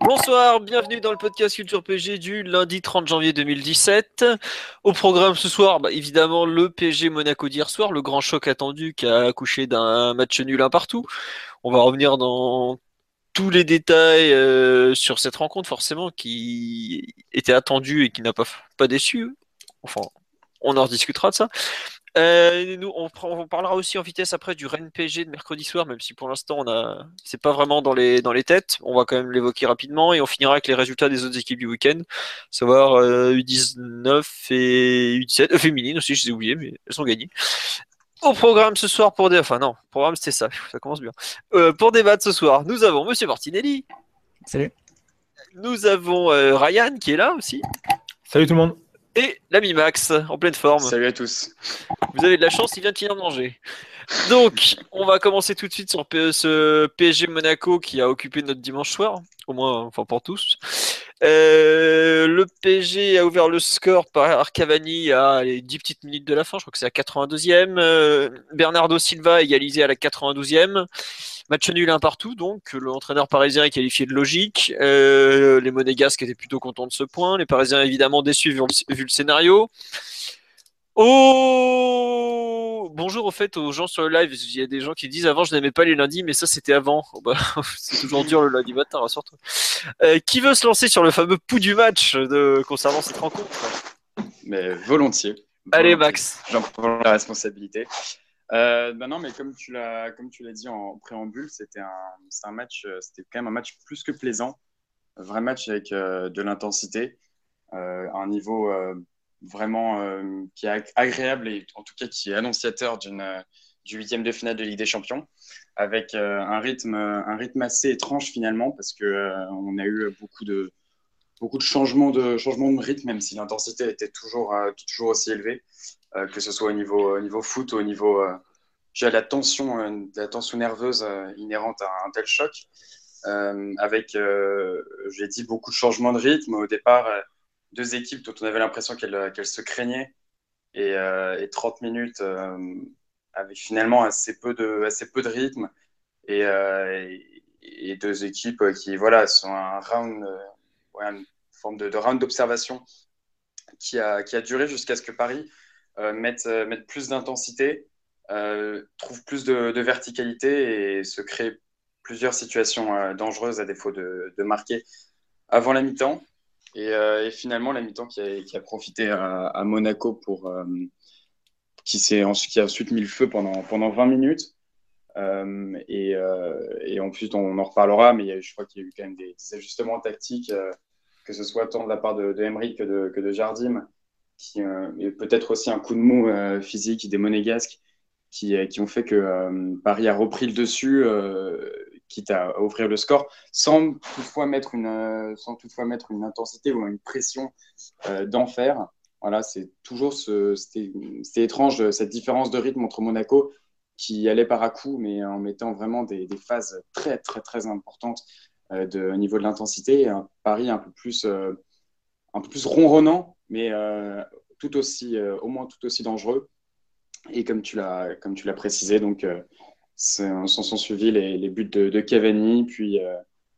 Bonsoir, bienvenue dans le podcast Culture PG du lundi 30 janvier 2017. Au programme ce soir, bah, évidemment le PG Monaco d'hier soir, le grand choc attendu qui a accouché d'un match nul un partout. On va revenir dans tous les détails euh, sur cette rencontre forcément qui était attendue et qui n'a pas, pas déçu. Enfin, on en rediscutera de ça. Euh, nous, on, parlera aussi en vitesse après du Rennes PG de mercredi soir, même si pour l'instant on a, c'est pas vraiment dans les dans les têtes. On va quand même l'évoquer rapidement et on finira avec les résultats des autres équipes du week-end, savoir euh, U19 et U17, euh, féminines aussi, je les ai oubliées, mais elles sont gagnées. Au programme ce soir pour des, enfin non, programme c'était ça, ça commence bien. Euh, pour débattre ce soir, nous avons Monsieur Martinelli, Salut. nous avons euh, Ryan qui est là aussi Salut tout le monde. Et l'ami Max en pleine forme. Salut à tous. Vous avez de la chance, il vient de finir de manger. Donc, on va commencer tout de suite sur ce PSG Monaco qui a occupé notre dimanche soir, au moins, enfin pour tous. Euh, le PSG a ouvert le score par Cavani à les 10 petites minutes de la fin, je crois que c'est à 82e. Euh, Bernardo Silva a égalisé à la 92e. Match nul un partout, donc l'entraîneur parisien est qualifié de logique. Euh, les Monégasques étaient plutôt contents de ce point. Les Parisiens évidemment déçus vu le, vu le scénario. Oh Bonjour au fait aux gens sur le live. Il y a des gens qui disent avant je n'aimais pas les lundis, mais ça c'était avant. Oh, bah, c'est toujours dur le lundi matin, rassure-toi. Euh, qui veut se lancer sur le fameux pouls du match de, concernant cette rencontre? Mais volontiers. Allez. Max. J'en prends la responsabilité. Bah non, mais comme tu l'as, comme tu l'as dit en préambule, c'était un, un match, euh, c'était quand même un match plus que plaisant, un vrai match avec euh, de l'intensité, un niveau vraiment qui est ag- agréable et en tout cas qui est annonciateur d'une du huitième de finale de Ligue des Champions, avec un rythme, un rythme assez étrange finalement parce que on a eu beaucoup de beaucoup de changements de changements de rythme, même si l'intensité était toujours toujours aussi élevée que ce soit au niveau, au niveau foot, au niveau euh, j'ai la tension, euh, la tension nerveuse euh, inhérente à un tel choc, euh, avec, euh, j'ai dit, beaucoup de changements de rythme. Au départ, euh, deux équipes dont on avait l'impression qu'elles qu'elles se craignaient, et, euh, et 30 minutes euh, avec finalement assez peu de, assez peu de rythme, et, euh, deux équipes qui voilà, sont un round, euh, une forme de, round d'observation qui a, qui a duré jusqu'à ce que Paris euh, mettre, euh, mettre plus d'intensité, euh, trouve plus de, verticalité et se crée plusieurs situations euh, dangereuses à défaut de, marquer avant la mi-temps. Et, euh, finalement, la mi-temps qui a, profité à, Monaco pour euh, qui, ensuite, qui a ensuite mis le feu pendant, pendant 20 minutes. Euh, et, euh, et ensuite, on en reparlera, mais il y a- je crois qu'il y a eu quand même des, ajustements tactiques, euh, que ce soit tant de la part de, de Emery que de, que de Jardim euh, peut-être aussi un coup de mou euh, physique des Monégasques qui, euh, qui ont fait que Paris a repris le dessus, quitte à, ouvrir le score, sans toutefois mettre une, sans toutefois mettre une intensité ou une pression d'enfer. Voilà, c'est toujours ce, c'était, étrange cette différence de rythme entre Monaco qui allait par à coup, mais en mettant vraiment des, phases très très très importantes de, au niveau de l'intensité. Et Paris un peu plus, un peu plus ronronnant, mais euh, tout aussi, euh, au moins tout aussi dangereux. Et comme tu l'as, comme tu l'as précisé, donc euh, s'en sont suivis les, les buts de, de Cavani, puis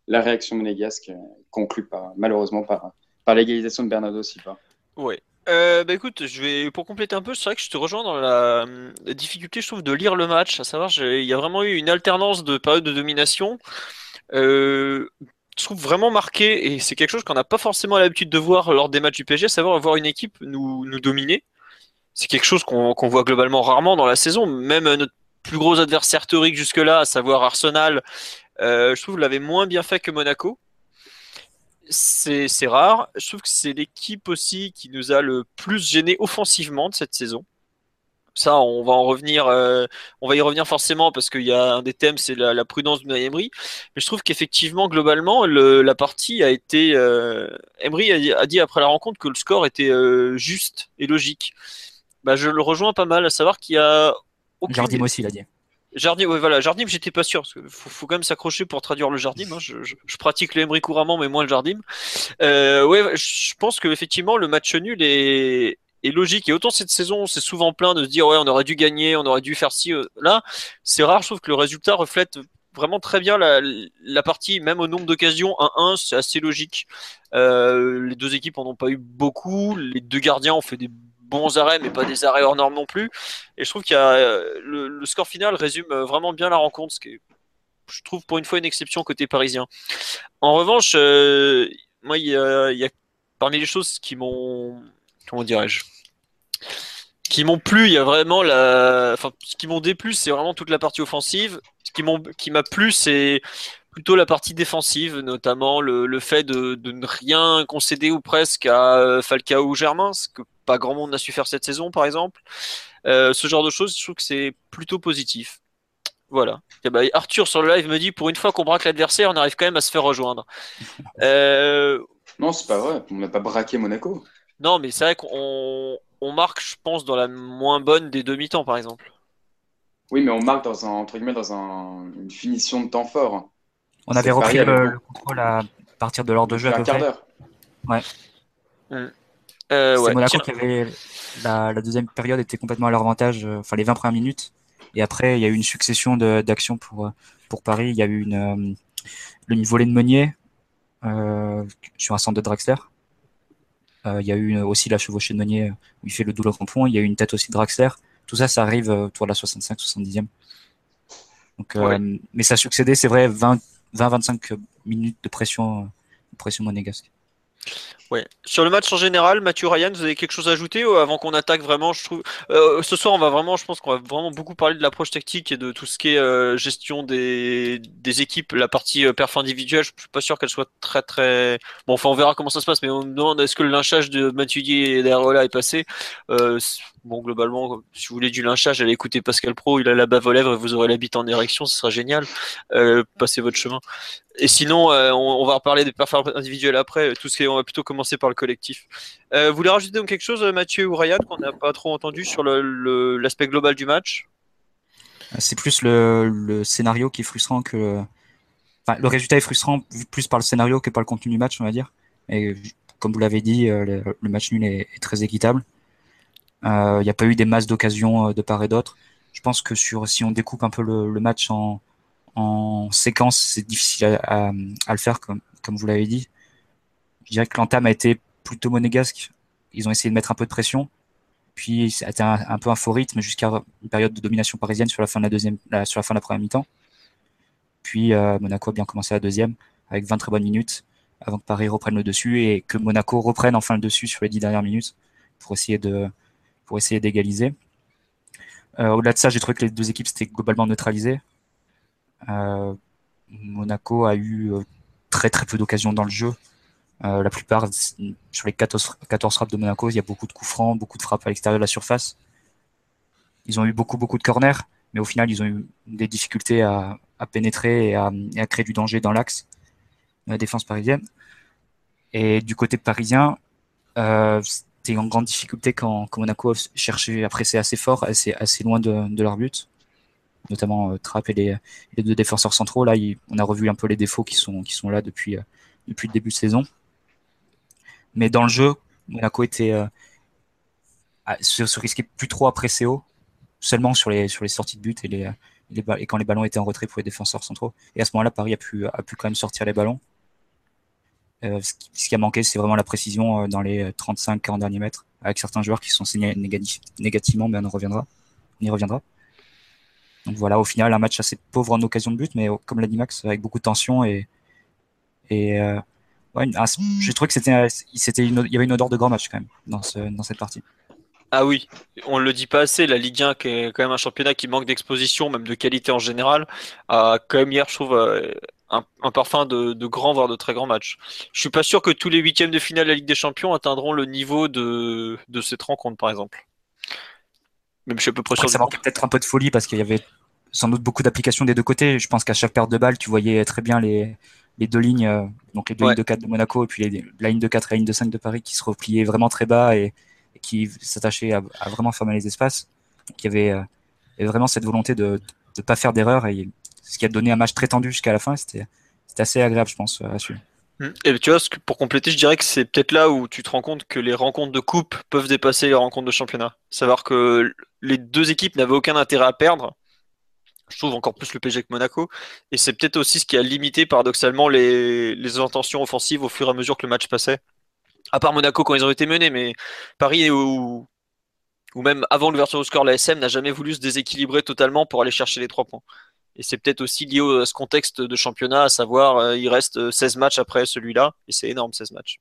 la réaction monégasque conclue par, malheureusement par, par l'égalisation de Bernardo Silva. Ouais. Euh, bah écoute, je vais pour compléter un peu, c'est vrai que je te rejoins dans la, difficulté, je trouve, de lire le match. À savoir, il y a vraiment eu une alternance de périodes de domination. Trouve vraiment marqué, et c'est quelque chose qu'on n'a pas forcément l'habitude de voir lors des matchs du PSG, à savoir voir une équipe nous, nous dominer. C'est quelque chose qu'on voit globalement rarement dans la saison. Même euh, notre plus gros adversaire théorique jusque-là, à savoir Arsenal, euh, je trouve l'avait moins bien fait que Monaco. C'est rare. Je trouve que c'est l'équipe aussi qui nous a le plus gêné offensivement de cette saison. Ça, on va en revenir, euh, on va y revenir forcément parce qu'il y a un des thèmes, c'est la, prudence de Emery. Mais je trouve qu'effectivement, globalement, la partie a été. Euh, Emery a dit, après la rencontre que le score était euh, juste et logique. Bah, je le rejoins pas mal, à savoir qu'il y a. Aucune... Jardim aussi l'a dit. Jardim, ouais, voilà, Jardim, j'étais pas sûr, parce qu'il faut, quand même s'accrocher pour traduire le Jardim. Hein. Je, pratique le Emery couramment, mais moins le Jardim. ouais, je pense que effectivement le match nul est, est logique. Et autant cette saison, c'est souvent plein de se dire ouais, on aurait dû gagner, on aurait dû faire ci. Euh, là, c'est rare. Je trouve que le résultat reflète vraiment très bien la, partie, même au nombre d'occasions, 1-1, c'est assez logique. Euh, les deux équipes en ont pas eu beaucoup. Les deux gardiens ont fait des bons arrêts, mais pas des arrêts hors normes non plus. Et je trouve qu'il euh, le, score final résume vraiment bien la rencontre, ce qui est, je trouve, pour une fois une exception côté parisien. En revanche, moi, il y a parmi les choses qui m'ont comment dirais-je qui m'ont plu, il y a vraiment la enfin ce qui m'ont déplu, c'est vraiment toute la partie offensive. Ce qui qui m'a plu, c'est plutôt la partie défensive, notamment le, fait de, ne rien concéder ou presque à Falcao ou Germain, ce que pas grand monde n'a su faire cette saison, par exemple. Euh, ce genre de choses, je trouve que c'est plutôt positif. Voilà. bah, Arthur sur le live me dit pour une fois qu'on braque l'adversaire, on arrive quand même à se faire rejoindre. Euh... Non, c'est pas vrai. On n'a pas braqué Monaco. Non, mais c'est vrai qu'on on marque, je pense, dans la moins bonne des demi-temps, par exemple. Oui, mais on marque dans un, entre guillemets, dans un, une finition de temps fort. On avait repris le, contrôle à partir de l'ordre de jeu à un quart d'heure. Ouais. Hum. Euh, c'est Monaco qui avait la, deuxième période était complètement à leur avantage, euh, enfin les 20 premières minutes. Et après, il y a eu une succession d'actions pour, euh, pour Paris. Il y a eu une, euh, le volet de Meunier euh, sur un centre de Draxler. Euh, il y a eu aussi la chevauchée de Meunier où il fait le double crampon. Il y a eu une tête aussi de Draxler. Tout ça, ça arrive autour de la 65-70e. Donc, euh, Mais ça a succédé, c'est vrai, 20-25 minutes de pression, de pression monégasque. Ouais. Sur le match en général, Mathieu Ryan, vous avez quelque chose à ajouter euh, avant qu'on attaque vraiment Je trouve euh, ce soir, on va vraiment, je pense qu'on va vraiment beaucoup parler de l'approche tactique et de tout ce qui est euh, gestion des, des équipes. La partie perf individuelle, je suis pas sûr qu'elle soit très très. Bon, enfin, on verra comment ça se passe, mais on me demande est-ce que le lynchage de Mathieu et d'Areola est passé? Bon, globalement, si vous voulez du lynchage, allez écouter Pascal Pro, il a la bave aux lèvres et vous aurez la bite en érection, ce sera génial. passez votre chemin. Et sinon, on, va reparler des performances individuelles après. Tout ce qui on va plutôt commencer par le collectif. Euh, vous voulez rajouter quelque chose, Mathieu ou Ryan, qu'on n'a pas trop entendu sur l'aspect global du match? C'est plus le, scénario qui est frustrant que. Enfin, le résultat est frustrant plus par le scénario que par le contenu du match, on va dire. Et comme vous l'avez dit, euh, le, match nul est, très équitable. Il euh, n'y a pas eu des masses d'occasions de part et d'autre. Je pense que sur, si on découpe un peu le, match en, en séquence, c'est difficile à, le faire, comme, comme vous l'avez dit. Je dirais que l'entame a été plutôt monégasque. Ils ont essayé de mettre un peu de pression. Puis a été un, peu un faux rythme jusqu'à une période de domination parisienne sur la fin de la deuxième, sur la fin de la première mi-temps. Puis euh, Monaco a bien commencé la deuxième avec 20 très bonnes minutes avant que Paris reprenne le dessus et que Monaco reprenne enfin le dessus sur les 10 dernières minutes pour essayer de pour essayer d'égaliser. Euh, au-delà de ça, j'ai trouvé que les deux équipes s'étaient globalement neutralisées. Euh, Monaco a eu très très peu d'occasions dans le jeu. Euh, la plupart, sur les 14, 14 frappes de Monaco, il y a beaucoup de coups francs, beaucoup de frappes à l'extérieur de la surface. Ils ont eu beaucoup, beaucoup de corners, mais au final, ils ont eu des difficultés à, à pénétrer et à, à, créer du danger dans l'axe de la défense parisienne. Et du côté parisien, euh, c'était une grande difficulté quand, Monaco cherchait à presser assez fort, assez, loin de, leur but, notamment euh, Trapp et les, deux défenseurs centraux. Là, on a revu un peu les défauts qui sont, là depuis, euh, depuis le début de saison. Mais dans le jeu, Monaco était euh, se, se, risquait plus trop à presser haut, seulement sur les sorties de but et quand les ballons étaient en retrait pour les défenseurs centraux. Et à ce moment-là, Paris a pu quand même sortir les ballons. Euh, ce, qui, a manqué, c'est vraiment la précision euh, dans les 35-40 derniers mètres, avec certains joueurs qui sont signés négativement, mais on reviendra. On y reviendra. Donc voilà, au final, un match assez pauvre en occasion de but, mais comme l'a dit Max, avec beaucoup de tension et, et euh, ouais, j'ai trouvé que c'était, c'était il y avait une odeur de grand match quand même dans, dans cette partie. Ah oui, on le dit pas assez, la Ligue 1 qui est quand même un championnat qui manque d'exposition, même de qualité en général, a quand même hier, je trouve, euh, un, parfum de, de grands, voire de très grands matchs. Je suis pas sûr que tous les huitièmes de finale de la Ligue des Champions atteindront le niveau de, de cette rencontre, par exemple. Même je suis à peu près sûr. Ça manquait peut-être un peu de folie parce qu'il y avait sans doute beaucoup d'applications des deux côtés. Je pense qu'à chaque perte de balle, tu voyais très bien les, les deux lignes, euh, donc les deux lignes de 4 de Monaco et puis les, la ligne de 4 et la ligne de 5 de Paris qui se repliaient vraiment très bas et, qui s'attachaient à, vraiment fermer les espaces. Donc il y avait, euh, vraiment cette volonté de ne pas faire d'erreur et ce qui a donné un match très tendu jusqu'à la fin. C'était assez agréable, je pense, à suivre. Hmm. Et tu vois, pour compléter, je dirais que c'est peut-être là où tu te rends compte que les rencontres de coupe peuvent dépasser les rencontres de championnat. Savoir que les deux équipes n'avaient aucun intérêt à perdre je trouve encore plus le PSG que Monaco. Et c'est peut-être aussi ce qui a limité paradoxalement les, les, intentions offensives au fur et à mesure que le match passait. À part Monaco quand ils ont été menés, mais Paris ou, ou même avant l'ouverture au score, la SM n'a jamais voulu se déséquilibrer totalement pour aller chercher les trois points. Et c'est peut-être aussi lié à ce contexte de championnat, à savoir euh, il reste 16 matchs après celui-là, et c'est énorme 16 matchs.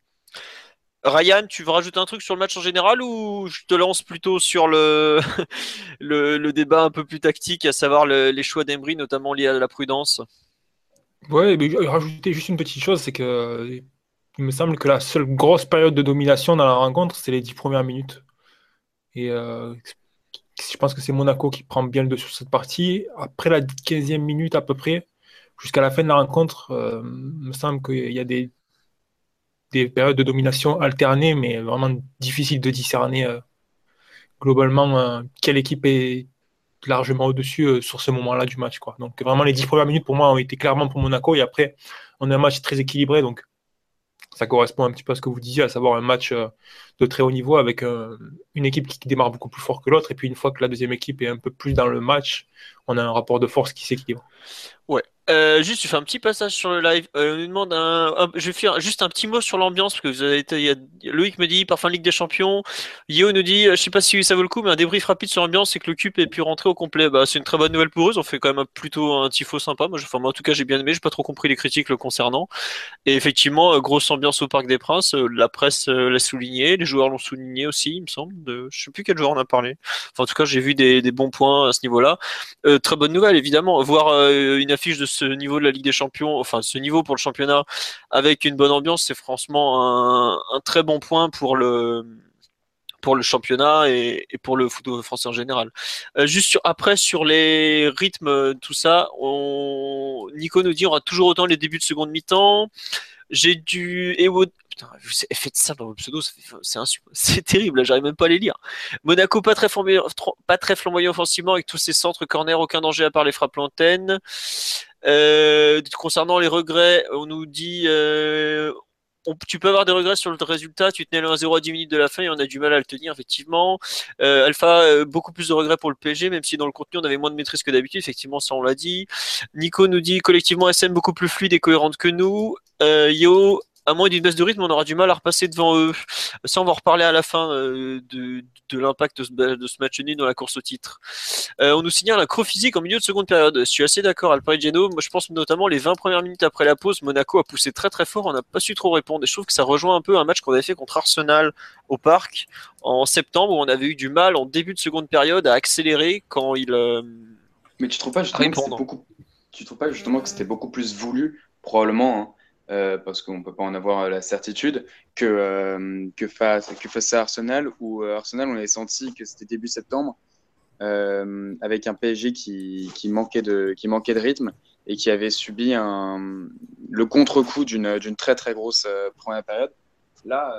Ryan, tu veux rajouter un truc sur le match en général ou je te lance plutôt sur le, le, débat un peu plus tactique, à savoir les choix d'Embry, notamment liés à la prudence? Mais rajouter juste une petite chose, c'est que il me semble que la seule grosse période de domination dans la rencontre, c'est les dix premières minutes. Et euh, je pense que c'est Monaco qui prend bien le dessus sur cette partie. Après la 15e minute à peu près, jusqu'à la fin de la rencontre, euh, il me semble qu'il y a des des périodes de domination alternées, mais vraiment difficile de discerner euh, globalement euh, quelle équipe est largement au-dessus euh, sur ce moment-là du match. Quoi. Donc vraiment les dix premières minutes pour moi ont été clairement pour Monaco et après on a un match très équilibré donc ça correspond un petit peu à ce que vous disiez, à savoir un match de très haut niveau avec une équipe qui démarre beaucoup plus fort que l'autre. Et puis une fois que la deuxième équipe est un peu plus dans le match, on a un rapport de force qui s'équilibre. Ouais, euh, juste, fais un petit passage sur le live. Euh, on nous demande un, je vais faire juste un petit mot sur l'ambiance parce que vous avez été. Loïc me dit parfum Ligue des Champions. Yo nous dit, euh, je sais pas si ça vaut le coup, mais un débrief rapide sur l'ambiance, c'est que le cube ait pu rentrer au complet. Bah, c'est une très bonne nouvelle pour eux. On fait quand même plutôt un tifo sympa. Moi, enfin, moi, en tout cas, j'ai bien aimé. J'ai pas trop compris les critiques le concernant. Et effectivement, grosse ambiance au Parc des Princes. la presse l'a souligné, les joueurs l'ont souligné aussi, il me semble. De, je sais plus quel joueur en a parlé. Enfin, en tout cas, j'ai vu des, bons points à ce niveau-là. Très bonne nouvelle, évidemment. Voir une affiche de ce niveau de la Ligue des Champions, enfin ce niveau pour le championnat, avec une bonne ambiance, c'est franchement un, très bon point pour le championnat et, pour le football français en général. Euh, juste après sur les rythmes, tout ça, Nico nous dit on aura toujours autant les débuts de seconde mi-temps. J'ai du Putain, fait ça dans le pseudo, c'est c'est terrible, j'arrive même pas à les lire. Monaco pas très flamboyant, pas très flamboyant offensivement avec tous ses centres corner, aucun danger à part les frappes lointaines. Euh, concernant les regrets, on nous dit euh, tu peux avoir des regrets sur le résultat, tu tenais le 1-0 à 10 minutes de la fin et on a du mal à le tenir, effectivement. Euh, Alpha, beaucoup plus de regrets pour le PSG, même si dans le contenu on avait moins de maîtrise que d'habitude, effectivement, ça on l'a dit. Nico nous dit collectivement SM beaucoup plus fluide et cohérente que nous. Yo, à moins d'une baisse de rythme, on aura du mal à repasser devant eux. Ça, on va en reparler à la fin euh, de, l'impact de, ce match nul dans la course au titre. Euh, on nous signale un croc physique en milieu de seconde période. Je suis assez d'accord, Geno. Moi, je pense notamment les 20 premières minutes après la pause, Monaco a poussé très très fort. On n'a pas su trop répondre. Et je trouve que ça rejoint un peu un match qu'on avait fait contre Arsenal au parc en septembre où on avait eu du mal en début de seconde période à accélérer quand il. Euh, Mais tu trouves pas justement que beaucoup... tu trouves pas justement que c'était beaucoup plus voulu? Probablement. Hein, euh, parce qu'on ne peut pas en avoir la certitude, que, euh, face, à Arsenal, où euh, Arsenal, on avait senti que c'était début septembre, avec un PSG qui, manquait de, rythme et qui avait subi le contre-coup d'une très très grosse première période. Là,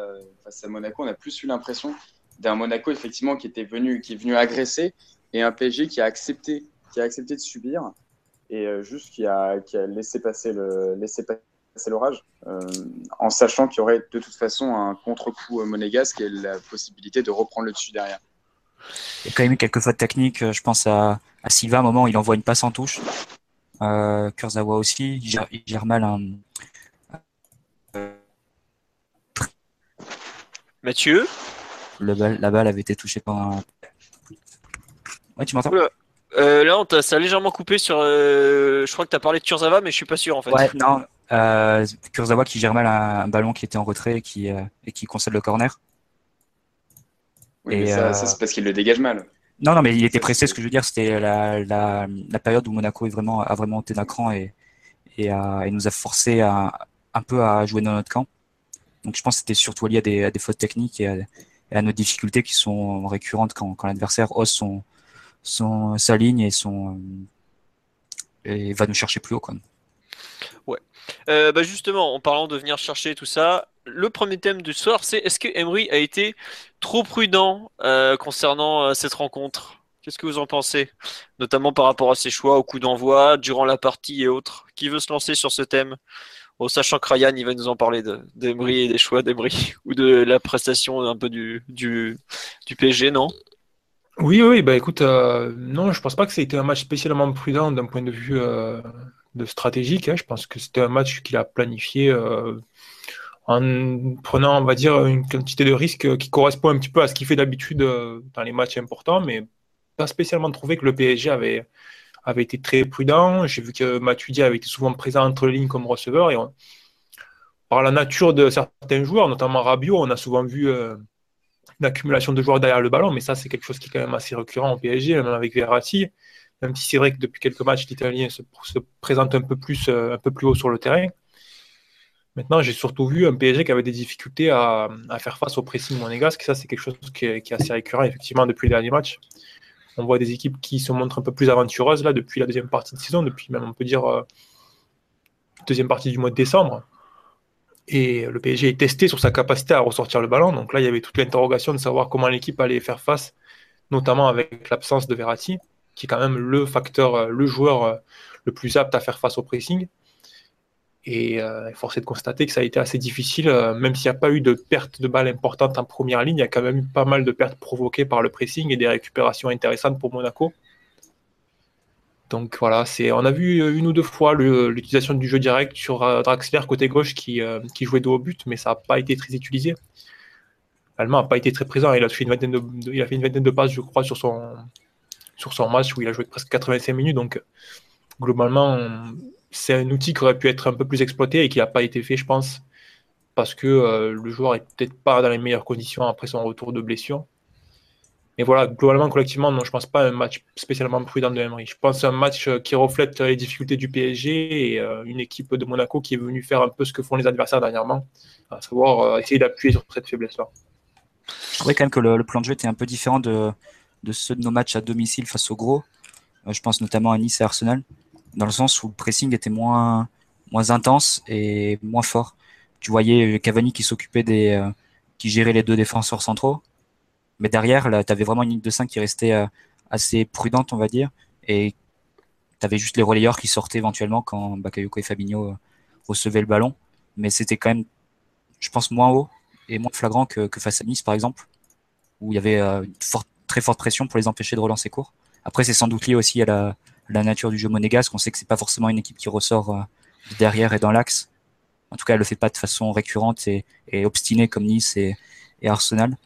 face à Monaco, on a plus eu l'impression d'un Monaco effectivement qui était venu, qui est venu agresser et un PSG qui a accepté, qui a accepté de subir et juste qui a, qui a laissé passer le, laissé passer c'est l'orage, euh, en sachant qu'il y aurait de toute façon un contre-coup monégasque et la possibilité de reprendre le dessus derrière. Il y a quand même eu quelques fautes techniques. Euh, je pense à, à Silva, à un moment, il envoie une passe en touche. Euh, Kurzawa aussi, il gère, mal un. Mathieu? Le La balle avait été touchée par un. Ouais, tu m'entends? Euh, Là, on ça a légèrement coupé sur. je crois que tu as parlé de Kurzawa, mais je suis pas sûr en fait. Ouais, non, euh, Kurzawa qui gère mal un, ballon qui était en retrait et qui, euh, et qui concède le corner. Oui, et, ça, ça euh, c'est parce qu'il le dégage mal. Non, non, mais il était pressé. Ce que je veux dire, c'était la, la, la, période où Monaco est vraiment, a vraiment été d'un cran et, et, et, nous a forcé à, un peu à jouer dans notre camp. Donc je pense que c'était surtout lié à des, à des fautes techniques et à, à, nos difficultés qui sont récurrentes quand, quand l'adversaire son, son, sa ligne et son et va nous chercher plus haut quoi. Ouais. Euh, bah justement, en parlant de venir chercher tout ça, le premier thème du soir, c'est est-ce que Emery a été trop prudent euh, concernant euh, cette rencontre? Qu'est-ce que vous en pensez? Notamment par rapport à ses choix au coup d'envoi, durant la partie et autres. Qui veut se lancer sur ce thème? Sachant que Ryan, il va nous en parler d'Emery et des choix d'Emery, ou de la prestation un peu du, du, PSG, non? Oui, oui, bah écoute, non, je pense pas que ça a été un match spécialement prudent d'un point de vue de stratégique. hein. Je pense que c'était un match qu'il a planifié euh, en prenant, on va dire, une quantité de risques qui correspond un petit peu à ce qu'il fait d'habitude euh, dans les matchs importants, mais pas spécialement trouvé que le PSG avait, avait été très prudent. J'ai vu que Matuidi avait été souvent présent entre les lignes comme receveur. Et par la nature de certains joueurs, notamment Rabiot, on a souvent vu euh, une accumulation de joueurs derrière le ballon, mais ça, c'est quelque chose qui est quand même assez récurrent au PSG, même avec Verratti. Même si c'est vrai que depuis quelques matchs, l'Italien se, se présente un peu plus, euh, un peu plus haut sur le terrain. Maintenant, j'ai surtout vu un PSG qui avait des difficultés à, faire face au pressing monégasque. Ça, c'est quelque chose qui est, qui est assez récurrent, effectivement, depuis les derniers matchs. On voit des équipes qui se montrent un peu plus aventureuses là depuis la deuxième partie de saison, depuis même on peut dire euh, deuxième partie du mois de décembre. Et le PSG est testé sur sa capacité à ressortir le ballon. Donc là, il y avait toute l'interrogation de savoir comment l'équipe allait faire face, notamment avec l'absence de Verratti, qui est quand même le facteur, euh, le joueur euh, le plus apte à faire face au pressing. Et euh, force est de constater que ça a été assez difficile, euh, même s'il n'y a pas eu de perte de balles importantes en première ligne, il y a quand même eu pas mal de pertes provoquées par le pressing et des récupérations intéressantes pour Monaco. Donc voilà, c'est, on a vu une ou deux fois l'utilisation du jeu direct sur euh, Draxler côté gauche qui, jouait dos au but, mais ça n'a pas été très utilisé. L'Allemand n'a pas été très présent, il a fait une vingtaine de passes, je crois, sur son, sur son match où il a joué presque 85 minutes. Donc globalement, c'est un outil qui aurait pu être un peu plus exploité et qui n'a pas été fait, je pense, parce que euh, le joueur est peut-être pas dans les meilleures conditions après son retour de blessure. Mais voilà, globalement, collectivement, non, je pense pas à un match spécialement prudent de Emery. Je pense à un match euh, qui reflète les difficultés du PSG et euh, une équipe de Monaco qui est venue faire un peu ce que font les adversaires dernièrement, à savoir essayer d'appuyer sur cette faiblesse-là. Je trouvais quand même que le plan de jeu était un peu différent de, de ceux de nos matchs à domicile face aux gros. Euh, je pense notamment à Nice et Arsenal, dans le sens où le pressing était moins, intense et moins fort. Tu voyais euh, Cavani qui s'occupait des, euh, qui gérait les deux défenseurs centraux, mais derrière, là, tu avais vraiment une ligne de 5 qui restait assez prudente, on va dire, et tu avais juste les relayeurs qui sortaient éventuellement quand Bakayoko et Fabinho recevaient le ballon, mais c'était quand même, je pense, moins haut et moins flagrant que, face à Nice, par exemple, où il y avait une forte, très forte pression pour les empêcher de relancer court. Après, c'est sans doute lié aussi à la, nature du jeu monégasque. On sait que c'est pas forcément une équipe qui ressort euh, derrière et dans l'axe. En tout cas, elle le fait pas de façon récurrente et, obstinée comme Nice et, Arsenal.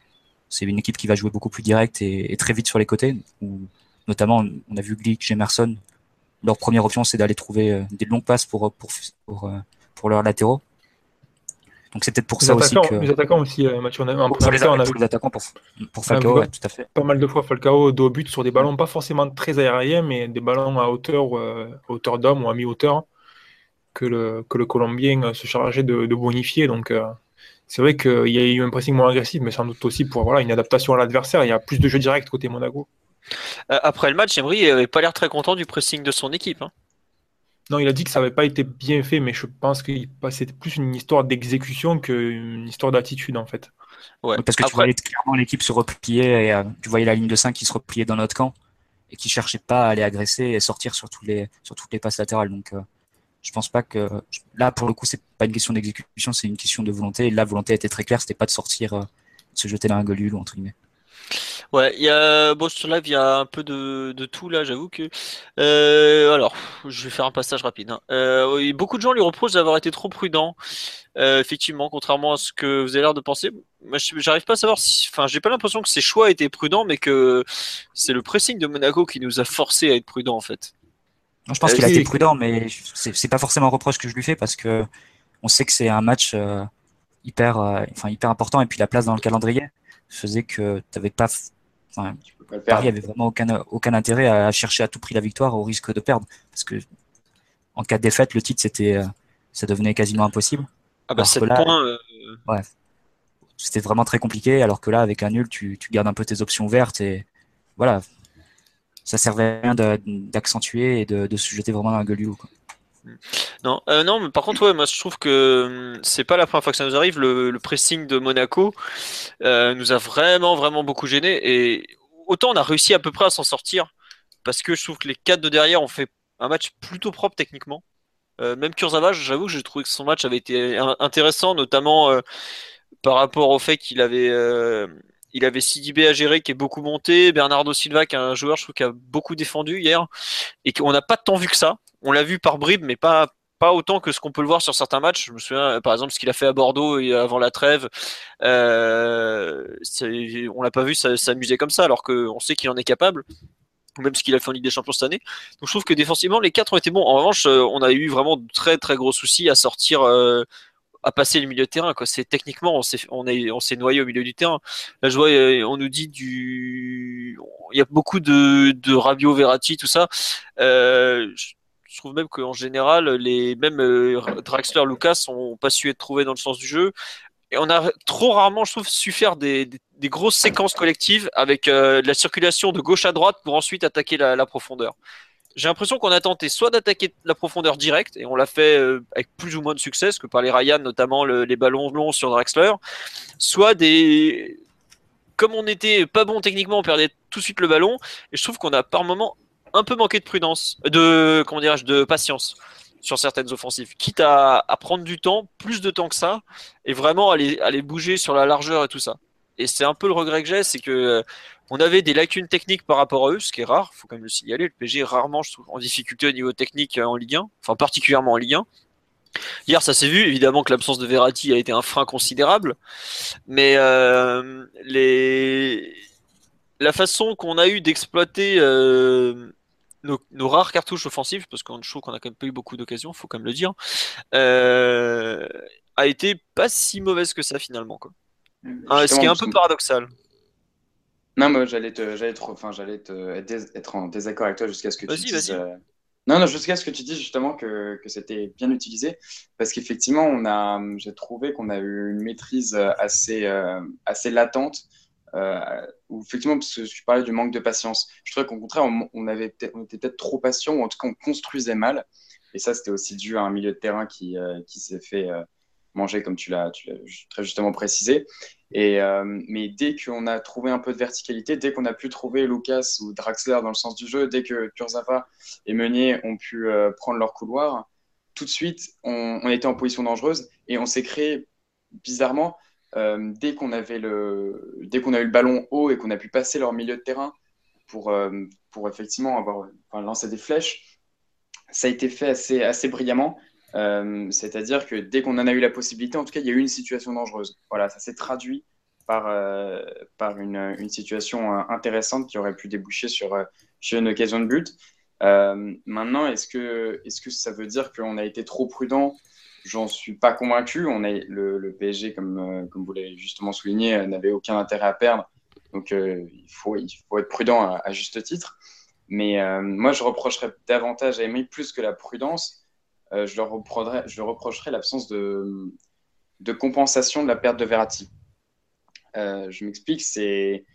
C'est une équipe qui va jouer beaucoup plus direct et, très vite sur les côtés. Où, notamment, on a vu Glick, Emerson. Leur première option, c'est d'aller trouver euh, des longues passes pour, pour, pour, euh, pour leurs latéraux. Donc c'est peut-être pour Les ça aussi que. les attaquants aussi, euh, Mathieu, on a, en Pour, première les, on a pour vu les attaquants, pour, pour Falcao, ouais, tout à fait. pas mal de fois Falcao dos au but sur des ballons pas forcément très aériens, mais des ballons à hauteur, euh, à hauteur d'homme ou à mi-hauteur que le, que le Colombien euh, se chargeait de, de bonifier. Donc euh, c'est vrai qu'il y a eu un pressing moins agressif, mais sans doute aussi pour voilà, une adaptation à l'adversaire. Il y a plus de jeu direct côté Monaco. Après le match, Emery avait pas l'air très content du pressing de son équipe. hein. Non, il a dit que ça n'avait pas été bien fait, mais je pense que c'était plus une histoire d'exécution qu'une histoire d'attitude en fait. Ouais. Parce que tu voyais clairement l'équipe se replier et euh, tu voyais la ligne de 5 qui se repliait dans notre camp et qui cherchait pas à aller agresser et sortir sur, tous les, sur toutes les passes latérales. Donc, euh, je pense pas que là, pour le coup, c'est pas une question d'exécution, c'est une question de volonté. Et la volonté était très claire, c'était pas de sortir, euh, de se jeter dans un golul, entre guillemets. Ouais, il y a bon sur live, il y a un peu de, de tout là, j'avoue que. Euh, alors, je vais faire un passage rapide. hein. Euh, beaucoup de gens lui reprochent d'avoir été trop prudent. Euh, effectivement, contrairement à ce que vous avez l'air de penser, j'arrive pas à savoir si, enfin, j'ai pas l'impression que ses choix étaient prudents, mais que c'est le pressing de Monaco qui nous a forcé à être prudents en fait. Non, je pense qu'il a été prudent, mais c'est pas forcément un reproche que je lui fais parce que on sait que c'est un match hyper, enfin hyper important et puis la place dans le calendrier faisait que Tu peux pas faire. Paris avait vraiment aucun, aucun intérêt à chercher à tout prix la victoire au risque de perdre parce que en cas de défaite, le titre c'était, euh, ça devenait quasiment impossible. Ah bah Alors 7 que là- points. euh, C'était vraiment très compliqué, alors que là, avec un nul, tu, tu gardes un peu tes options ouvertes et voilà. ça servait à rien d'accentuer et de, se jeter vraiment dans la gueule. Non, euh, non, mais par contre, ouais, moi je trouve que hum, c'est pas la première fois que ça nous arrive. Le, pressing de Monaco euh, nous a vraiment, vraiment beaucoup gêné. Et autant on a réussi à peu près à s'en sortir, parce que je trouve que les quatre de derrière ont fait un match plutôt propre techniquement. Euh, même Kurzawa, j'avoue que j'ai trouvé que son match avait été intéressant, notamment par rapport au fait qu'il avait il avait Sidibé à gérer qui est beaucoup monté, Bernardo Silva qui est un joueur je trouve qui a beaucoup défendu hier et qu'on n'a pas tant vu que ça. On l'a vu par bribes mais pas pas autant que ce qu'on peut le voir sur certains matchs. Je me souviens par exemple ce qu'il a fait à Bordeaux avant la trêve. Euh, on l'a pas vu s'amuser comme ça alors qu'on sait qu'il en est capable même ce qu'il a fait en Ligue des Champions cette année. Donc je trouve que défensivement, les quatre ont été bons. En revanche, euh, on a eu vraiment de très très gros soucis à sortir euh, à passer le milieu de terrain. C'est techniquement, on s'est, on est, on s'est noyé au milieu du terrain. Là, je vois, euh, on nous dit du, il y a beaucoup de, de Rabio, Verratti, tout ça. Euh, trouve même qu'en général, les même euh, Draxler, Lucas, ont pas su être trouvés dans le sens du jeu. Et on a trop rarement, je trouve, su faire des, grosses séquences collectives avec de la circulation de gauche à droite pour ensuite attaquer la, profondeur j'ai l'impression qu'on a tenté soit d'attaquer la profondeur directe, et on l'a fait euh, avec plus ou moins de succès, que par les Ryan, notamment les ballons longs sur Draxler, soit des. Comme on n'était pas bon techniquement, on perdait tout de suite le ballon, et je trouve qu'on a par moment un peu manqué de prudence, de comment dirais-je, de patience sur certaines offensives, quitte à, prendre du temps, plus de temps que ça, et vraiment aller, aller bouger sur la largeur et tout ça. Et c'est un peu le regret que j'ai, c'est que on avait des lacunes techniques par rapport à eux, ce qui est rare, faut quand même le signaler. Le PG rarement, je trouve, en difficulté au niveau technique euh, en Ligue 1, enfin particulièrement en Ligue 1. Hier, ça s'est vu, évidemment que l'absence de Verratti a été un frein considérable, mais euh, les... la façon qu'on a eu d'exploiter euh, nos, rares cartouches offensives, parce qu'on trouve qu'on a quand même pas eu beaucoup d'occasions, faut quand même le dire, a été pas si mauvaise que ça finalement. Quoi. Ah, ce qui est un peu paradoxal. Non, moi j'allais te, j'allais enfin j'allais être en désaccord avec toi jusqu'à ce que tu dises. Euh, non, non, jusqu'à ce que tu dises justement que, que c'était bien utilisé, parce qu'effectivement, on a, j'ai trouvé qu'on a eu une maîtrise assez, euh, assez latente, euh, où effectivement, parce que tu parlais du manque de patience. Je trouvais qu'au contraire, on, avait, on était peut-être trop patient, ou en tout cas, on construisait mal. Et ça, c'était aussi dû à un milieu de terrain qui, qui s'est fait manger, comme tu l'as très justement précisé. Et, euh, mais dès qu'on a trouvé un peu de verticalité, dès qu'on a pu trouver Lucas ou Draxler dans le sens du jeu, dès que Kurzawa et Meunier ont pu euh, prendre leur couloir, tout de suite, on, était en position dangereuse et on s'est créé bizarrement euh, dès qu'on avait le dès qu'on a eu le ballon haut et qu'on a pu passer leur milieu de terrain pour pour effectivement avoir enfin, lancer des flèches. Ça a été fait assez assez brillamment euh, c'est-à-dire que dès qu'on en a eu la possibilité, en tout cas, il y a eu une situation dangereuse. Voilà, ça s'est traduit par, euh, par une, une, situation euh, intéressante qui aurait pu déboucher sur, sur une occasion de but. maintenant, est-ce que, est -ce que ça veut dire qu'on a été trop prudent J'en suis pas convaincu. On a, le, le PSG, comme, comme vous l'avez justement souligné, n'avait aucun intérêt à perdre. Donc, il, faut, il faut être prudent à, juste titre. Mais moi, je reprocherais davantage à Emery plus que la prudence euh, je, leur reprocherais, je reprocherais l'absence de, de, compensation de la perte de Verratti. Euh, je m'explique, c'est.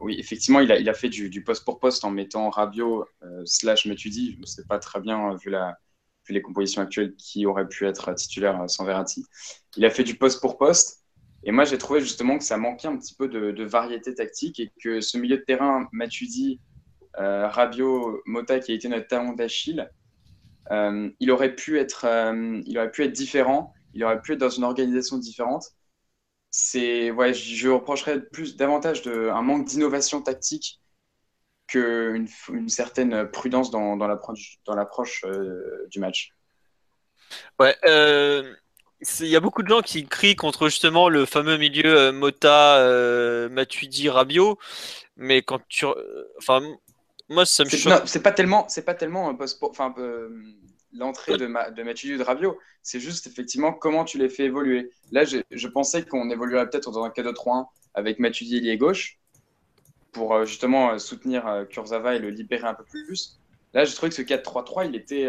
Oui, effectivement, il a, il a fait du, poste pour poste en mettant Rabiot euh, slash Metuidi. Je ne sais pas très bien, vu, la, les compositions actuelles, qui aurait pu être titulaire sans Verratti. Il a fait du poste pour poste. Et moi, j'ai trouvé justement que ça manquait un petit peu de, de variété tactique et que ce milieu de terrain, Matuidi, euh, Rabiot, Mota, qui a été notre talon d'Achille, euh, il, aurait pu être, euh, il aurait pu être différent, il aurait pu être dans une organisation différente. C'est, ouais, je reprocherais plus davantage de, un manque d'innovation tactique qu'une une certaine prudence dans, dans l'approche euh, du match. Ouais, il y a beaucoup de gens qui crient contre justement le fameux milieu Mota, Matuidi, Rabiot, mais quand tu, enfin, moi, ça me choque. C'est pas tellement, c'est pas tellement enfin, l'entrée de, ma, de Mathieu de Rabiot. C'est juste effectivement comment tu les fais évoluer. Là, je pensais qu'on évoluerait peut-être dans un 4-2-3-1 avec Mathieu lié gauche pour euh, justement euh, soutenir euh, Kurzawa et le libérer un peu plus. Là, je trouvais que ce 4-3-3, il était,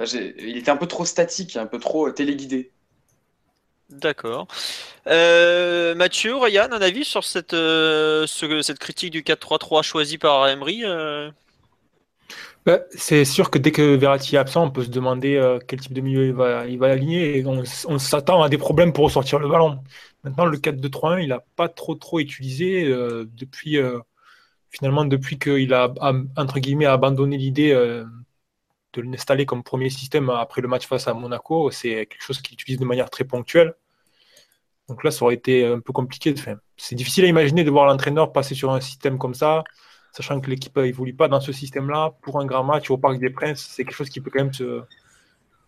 il était un peu trop statique, un peu trop téléguidé. D'accord. Euh, Mathieu, Ryan, un avis sur cette, euh, ce- cette critique du 4-3-3 choisi par Emery euh? Bah, c'est sûr que dès que Verratti est absent, on peut se demander euh, quel type de milieu il va, il va aligner et on s'attend à des problèmes pour ressortir le ballon. Maintenant, le 4-2-3-1, il n'a pas trop trop utilisé euh, depuis euh, finalement depuis qu'il a entre guillemets abandonné l'idée euh, de l'installer comme premier système après le match face à Monaco. C'est quelque chose qu'il utilise de manière très ponctuelle. Donc là, ça aurait été un peu compliqué. C'est difficile à imaginer de voir l'entraîneur passer sur un système comme ça sachant que l'équipe évolue pas dans ce système-là, pour un grand match au Parc des Princes, c'est quelque chose qui peut quand même se,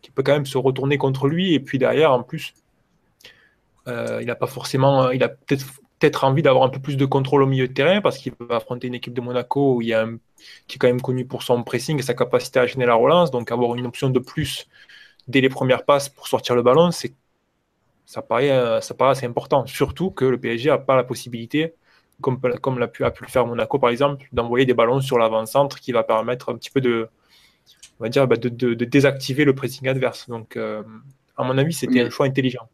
qui peut quand même se retourner contre lui. Et puis derrière, en plus, il n'a pas forcément, il a peut-être peut-être envie d'avoir un peu plus de contrôle au milieu de terrain parce qu'il va affronter une équipe de Monaco où il y a un- qui est quand même connu pour son pressing et sa capacité à gêner la relance. Donc avoir une option de plus dès les premières passes pour sortir le ballon, c'est ça paraît, euh, ça paraît assez important. Surtout que le PSG n'a pas la possibilité comme, comme l'a pu, a pu le faire Monaco par exemple, d'envoyer des ballons sur l'avant-centre qui va permettre un petit peu de, on va dire, bah, de, de- de désactiver le pressing adverse. Donc, euh, à mon avis, c'était un choix intelligent.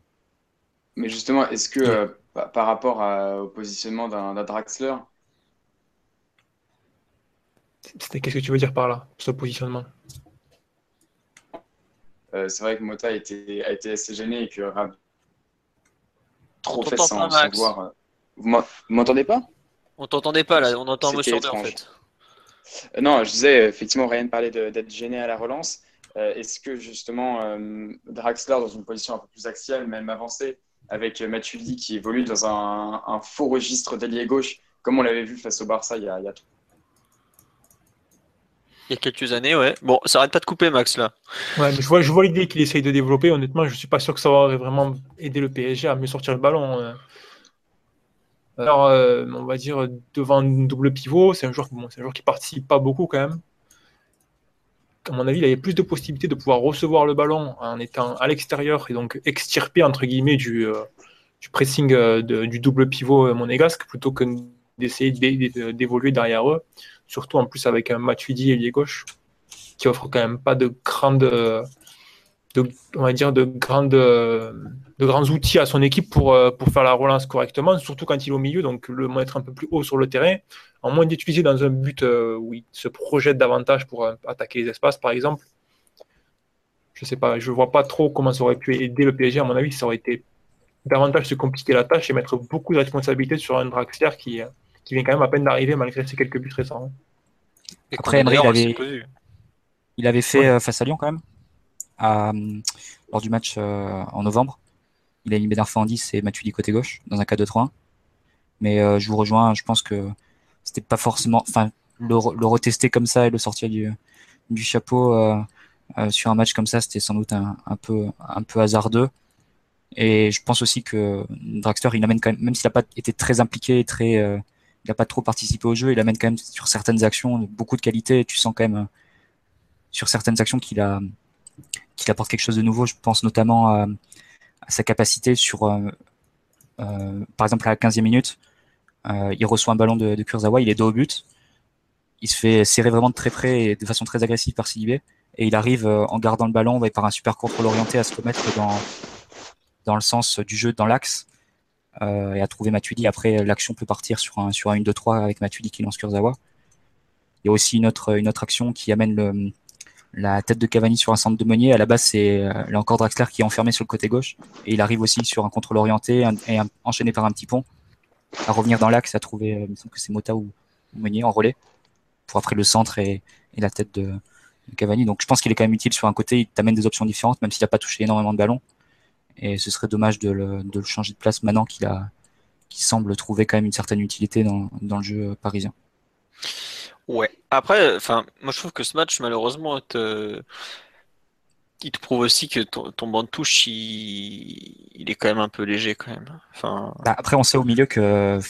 Mais justement, est-ce que euh, pa- par rapport à- au positionnement d'un d'un Draxler, C'était qu'est-ce que tu veux dire par là, ce positionnement? Euh, c'est vrai que Mota a été, a été assez gêné et que Rab trop fait t'entend sans, pas, sans Max. vouloir. euh, Vous m'en- vous m'entendez pas? On t'entendait pas là, on entend un mot C'était sur deux en étrange. fait. Euh, Non, je disais, euh, effectivement, Ryan parlait de- d'être gêné à la relance. Euh, Est-ce que justement euh, Draxler, dans une position un peu plus axiale, même avancée, avec Matuidi qui évolue dans un, un faux registre d'ailier gauche, comme on l'avait vu face au Barça il y a, il y a Il y a quelques années, ouais. Bon, ça arrête pas de couper, Max là. Ouais, mais je vois, je vois l'idée qu'il essaye de développer. Honnêtement, je suis pas sûr que ça aurait vraiment aidé le PSG à mieux sortir le ballon. euh. Alors, euh, on va dire devant une double pivot, c'est un joueur, bon, c'est un joueur qui participe pas beaucoup quand même. À mon avis, il avait plus de possibilités de pouvoir recevoir le ballon en étant à l'extérieur et donc extirper entre guillemets du, euh, pressing euh, du double pivot euh, monégasque plutôt que d'essayer d'é- d'é- d'évoluer derrière eux. Surtout en plus avec un Matuidi ailier gauche qui offre quand même pas de grandes, euh, de, on va dire de grandes, de grands outils à son équipe pour, euh, pour faire la relance correctement, surtout quand il est au milieu, donc le mettre un peu plus haut sur le terrain, en moins d'utiliser dans un but euh, où il se projette davantage pour euh, attaquer les espaces, par exemple. Je sais pas, je vois pas trop comment ça aurait pu aider le PSG. À mon avis, ça aurait été davantage se compliquer la tâche et mettre beaucoup de responsabilités sur un Draxler qui, qui vient quand même à peine d'arriver malgré ses quelques buts récents. Et Après, Emery, il avait-. Il avait fait Ouais. face à Lyon quand même, à, lors du match euh, en novembre. Il a mis Bernard Fandis et Matuidi côté gauche dans un 4-2-3-1. Mais euh, je vous rejoins, je pense que c'était pas forcément, enfin, le, le retester comme ça et le sortir du, du chapeau euh, sur un match comme ça, c'était sans doute un, un peu, un peu hasardeux. Et je pense aussi que Draxler, il amène quand même, même s'il n'a pas été très impliqué, très, euh, il n'a pas trop participé au jeu, il amène quand même sur certaines actions beaucoup de qualité. Tu sens quand même euh, sur certaines actions qu'il a, qu'il apporte quelque chose de nouveau. Je pense notamment à, à sa capacité sur, euh, euh, par exemple, à la 15e minute, euh, il reçoit un ballon de, Kurzawa, il est dos au but, il se fait serrer vraiment de très près et de façon très agressive par Sidibé, et il arrive euh, en gardant le ballon et par un super contrôle orienté à se remettre dans, dans le sens du jeu, dans l'axe, euh, et à trouver Matuidi. Après, l'action peut partir sur un, sur un 1-2-3 avec Matuidi qui lance Kurzawa. Il y a aussi une autre, une autre action qui amène le, la tête de Cavani sur un centre de Meunier. À la base, c'est euh, là encore Draxler qui est enfermé sur le côté gauche. Et il arrive aussi sur un contrôle orienté et enchaîné par un petit pont à revenir dans l'axe, à trouver, euh, il semble que c'est Mota ou, Meunier en relais pour après le centre et, la tête de, Cavani. Donc je pense qu'il est quand même utile sur un côté. Il t'amène des options différentes, même s'il n'a pas touché énormément de ballons. Et ce serait dommage de le, changer de place maintenant qu'il a, qu'il semble trouver quand même une certaine utilité dans le jeu parisien. Ouais. Après, enfin, moi je trouve que ce match, malheureusement, il te prouve aussi que ton, banc de touche, il... est quand même un peu léger quand même. Enfin, Bah, après, on sait au milieu que,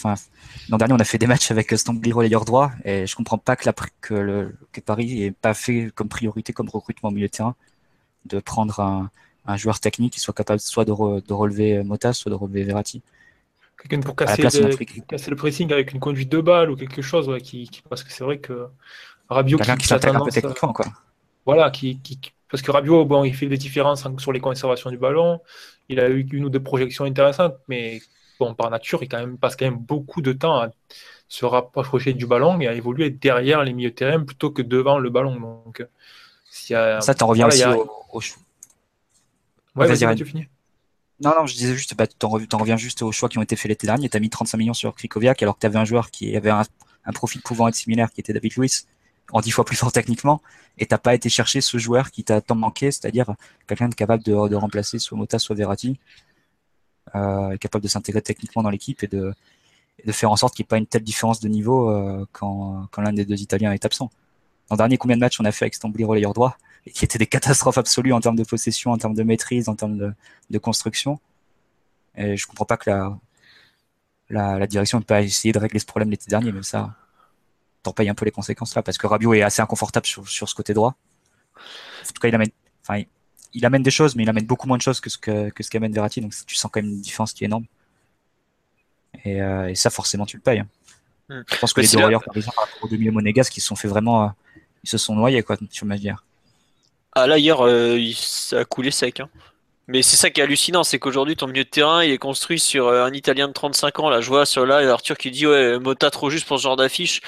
l'an dernier, on a fait des matchs avec Stambley relayeur droit, et je comprends pas que, la, que, le, que Paris ait pas fait comme priorité, comme recrutement au milieu de terrain, de prendre un, un joueur technique qui soit capable soit de, de relever Mota, soit de relever Verratti. Quelqu'un pour casser, place, le, casser pressing avec une conduite de balle ou quelque chose, ouais, qui, qui- parce que c'est vrai que Rabiot quelqu'un qui, qui s'attaque un peu techniquement, quoi. voilà, qui, qui, Parce que Rabiot, bon, il fait des différences sur les conservations du ballon. Il a eu une ou deux projections intéressantes, mais bon, par nature, il quand même, passe quand même beaucoup de temps à se rapprocher du ballon et à évoluer derrière les milieux de terrain plutôt que devant le ballon. Donc, y a, ça, t'en reviens aussi au, au, Ouais, vas-y, vas. Non, non, je disais juste, bah, t'en reviens juste aux choix qui ont été faits l'été dernier. T'as mis 35 millions sur Krikoviak alors que t'avais un joueur qui avait un, un profil pouvant être similaire qui était David Lewis en dix fois plus fort techniquement, et t'as pas été chercher ce joueur qui t'a tant manqué, c'est-à-dire quelqu'un capable de, de, remplacer soit Mota, soit Verratti, euh, capable de s'intégrer techniquement dans l'équipe et de, de faire en sorte qu'il n'y ait pas une telle différence de niveau euh, quand, quand l'un des deux Italiens est absent. L'an dernier, combien de matchs on a fait avec Stamboli relayeur droit, et qui étaient des catastrophes absolues en termes de possession, en termes de maîtrise, en termes de, de construction. Et je comprends pas que la, la, la direction n'ait pas essayé de régler ce problème l'été dernier, mais ça, t'en payes un peu les conséquences là, parce que Rabiot est assez inconfortable sur, sur ce côté droit. En tout cas, il amène, enfin, il, amène des choses, mais il amène beaucoup moins de choses que ce que, que ce qu'amène Verratti, donc tu sens quand même une différence qui est énorme. Et, euh, et ça, forcément, tu le payes. Hmm. Je pense que les deux par exemple, au demi Monégas, qui se sont fait vraiment, euh, ils se sont noyés, quoi, sur ma dire. Ah là, hier, euh, ça a coulé sec. Hein. Mais c'est ça qui est hallucinant, c'est qu'aujourd'hui ton milieu de terrain il est construit sur euh, un Italien de 35 ans. Là, je vois sur là Arthur qui dit ouais Mota trop juste pour ce genre d'affiche.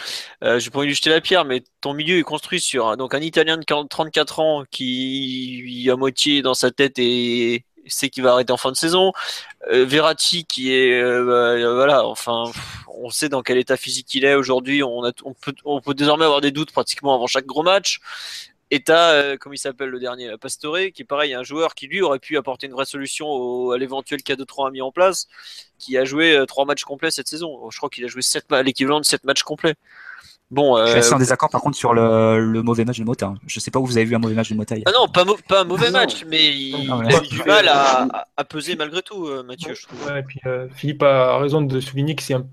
Euh, J'ai pas jeter la pierre, mais ton milieu est construit sur donc un Italien de 34 ans qui à moitié dans sa tête et sait qu'il va arrêter en fin de saison. Euh, Verratti qui est bah, voilà, enfin on sait dans quel état physique il est aujourd'hui. On peut désormais avoir des doutes pratiquement avant chaque gros match. Et t'as, euh, comme il s'appelle le dernier, Pastore, qui est pareil, un joueur qui lui aurait pu apporter une vraie solution à l'éventuel cas de 3 mis en place, qui a joué euh, trois matchs complets cette saison. Je crois qu'il a joué l'équivalent de 7 matchs complets. Bon, euh, je suis assez en désaccord par contre sur le, le mauvais match de Mota. Hein. Je sais pas où vous avez vu un mauvais match de Mota. Ah non, pas, pas un mauvais match, mais il, a eu du mal à, à, peser malgré tout, euh, Mathieu. Je trouve. Ouais, et puis euh, Philippe a raison de souligner que c'est un...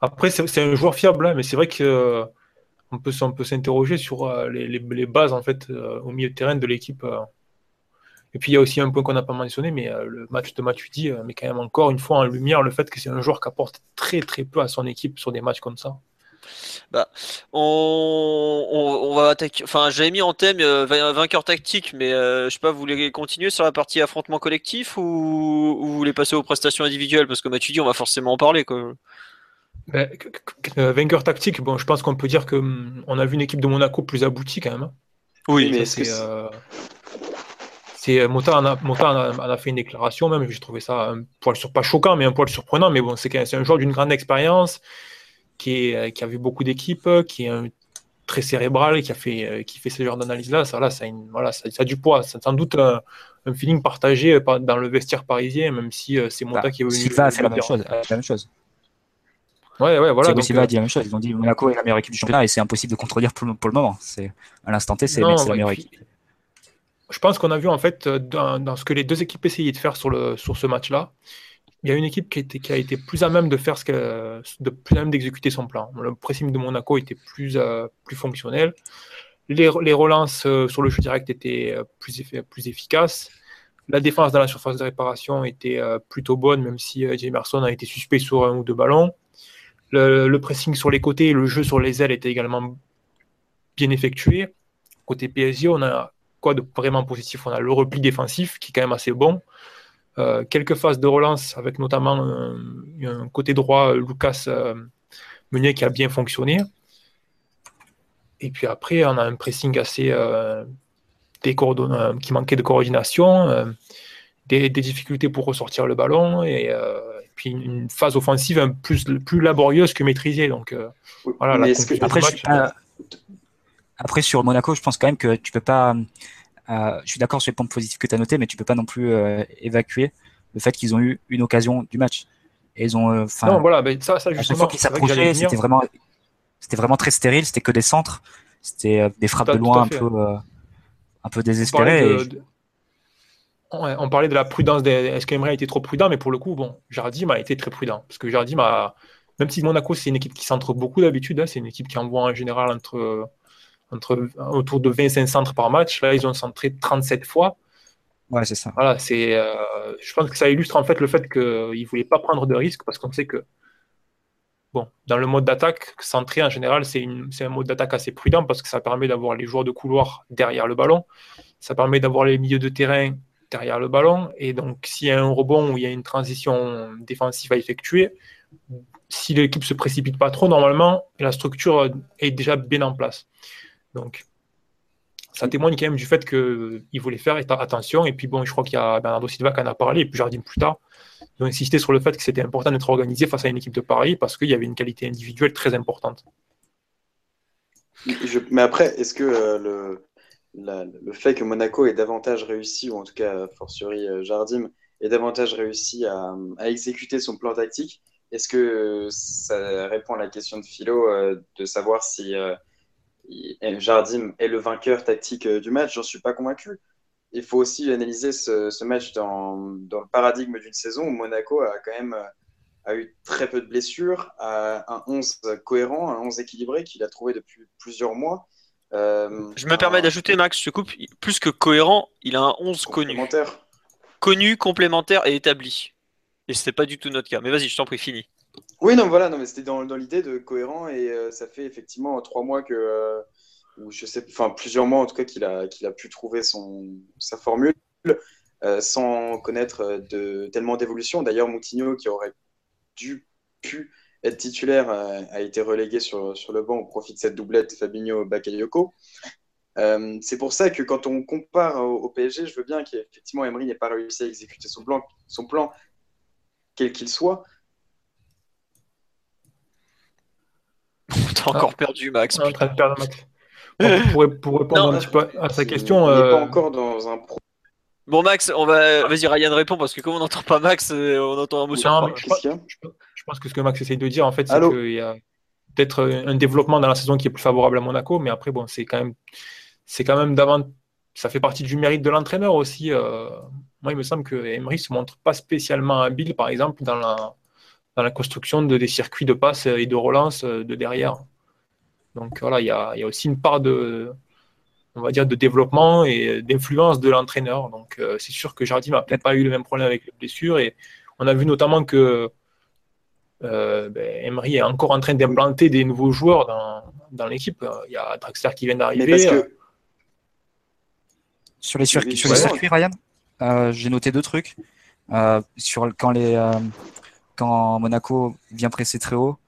après c'est un joueur fiable, hein, mais c'est vrai que on peut, s'interroger sur euh, les, bases en fait euh, au milieu de terrain de l'équipe. Euh. Et puis il y a aussi un point qu'on n'a pas mentionné, mais le match de Matuidi met quand même encore une fois en lumière le fait que c'est un joueur qui apporte très très peu à son équipe sur des matchs comme ça. Bah, on, va. Enfin, j'avais mis en thème vainqueur tactique, mais je sais pas, vous voulez continuer sur la partie affrontement collectif ou, ou vous voulez passer aux prestations individuelles? Parce que Matuidi, on va forcément en parler. Quoi. Ben, vainqueur tactique, bon, je pense qu'on peut dire qu'on hum, a vu une équipe de Monaco plus aboutie quand même. Hein. Oui, mais c'est. Euh, c'est Mota, en a, a, fait une déclaration même, j'ai trouvé ça un poil sur, pas choquant, mais un poil surprenant. Mais bon, c'est un joueur d'une grande expérience, qui, est, qui a vu beaucoup d'équipes, qui est un, très cérébral, qui a fait, qui fait ce genre d'analyse-là. Ça, là, ça, a une, voilà, ça, a du poids. C'est sans doute un, feeling partagé dans le vestiaire parisien, même si euh, c'est Mota bah, qui est venu. Fait la. La même chose. Ouais, ouais, voilà. Donc, Silva a dit la même chose. Ils ont dit Monaco est la meilleure équipe du championnat et c'est impossible de contredire pour, pour le moment. C'est à l'instant T, c'est la meilleure équipe. Je pense qu'on a vu en fait dans, dans, ce que les deux équipes essayaient de faire sur, le, sur ce match-là. Il y a une équipe qui a été, qui a été plus à même de faire ce que, de plus à même d'exécuter son plan. Le pressing de Monaco était plus, euh, plus fonctionnel. Les, les relances euh, sur le jeu direct étaient euh, plus, plus efficaces. La défense dans la surface de réparation était plutôt bonne, même si Jamerson a été suspect sur un ou deux ballons. Le, pressing sur les côtés le jeu sur les ailes était également bien effectué. Côté PSG, on a quoi de vraiment positif? On a le repli défensif qui est quand même assez bon. Euh, quelques phases de relance avec notamment un, côté droit, Lucas euh, Meunier qui a bien fonctionné. Et puis après, on a un pressing assez euh, qui manquait de coordination, des, des, difficultés pour ressortir le ballon et puis une phase offensive plus, plus laborieuse que maîtrisée. Donc, euh, voilà, après, après, sur Monaco, je pense quand même que tu peux pas. Euh, je suis d'accord sur les points positifs que tu as notés, mais tu peux pas non plus euh, évacuer le fait qu'ils ont eu une occasion du match. Et ils ont. non, voilà, mais ça, ça justement. qu'ils s'approchaient, c'était vraiment, c'était vraiment très stérile. C'était que des centres, c'était des frappes de loin un peu, un peu désespérées on parlait de la prudence. Est-ce qu'Emery a été trop prudent Mais pour le coup, bon, Jardim a été très prudent. Parce que Jardim a. Même si Monaco, c'est une équipe qui centre beaucoup d'habitude, hein, c'est une équipe qui envoie en général entre, entre, autour de 25 centres par match. Là, ils ont centré 37 fois. Ouais, c'est ça. Voilà, c'est, euh, je pense que ça illustre en fait le fait qu'ils ne voulaient pas prendre de risques parce qu'on sait que bon, dans le mode d'attaque, centré en général, c'est un mode d'attaque assez prudent parce que ça permet d'avoir les joueurs de couloir derrière le ballon. Ça permet d'avoir les milieux de terrain derrière le ballon. Et donc, s'il y a un rebond ou il y a une transition défensive à effectuer, si l'équipe se précipite pas trop, normalement, la structure est déjà bien en place. Donc, ça témoigne quand même du fait qu'il voulait faire attention. Et puis, bon, je crois qu'il y a Bernardo Silva qui en a parlé, et puis Jardim plus tard. Ils ont insisté sur le fait que c'était important d'être organisé face à une équipe de Paris parce qu'il y avait une qualité individuelle très importante. mais après, est-ce que euh, le, le fait que Monaco ait davantage réussi, ou en tout cas, fortiori euh, Jardim, ait davantage réussi à, exécuter son plan tactique, est-ce que ça répond à la question de Philo euh, de savoir si Jardim est le vainqueur tactique du match? J'en suis pas convaincu il faut aussi analyser ce, match dans, le paradigme d'une saison où Monaco a quand même eu très peu de blessures, a un 11 cohérent, un 11 équilibré qu'il a trouvé depuis plusieurs mois. Euh, je me permets d'ajouter, Max, je coupe, plus que cohérent, il a un 11 connu. Connu, complémentaire et établi. Et ce n'est pas du tout notre cas. Mais vas-y, je t'en prie, fini. Oui, non, voilà, non, mais c'était dans, l'idée de cohérent et euh, ça fait effectivement trois mois que, euh, ou je sais, enfin plusieurs mois en tout cas qu'il a, qu'il a pu trouver son, sa formule sans connaître de, tellement d'évolution. D'ailleurs, Moutinho, qui aurait dû pu être titulaire, euh, a été relégué sur, sur le banc au profit de cette doublette Fabinho-Bakayoko. c'est pour ça que quand on compare au, PSG, je veux bien qu'effectivement Emery n'ait pas réussi à exécuter son plan, son plan quel qu'il soit. T'as encore perdu, Max. en train de perdre Max pour, répondre un petit peu à sa question. On n'est pas euh, encore dans un pro. Bon Max, on va vas-y Ryan répond parce que comme on n'entend pas Max, euh, on entend un mot sur je, pense, je pense que ce que Max essaye de dire en fait, c'est qu'il y a peut-être un développement dans la saison qui est plus favorable à Monaco, mais après bon, c'est quand même c'est quand même d'avant ça fait partie du mérite de l'entraîneur aussi. Euh, moi, il me semble que Emery se montre pas spécialement habile, par exemple, dans la, dans la construction de, des circuits de passe et de relance de derrière. Donc voilà, il y a, aussi une part de, on va dire, de développement et d'influence de l'entraîneur. Donc euh, c'est sûr que Jardim n'a peut-être pas eu le même problème avec les blessures et on a vu notamment que euh, ben, Emery est encore en train d'implanter des nouveaux joueurs dans, l'équipe. Il y a Draxler qui vient d'arriver. Sur les, circuits, sur les circuits, Ryan, euh, j'ai noté deux trucs. sur quand les quand Monaco vient presser très haut,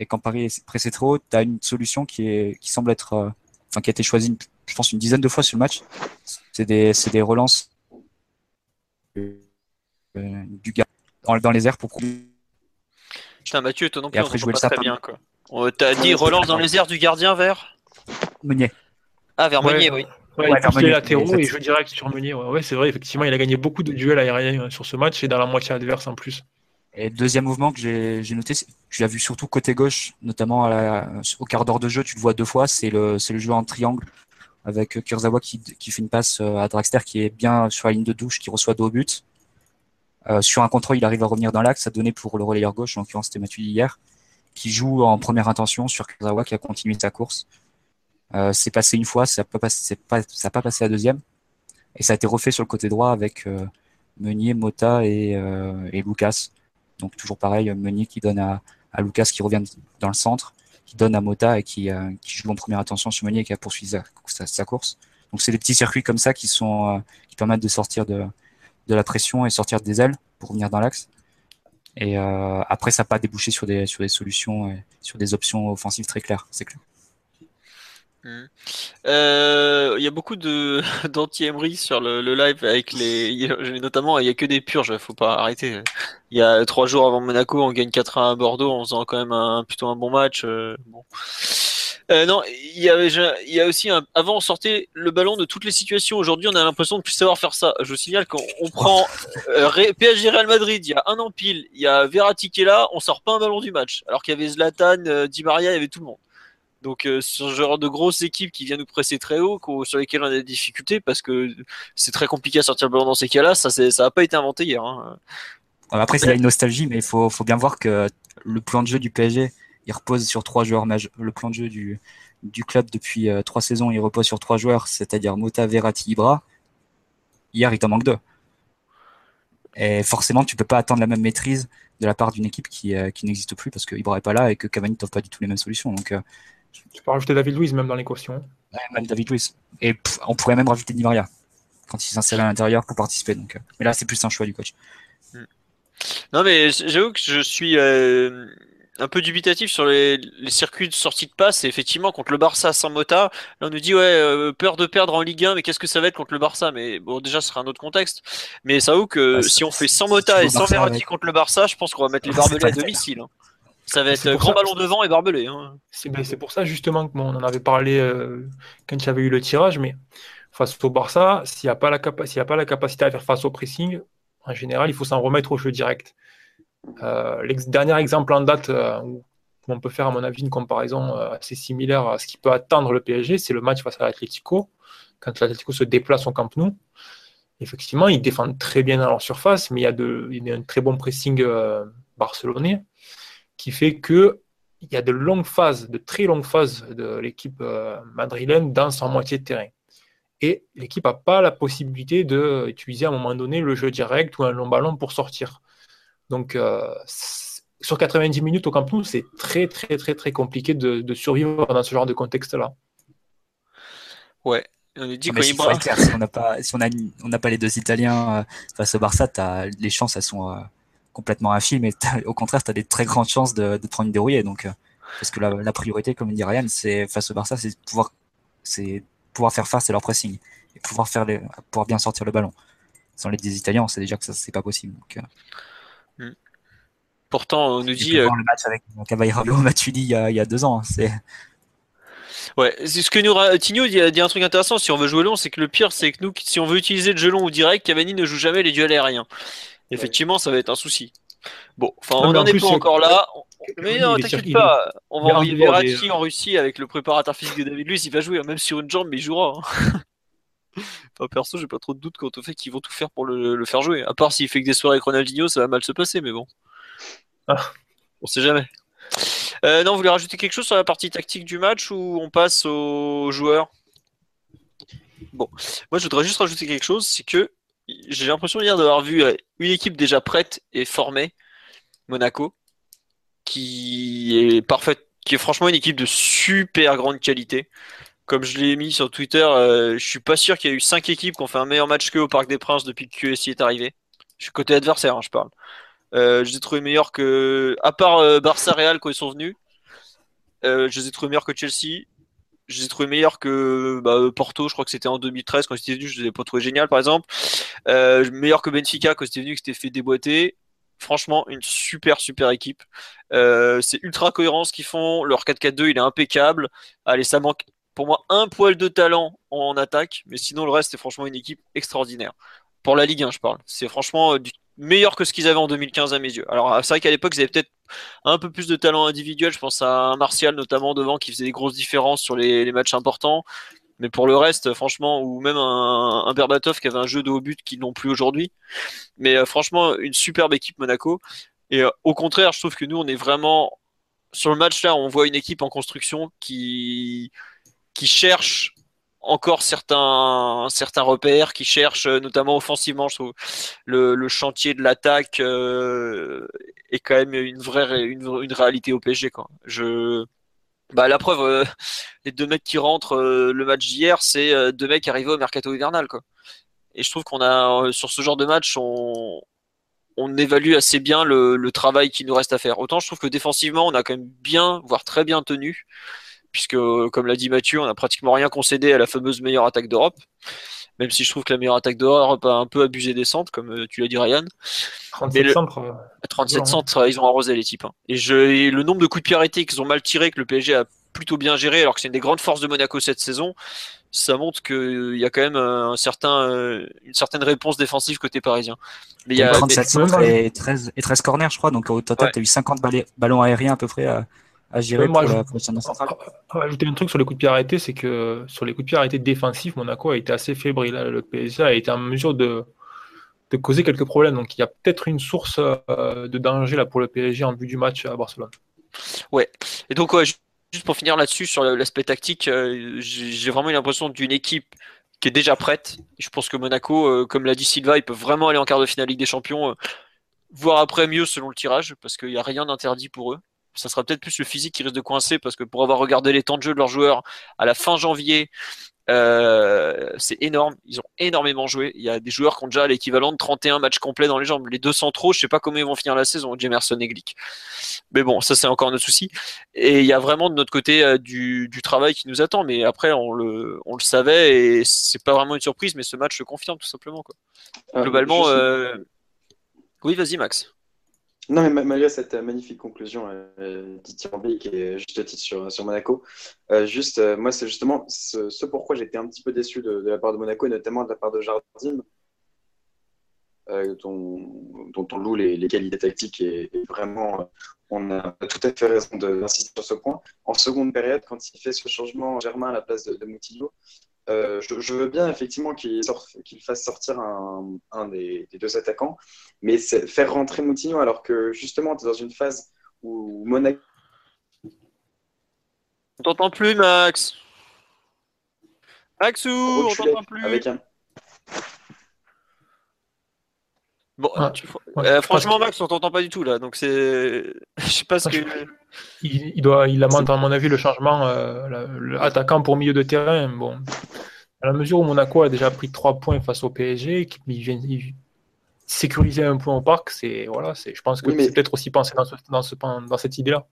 et quand Paris est pressé trop, tu as une solution qui, est, qui semble être, euh, enfin, qui a été choisie, je pense, une dizaine de fois sur le match. C'est des, des relances euh, du gars dans, les airs pour Putain, Mathieu, toi non plus, on jouer pas très bien, quoi. T'as dit relance dans les airs du gardien vers Meunier. Ah, vers Meunier, oui. Ouais, ouais, il les latéraux et jeu direct sur Meunier. Ouais, c'est vrai, effectivement, il a gagné beaucoup de duels aériens euh, sur ce match et dans la moitié adverse en plus. Et deuxième mouvement que j'ai noté, tu l'as vu surtout côté gauche, notamment au quart d'heure de jeu, tu le vois deux fois, c'est le, le jeu en triangle avec Kurzawa qui, qui fait une passe euh, à Draxler qui est bien sur la ligne de douche, qui reçoit deux au but. Euh, sur un contrôle, il arrive à revenir dans l'axe, à donner pour le relayeur gauche, en l'occurrence c'était Mathieu hier, qui joue en première intention sur Kurzawa qui a continué sa course. Euh, c'est passé une fois, ça n'a pas, pas, pas passé la deuxième. Et ça a été refait sur le côté droit avec euh, Meunier, Mota et, Lucas. Donc toujours pareil, Meunier qui donne à, Lucas qui revient dans le centre, qui donne à Mota et qui, joue en première attention sur Meunier qui a poursuivi sa, course. Donc c'est des petits circuits comme ça qui sont qui permettent de sortir de, de la pression et sortir des ailes pour revenir dans l'axe. Et euh, après, ça n'a pas débouché sur des, sur des solutions, et sur des options offensives très claires, c'est clair. Mmh. Euh, il y a beaucoup de d'anti-Emery sur le, live avec les notamment il y a que des purges, faut pas arrêter. Il y a trois jours avant Monaco, on gagne 4-1 à Bordeaux en faisant quand même un plutôt un bon match. Euh, bon. Euh, non, il y, avait, il y a aussi un, avant on sortait le ballon de toutes les situations. Aujourd'hui, on a l'impression de plus savoir faire ça. Je vous signale qu'on prend PSG Real Madrid, il y a un an pile, il y a Verratti qui est là, on sort pas un ballon du match, alors qu'il y avait Zlatan, Di Maria, il y avait tout le monde. Donc, euh, ce genre de grosses équipes qui viennent nous presser très haut, sur lesquelles on a des difficultés, parce que c'est très compliqué à sortir le ballon dans ces cas-là, ça n'a pas été inventé hier. Hein. Après, c'est une nostalgie, mais il faut, bien voir que le plan de jeu du PSG, il repose sur trois joueurs majeurs. Le plan de jeu du, club depuis euh, trois saisons, il repose sur trois joueurs, c'est-à-dire Mota, Verratti, Ibra. Hier, il t'en manque deux. Et forcément, tu peux pas attendre la même maîtrise de la part d'une équipe qui, qui n'existe plus parce qu'Ibra n'est pas là et que Cavani t'offre pas du tout les mêmes solutions. Donc, tu peux rajouter David Luiz même dans l'équation. Ouais, même David Luiz. Et on pourrait même rajouter Di Maria quand il s'insère à l'intérieur pour participer. Donc, mais là, c'est plus un choix du coach. Hmm. Non, mais j'avoue que je suis un peu dubitatif sur les, circuits de sortie de passe. Et effectivement, contre le Barça sans Mota, là on nous dit ouais, euh, peur de perdre en Ligue 1, mais qu'est-ce que ça va être contre le Barça? Mais bon, déjà, ce sera un autre contexte. Mais ça vaut que si on fait sans Mota et sans Verratti contre le Barça, je pense qu'on va mettre les barbelés à domicile. Hein. Ça va être grand ballon devant et barbelé. Hein. Ben, c'est pour ça justement que on en avait parlé euh, quand il y avait eu le tirage, mais face au Barça, s'il n'y a, pas la a pas la capacité à faire face au pressing, en général, il faut s'en remettre au jeu direct. Euh, le dernier exemple en date euh, où on peut faire, à mon avis, une comparaison euh, assez similaire à ce qui peut attendre le PSG, c'est le match face à l'Atlético, quand l'Atlético se déplace au Camp Nou. Effectivement, ils défendent très bien dans leur surface, mais il y a, de, un très bon pressing barcelonais qui fait que il y a de longues phases, de très longues phases de l'équipe madrilène dans son moitié de terrain. Et l'équipe n'a pas la possibilité d'utiliser à un moment donné le jeu direct ou un long ballon pour sortir. Donc, euh, sur 90 minutes au Camp Nou, c'est très, très, très, très compliqué de, survivre dans ce genre de contexte-là. Ouais. On dit si, on n'a pas, si on n'a pas les deux Italiens euh, face au Barça, les chances elles sont euh, complètement infimes. Et au contraire, tu as des très grandes chances de, prendre une dérouillée. Donc, parce que la, priorité, comme dit Ryan, c'est face au Barça, c'est pouvoir, c'est pouvoir faire face à leur pressing et pouvoir faire les, pouvoir bien sortir le ballon. Sans les deux Italiens, on sait déjà que ça c'est pas possible. Donc. Pourtant, on nous dit. Euh, le match avec Cavallero il, y a, il y a deux ans. Hein, c'est. Ouais, c'est ce que nous Tigno dit, a dit un truc intéressant. Si on veut jouer long, c'est que le pire, c'est que nous, si on veut utiliser le jeu long ou direct, Cavani ne joue jamais les duels aériens. Effectivement, ça va être un souci. Bon, enfin, on n'en est pas encore là. Mais non, t'inquiète pas, on va envoyer Verratti en Russie avec le préparateur physique de David Luiz, il va jouer, même sur une jambe, mais il jouera. Hein. Enfin, perso, j'ai pas trop de doute quant au fait qu'ils vont tout faire pour le, faire jouer. À part s'il fait que des soirées avec Ronaldinho, ça va mal se passer, mais bon. Ah. On sait jamais. Euh, non, vous voulez rajouter quelque chose sur la partie tactique du match ou on passe aux joueurs Bon, moi je voudrais juste rajouter quelque chose, c'est que j'ai l'impression hier d'avoir vu euh, une équipe déjà prête et formée, Monaco, qui est parfaite, qui est franchement une équipe de super grande qualité comme je l'ai mis sur Twitter, euh, je suis pas sûr qu'il y ait eu 5 équipes qui ont fait un meilleur match qu'eux au Parc des Princes depuis que QSI est arrivé. Je suis côté adversaire, hein, je parle. Euh, je les ai trouvés meilleurs que. À part euh, Barça Real quand ils sont venus, je les ai trouvés meilleurs que Chelsea. Je les ai trouvés meilleurs que bah, Porto, je crois que c'était en 2013 quand ils étaient venus, je les ai pas trouvés génial par exemple. meilleurs que Benfica quand ils étaient venus, qui s'était fait déboîter. Franchement, une super super équipe. c'est ultra cohérent ce qu'ils font. Leur 4-4-2, il est impeccable. Allez, ça manque pour moi un poil de talent en attaque, mais sinon le reste c'est franchement une équipe extraordinaire. Pour la Ligue 1, je parle. C'est franchement euh, meilleur que ce qu'ils avaient en 2015 à mes yeux. Alors c'est vrai qu'à l'époque ils avaient peut-être un peu plus de talent individuel. Je pense à un Martial notamment devant qui faisait des grosses différences sur les, matchs importants. Mais pour le reste, franchement, ou même un, Berbatov qui avait un jeu de haut but qu'ils n'ont plus aujourd'hui. Mais euh, franchement, une superbe équipe Monaco. Et euh, au contraire, je trouve que nous, on est vraiment sur le match là, on voit une équipe en construction qui cherche encore certains, certains repères, qui cherchent euh, notamment offensivement, je trouve, le, chantier de l'attaque euh, est quand même une vraie une, une réalité au PSG. Quoi. Je, bah, la preuve, euh, les deux mecs qui rentrent le match d'hier, c'est deux mecs arrivés au mercato hivernal. Quoi. Et je trouve qu'on a, sur ce genre de match, on, on évalue assez bien le, le travail qui nous reste à faire. Autant je trouve que défensivement, on a quand même bien, voire très bien tenu puisque, comme l'a dit Mathieu, on n'a pratiquement rien concédé à la fameuse meilleure attaque d'Europe. Même si je trouve que la meilleure attaque d'Europe a un peu abusé des centres, comme euh, tu l'as dit, Ryan. 37 centres. 37 euh, centres, ils ont arrosé les types. Hein. Et, je, le nombre de coups de pied arrêtés qu'ils ont mal tirés, que le PSG a plutôt bien géré, alors que c'est une des grandes forces de Monaco cette saison, ça montre qu'il y a quand même un certain, euh, une certaine réponse défensive côté parisien. Mais il y a 37 centres et 13, et 13 corners, je crois. Donc au total, tu as eu 50 ballons aériens à peu près à gérer pour, la, Ajouter un truc sur les coups de pied arrêtés, c'est que sur les coups de pied arrêtés défensifs, Monaco a été assez fébrile. Le PSG a été en mesure de, de causer quelques problèmes. Donc il y a peut-être une source euh, de danger là pour le PSG en vue du match à Barcelone. Ouais. Et donc juste pour finir là-dessus sur l'aspect tactique, euh, j'ai vraiment l'impression d'une équipe qui est déjà prête. Je pense que Monaco, euh, comme l'a dit Silva, ils peuvent vraiment aller en quart de finale Ligue des Champions voire après mieux selon le tirage, parce qu'il n'y a rien d'interdit pour eux. Ça sera peut-être plus le physique qui risque de coincer, parce que pour avoir regardé les temps de jeu de leurs joueurs à la fin janvier, euh, c'est énorme. Ils ont énormément joué. Il y a des joueurs qui ont déjà l'équivalent de 31 matchs complets dans les jambes. Les deux centraux, je sais pas comment ils vont finir la saison, Jemerson et Glick. Mais bon, ça c'est encore notre souci. Et il y a vraiment de notre côté euh, du, travail qui nous attend. Mais après, on le, on le savait et c'est pas vraiment une surprise, mais ce match le confirme tout simplement. Quoi. Euh, Globalement, oui, vas-y Max. Non, mais malgré cette euh, magnifique conclusion euh, dithyrambique et juste titre sur, sur Monaco, euh, juste, euh, moi, c'est justement ce, pourquoi j'étais un petit peu déçu de, la part de Monaco, et notamment de la part de Jardim, dont, dont, on loue les, qualités tactiques et, vraiment, on a tout à fait raison d'insister sur ce point. En seconde période, quand il fait ce changement Germain à la place de, de euh, je, veux bien effectivement qu'il fasse sortir un, des, deux attaquants, mais faire rentrer Moutinho alors que justement tu es dans une phase où Monaco. On t'entend plus, Max. Maxou, on t'entend plus. Avec un... Bon, ah, euh, franchement, Max, on t'entend pas du tout là, donc c'est. Je sais pas ce que. Il, doit, il amende à mon avis le changement, euh, l'attaquant pour milieu de terrain. Bon, à la mesure où Monaco a déjà pris 3 points face au PSG, qu'il vient sécuriser un point au parc, c'est voilà, c'est. Je pense que c'est peut-être aussi pensé dans, ce, dans, cette idée-là.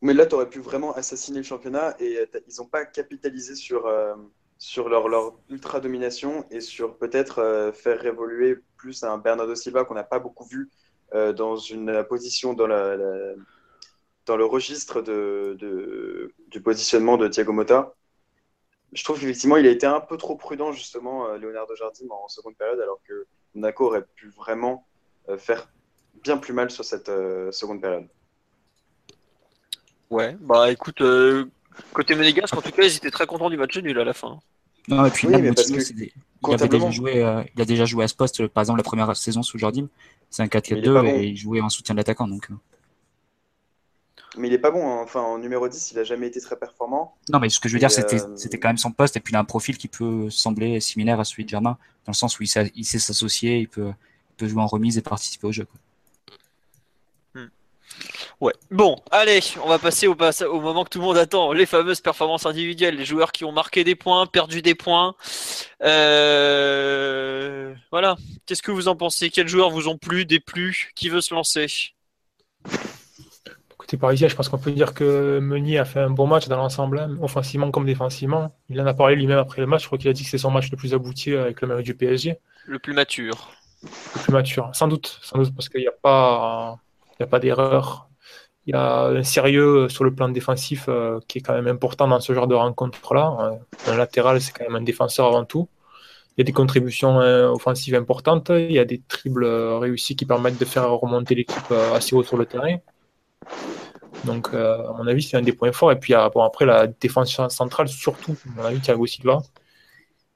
Mais là, tu aurais pu vraiment assassiner le championnat et ils n'ont pas capitalisé sur. Euh, sur leur, leur ultra domination et sur peut-être euh, faire évoluer plus un Bernardo Silva qu'on n'a pas beaucoup vu euh, dans une position dans, le registre du positionnement de Thiago Motta. Je trouve qu'effectivement, il a été un peu trop prudent, justement, euh, Leonardo Jardim en seconde période, alors que Monaco aurait pu vraiment faire bien plus mal sur cette seconde période. Ouais, bah écoute, côté monégasque, en tout cas, ils étaient très contents du match nul à la fin. Non, et puis il, avait déjà joué, euh, il a déjà joué à ce poste, par exemple, la première saison sous Jardim. C'est un 4-4-2 et il jouait en soutien de l'attaquant. Donc... Euh. Mais il est pas bon. Hein. Enfin, en numéro 10, il a jamais été très performant. Non, mais ce que je veux dire, c'était euh, c'était quand même son poste. Et puis il a un profil qui peut sembler similaire à celui de Germain, dans le sens où il sait, il sait s'associer, il peut, il peut jouer en remise et participer au jeu. Quoi. Ouais. Bon, allez, on va passer au, au moment que tout le monde attend, les fameuses performances individuelles, les joueurs qui ont marqué des points, perdu des points. Euh, voilà. Qu'est-ce que vous en pensez? Quels joueurs vous ont plu, déplu? Qui veut se lancer? Côté parisien, je pense qu'on peut dire que Meunier a fait un bon match dans l'ensemble, hein, offensivement comme défensivement. Il en a parlé lui-même après le match. Je crois qu'il a dit que c'est son match le plus abouti avec le match du PSG. Le plus mature. Le plus mature, sans doute, sans doute parce qu'il n'y a pas, il a pas d'erreur il y a un sérieux sur le plan défensif euh, qui est quand même important dans ce genre de rencontre-là. Un latéral, c'est quand même un défenseur avant tout. Il y a des contributions euh, offensives importantes. Il y a des triples euh, réussis qui permettent de faire remonter l'équipe assez haut sur le terrain. Donc, à mon avis, c'est un des points forts. Et puis, après, la défense centrale, surtout, à mon avis, Thiago Silva,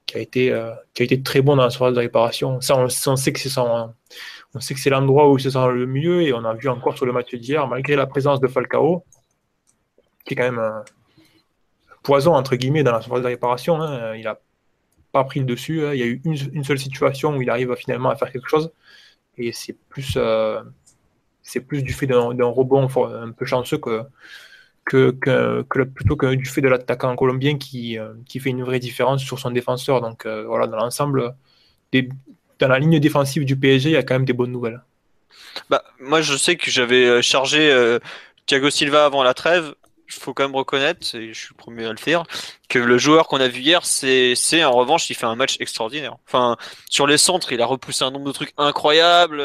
qui a été, qui a été très bon dans la surface de réparation. Ça, on, sait que c'est on sait que c'est l'endroit où il se sent le mieux et on a vu encore sur le match d'hier, malgré la présence de Falcao, qui est quand même un poison entre guillemets dans la surface de réparation. Hein. Il n'a pas pris le dessus. Hein. Il y a eu une, seule situation où il arrive finalement à faire quelque chose et c'est plus, euh, c'est plus du fait d'un rebond un peu chanceux que, plutôt que du fait de l'attaquant colombien qui, euh, qui fait une vraie différence sur son défenseur. Donc euh, voilà, dans l'ensemble, dans la ligne défensive du PSG, il y a quand même des bonnes nouvelles. Bah, moi, je sais que j'avais euh, chargé Thiago Silva avant la trêve. Il faut quand même reconnaître, et je suis le premier à le faire, que le joueur qu'on a vu hier, c'est, en revanche, il fait un match extraordinaire. Enfin, sur les centres, il a repoussé un nombre de trucs incroyables.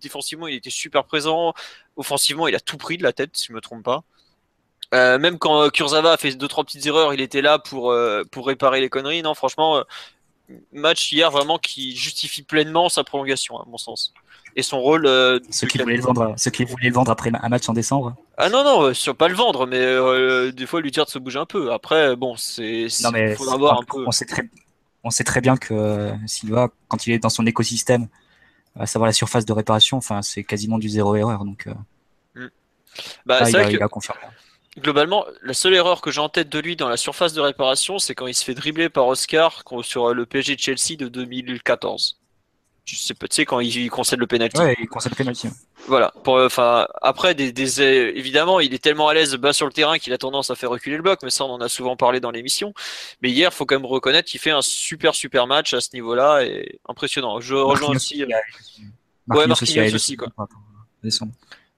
Défensivement, il était super présent. Offensivement, il a tout pris de la tête, si je me trompe pas. Même quand Kurzawa a fait deux trois petites erreurs, il était là pour pour réparer les conneries. Non, franchement, match hier vraiment qui justifie pleinement sa prolongation, à mon sens. Et son rôle. Euh, ceux, qui voulaient le vendre, ceux qui voulaient le vendre après un match en décembre Ah non, non, euh, sur pas le vendre, mais euh, des fois lui dire de se bouger un peu. Après, bon, c'est. Non, mais faut avoir un peu. On sait, très, on sait très bien que Silva, quand il est dans son écosystème, à savoir la surface de réparation, enfin, c'est quasiment du zéro erreur. Donc, mm. bah, vrai que... Globalement, la seule erreur que j'ai en tête de lui dans la surface de réparation, c'est quand il se fait dribbler par Oscar sur le PSG de Chelsea de 2014. tu sais, tu sais quand il concède le penalty. Ouais, il concède le penalty. Voilà. Pour, enfin, après, des, des, évidemment, il est tellement à l'aise bas sur le terrain qu'il a tendance à faire reculer le bloc, mais ça, on en a souvent parlé dans l'émission. Mais hier, faut quand même reconnaître qu'il fait un super, super match à ce niveau-là et impressionnant. Je rejoins aussi. Euh... Ouais, Marquinhos aussi, quoi.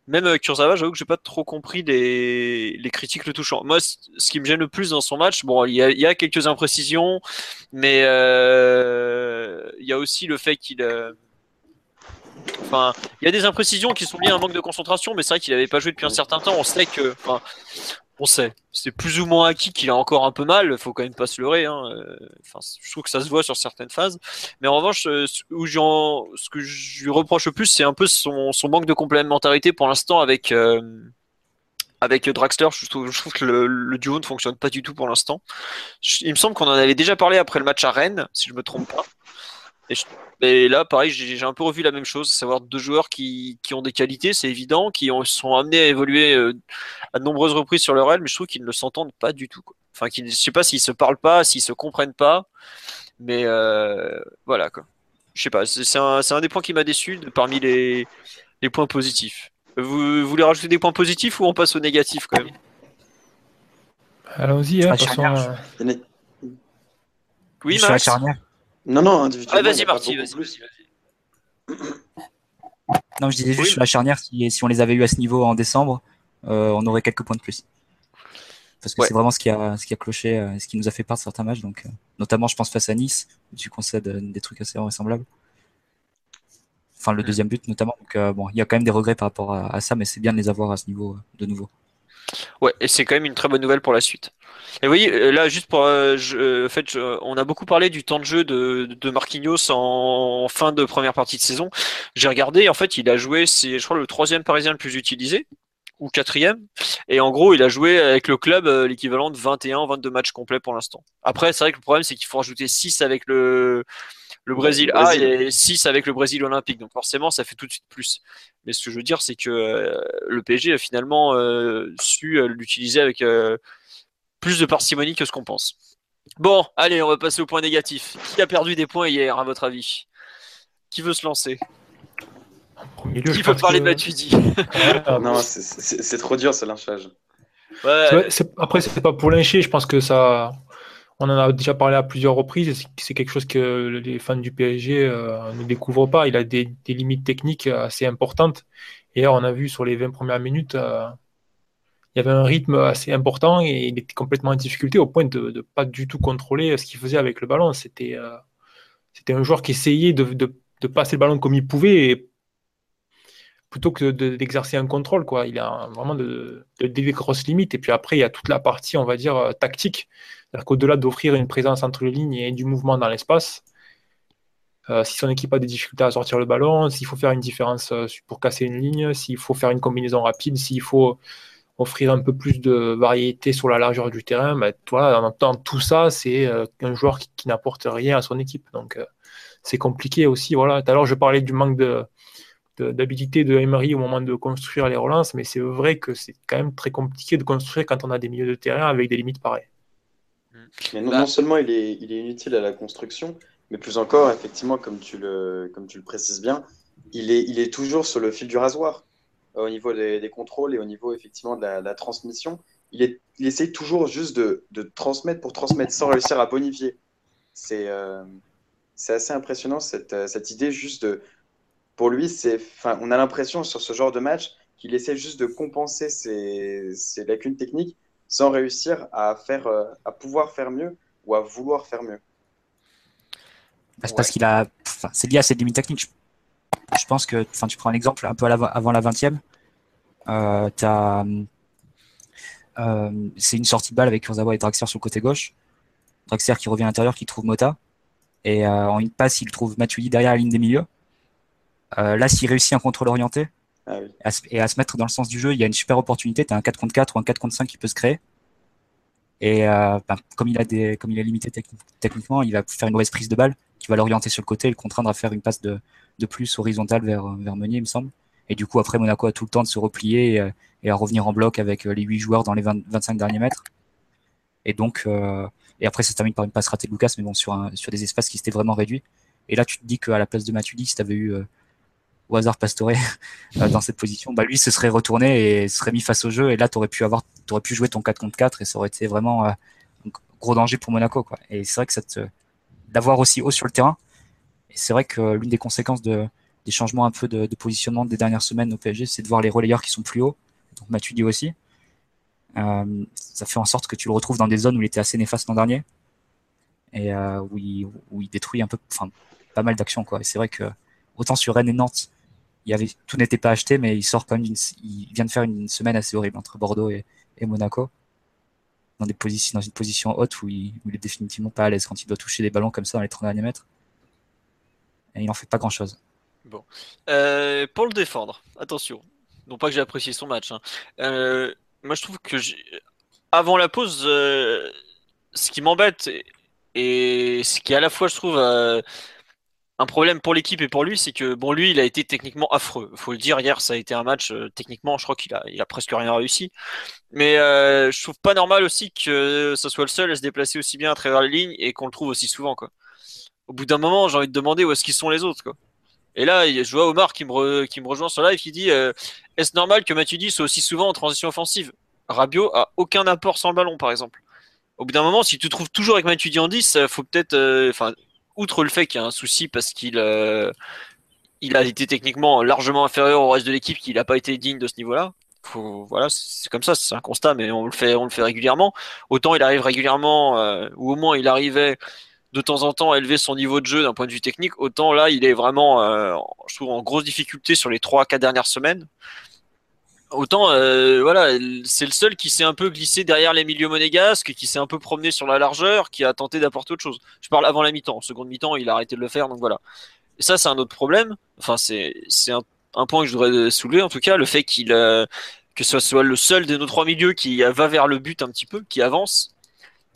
Même euh, Kurzawa, j'avoue que j'ai pas trop compris les, les critiques le touchant. Moi, ce qui me gêne le plus dans son match, bon, il y a, y a quelques imprécisions, mais euh, il y a aussi le fait qu'il, euh, enfin, il y a des imprécisions qui sont liées à un manque de concentration, mais c'est vrai qu'il avait pas joué depuis un certain temps. On sait que, enfin, on sait, c'est plus ou moins acquis qu'il a encore un peu mal. Faut quand même pas se leurrer. Hein. Enfin, je trouve que ça se voit sur certaines phases. Mais en revanche, où ce que je lui reproche le plus, c'est un peu son, manque de complémentarité pour l'instant avec euh, Draxler. Je trouve, je trouve que le, le, duo ne fonctionne pas du tout pour l'instant. Il me semble qu'on en avait déjà parlé après le match à Rennes, si je me trompe pas. Et, je, et, là, pareil, j'ai un peu revu la même chose, savoir deux joueurs qui, qui ont des qualités, c'est évident, qui ont, sont amenés à évoluer euh, à de nombreuses reprises sur leur aile, mais je trouve qu'ils ne s'entendent pas du tout. Quoi. Enfin, je sais pas s'ils se parlent pas, s'ils se comprennent pas, mais euh, voilà quoi. Je sais pas, c'est un, un, des points qui m'a déçu de, parmi les, les points positifs. Vous, vous, voulez rajouter des points positifs ou on passe aux négatifs quand même? Allons-y, hein, passons à... Oui, Max charnière. Non, non, individuellement. Vas-y, Marty, vas-y. Vas non, je disais juste oui. sur la charnière, si, si, on les avait eu à ce niveau en décembre, euh, on aurait quelques points de plus. Parce que ouais. c'est vraiment ce qui a, ce qui a cloché, euh, ce qui nous a fait perdre certains matchs. Donc, euh, notamment, je pense face à Nice, où tu concèdes des trucs assez vraisemblables. Enfin, le deuxième but, notamment. Donc, euh, bon, il y a quand même des regrets par rapport à, à ça, mais c'est bien de les avoir à ce niveau de nouveau. Ouais, et c'est quand même une très bonne nouvelle pour la suite. Et oui, là, juste pour, euh, je, en fait, je, on a beaucoup parlé du temps de jeu de, de Marquinhos en fin de première partie de saison. J'ai regardé, en fait, il a joué, c'est, je crois, le troisième parisien le plus utilisé ou quatrième. Et en gros, il a joué avec le club euh, l'équivalent de 21, 22 matchs complets pour l'instant. Après, c'est vrai que le problème, c'est qu'il faut rajouter 6 avec le, le Brésil A et 6 avec le Brésil olympique. Donc forcément, ça fait tout de suite plus. Mais ce que je veux dire, c'est que euh, le PSG a finalement euh, su euh, l'utiliser avec euh, plus de parcimonie que ce qu'on pense. Bon, allez, on va passer au point négatif. Qui a perdu des points hier, à votre avis? Qui veut se lancer? Qui veut parler que... de Matuidi? Non, c'est trop dur ce lynchage. Ouais. Après, c'est pas pour lyncher, je pense que ça on en a déjà parlé à plusieurs reprises, c'est quelque chose que les fans du PSG euh, ne découvrent pas. Il a des, des, limites techniques assez importantes. Et là, on a vu sur les 20 premières minutes, euh, il y avait un rythme assez important et il était complètement en difficulté au point de ne pas du tout contrôler ce qu'il faisait avec le ballon. C'était euh, un joueur qui essayait de, de, passer le ballon comme il pouvait plutôt que d'exercer un contrôle. Quoi. Il a vraiment de, des grosses limites. Et puis après, il y a toute la partie, on va dire, tactique. C'est-à-dire qu'au-delà d'offrir une présence entre les lignes et du mouvement dans l'espace, euh, si son équipe a des difficultés à sortir le ballon, s'il faut faire une différence euh, pour casser une ligne, s'il faut faire une combinaison rapide, s'il faut offrir un peu plus de variété sur la largeur du terrain, ben, voilà, en même temps, tout ça, c'est euh, un joueur qui, qui n'apporte rien à son équipe. Donc, euh, c'est compliqué aussi. Voilà. Tout à l'heure, je parlais du manque de, d'habilité de, Emery au moment de construire les relances, mais c'est vrai que c'est quand même très compliqué de construire quand on a des milieux de terrain avec des limites pareilles. Mais non, bah. non, seulement il est, il est inutile à la construction, mais plus encore, effectivement, comme tu le, comme tu le précises bien, il est, il est toujours sur le fil du rasoir au niveau des, contrôles et au niveau effectivement de la, transmission. Il, est, il essaye toujours juste de, transmettre pour transmettre sans réussir à bonifier. C'est euh, assez impressionnant cette, cette idée juste de. Pour lui, on a l'impression sur ce genre de match qu'il essaie juste de compenser ses, lacunes techniques sans réussir à, faire, euh, à pouvoir faire mieux ou à vouloir faire mieux. Bah, c'est parce qu'il a. C'est lié à ses limites techniques. Je, pense que. Enfin, tu prends un exemple un peu avant la 20e. Euh, euh, c'est une sortie de balle avec Kurzawa et Draxler sur le côté gauche. Draxler qui revient à l'intérieur, qui trouve Mota. Et euh, en une passe, il trouve Matuidi derrière la ligne des milieux. Là, s'il réussit un contrôle orienté, ah oui. et à se mettre dans le sens du jeu, il y a une super opportunité. Tu as un 4 contre 4 ou un 4 contre 5 qui peut se créer. Et euh, ben, comme il a des, comme il est limité techni techniquement, il va faire une mauvaise prise de balle qui va l'orienter sur le côté et le contraindre à faire une passe de, de plus horizontale vers, vers Meunier, il me semble. Et du coup, après, Monaco a tout le temps de se replier et, et à revenir en bloc avec les 8 joueurs dans les 20, 25 derniers mètres. Et donc, euh, et après, ça se termine par une passe ratée de Lucas, mais bon, sur, un, sur des espaces qui s'étaient vraiment réduits. Et là, tu te dis qu'à la place de Matuidi, si tu avais eu euh, au hasard Pastore euh, dans cette position, bah lui se serait retourné et serait mis face au jeu. Et là, tu aurais pu avoir, aurais pu jouer ton 4 contre 4 et ça aurait été vraiment un gros danger pour Monaco. Quoi. Et c'est vrai que cette, d'avoir aussi haut sur le terrain. C'est vrai que l'une des conséquences de, des changements un peu de, positionnement des dernières semaines au PSG, c'est de voir les relayeurs qui sont plus hauts. Donc Matuidi aussi. Euh, ça fait en sorte que tu le retrouves dans des zones où il était assez néfaste l'an dernier et euh, où, il, détruit un peu, enfin, pas mal d'actions. Et c'est vrai que autant sur Rennes et Nantes, tout n'était pas acheté, mais il sort quand même, il vient de faire une semaine assez horrible entre Bordeaux et, Monaco dans une position haute où il, où il, est définitivement pas à l'aise quand il doit toucher des ballons comme ça dans les 30 derniers mètres. Il en fait pas grand chose. Bon. Euh, pour le défendre, attention. Non pas que j'ai apprécié son match. Hein. Euh, moi, je trouve que avant la pause, euh, ce qui m'embête et, ce qui à la fois, je trouve, un problème pour l'équipe et pour lui, c'est que bon, lui, il a été techniquement affreux. Faut le dire, hier, ça a été un match techniquement, je crois qu'il a, il a presque rien réussi. Mais je trouve pas normal aussi que ce soit le seul à se déplacer aussi bien à travers les lignes et qu'on le trouve aussi souvent, quoi. Au bout d'un moment, j'ai envie de demander où est-ce qu'ils sont les autres, quoi. Et là, je vois Omar qui me, qui me rejoint sur live qui dit euh, Est-ce normal que Matuidi soit aussi souvent en transition offensive? Rabiot a aucun apport sans le ballon, par exemple. Au bout d'un moment, si tu te trouves toujours avec Matuidi en 10, faut peut-être. Enfin, outre le fait qu'il y a un souci parce qu'il euh, il a été techniquement largement inférieur au reste de l'équipe, qu'il n'a pas été digne de ce niveau-là. voilà, c'est comme ça, c'est un constat, mais on le fait, on le fait régulièrement. Autant il arrive régulièrement, euh, ou au moins il arrivait de temps en temps élever son niveau de jeu d'un point de vue technique. Autant là, il est vraiment, euh, je trouve, en grosse difficulté sur les trois, quatre dernières semaines. Autant, euh, voilà, c'est le seul qui s'est un peu glissé derrière les milieux monégasques, qui s'est un peu promené sur la largeur, qui a tenté d'apporter autre chose. Je parle avant la mi-temps. En seconde mi-temps, il a arrêté de le faire, donc voilà. Et ça, c'est un autre problème. Enfin, c'est un, un, point que je voudrais soulever, en tout cas, le fait qu'il euh, que ce soit le seul de nos trois milieux qui va vers le but un petit peu, qui avance.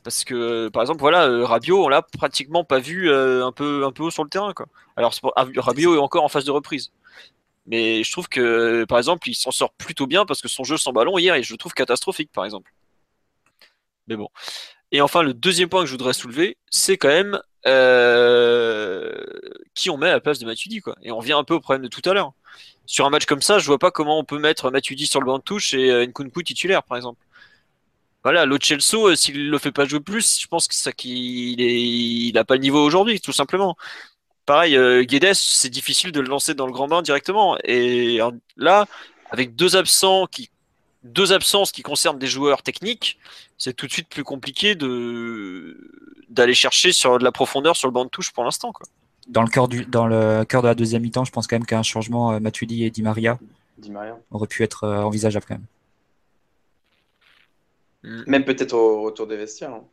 Parce que, par exemple, voilà, euh, Rabiot, on l'a pratiquement pas vu un peu un peu haut sur le terrain, quoi. Alors, Rabiot est encore en phase de reprise. Mais je trouve que, par exemple, il s'en sort plutôt bien parce que son jeu sans ballon hier, je le trouve catastrophique, par exemple. Mais bon. Et enfin, le deuxième point que je voudrais soulever, c'est quand même euh, qui on met à la place de Matuidi. Quoi. Et on revient un peu au problème de tout à l'heure. Sur un match comme ça, je vois pas comment on peut mettre Matuidi sur le banc de touche et euh, Nkunku titulaire, par exemple. Voilà, l'autre Chelsea, euh, s'il le fait pas jouer plus, je pense que ça qu'il est, il a pas le niveau aujourd'hui, tout simplement pareil, euh, Guedes, c'est difficile de le lancer dans le grand bain directement. Et là, avec deux absents qui deux absences qui concernent des joueurs techniques, c'est tout de suite plus compliqué de d'aller chercher sur de la profondeur sur le banc de touche pour l'instant. Dans le cœur du dans le cœur de la deuxième mi-temps, je pense quand même qu'un changement euh, Matuidi et Di Maria, Di Maria. aurait pu être euh, envisageable quand même. Mm. Même peut-être au retour des vestiaires. Hein.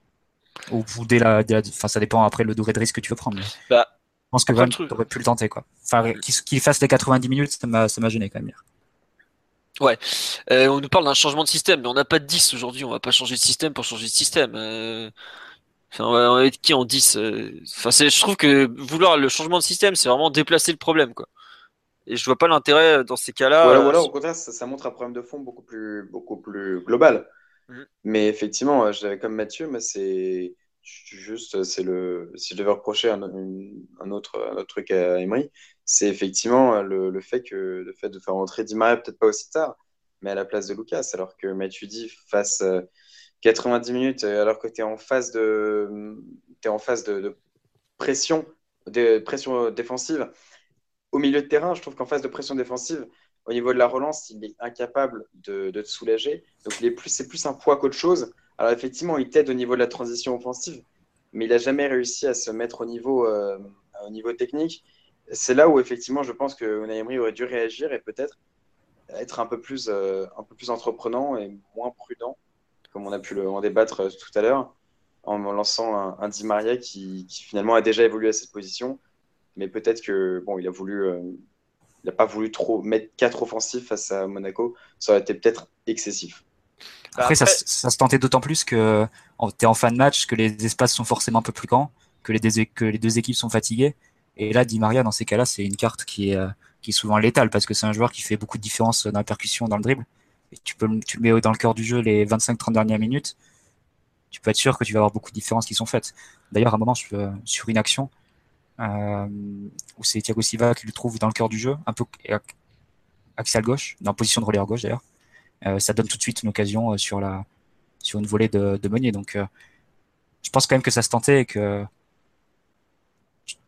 Ou dès la, enfin ça dépend après le degré de risque que tu veux prendre. Bah, je pense que Van aurait pu le tenter, quoi. Enfin, qu'il fasse les 90 minutes, ça m'a gêné quand même. Ouais, euh, on nous parle d'un changement de système, mais on n'a pas de 10 aujourd'hui, on va pas changer de système pour changer de système. Euh... Enfin, on va être qui en 10 euh... Enfin, je trouve que vouloir le changement de système, c'est vraiment déplacer le problème, quoi. Et je vois pas l'intérêt dans ces cas-là. Voilà, voilà, au contraire, ça, ça, montre un problème de fond beaucoup plus, beaucoup plus global. Mmh. Mais effectivement, j'avais comme Mathieu, c'est juste, c'est le, si je devais reprocher un, autre, truc à Emery, c'est effectivement le, le, fait que le fait de faire rentrer Di Maria peut-être pas aussi tard, mais à la place de Lucas, alors que Mathieu dit fasse 90 minutes, alors que tu es en phase de, es en phase de, pression, de pression défensive. Au milieu de terrain, je trouve qu'en phase de pression défensive, au niveau de la relance, il est incapable de, de te soulager. Donc, c'est plus, un poids qu'autre chose. Alors effectivement, il t'aide au niveau de la transition offensive, mais il n'a jamais réussi à se mettre au niveau, euh, au niveau technique. C'est là où effectivement, je pense que Unai aurait dû réagir et peut-être être un peu plus, euh, un peu plus entreprenant et moins prudent, comme on a pu en débattre euh, tout à l'heure, en lançant un, un Di Maria qui, finalement a déjà évolué à cette position, mais peut-être que bon, il a voulu, n'a pas voulu trop mettre quatre offensifs face à Monaco, ça aurait été peut-être excessif. Bah, après, Ça, ça, se tentait d'autant plus que tu es en fin de match, que les espaces sont forcément un peu plus grands, que les, deux, que les deux équipes sont fatiguées. Et là, Di Maria, dans ces cas-là, c'est une carte qui est, euh, qui est souvent létale parce que c'est un joueur qui fait beaucoup de différence dans la percussion, dans le dribble. Et tu, peux, tu le mets dans le cœur du jeu les 25-30 dernières minutes. Tu peux être sûr que tu vas avoir beaucoup de différences qui sont faites. D'ailleurs, à un moment, sur, sur une action, euh, où c'est Thiago Silva qui le trouve dans le cœur du jeu, un peu axial gauche, dans la position de relayeur gauche d'ailleurs. Euh, ça donne tout de suite une occasion euh, sur la sur une volée de, de Meunier. Donc, je pense quand même que ça se tentait et que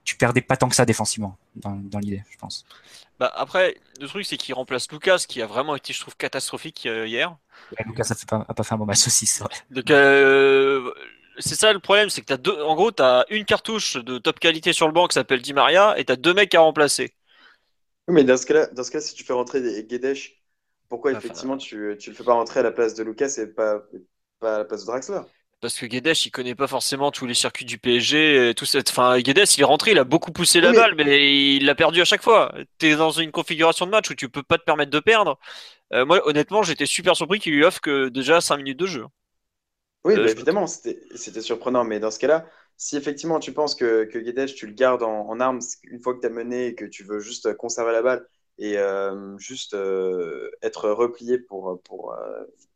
tu, perdais pas tant que ça défensivement dans, dans l'idée, je pense. Bah après, le truc c'est qu'il remplace Lucas, qui a vraiment été, je trouve, catastrophique hier. Lucas a, fait pas, a pas fait un bon match aussi, c'est vrai. Donc c'est ça le problème, c'est que t'as deux, en gros, tu as une cartouche de top qualité sur le banc qui s'appelle Di Maria et tu as deux mecs à remplacer. Oui, mais dans ce cas-là, dans ce cas si tu fais rentrer Guedes, pourquoi effectivement tu ne le fais pas rentrer à la place de Lucas et pas, pas à la place de Draxler? Parce que Guedes, il connaît pas forcément tous les circuits du PSG. Tout cette... Enfin, Guedes, il est rentré, il a beaucoup poussé la balle, mais il l'a perdu à chaque fois. Tu es dans une configuration de match où tu peux pas te permettre de perdre. Euh, moi, honnêtement, j'étais super surpris qu'il lui offre que déjà 5 minutes de jeu. Oui, euh, bah, évidemment, c'était surprenant. Mais dans ce cas-là, si effectivement tu penses que, que Guedes, tu le gardes en, armes une fois que tu as mené et que tu veux juste conserver la balle et euh, juste euh, être replié pour, pour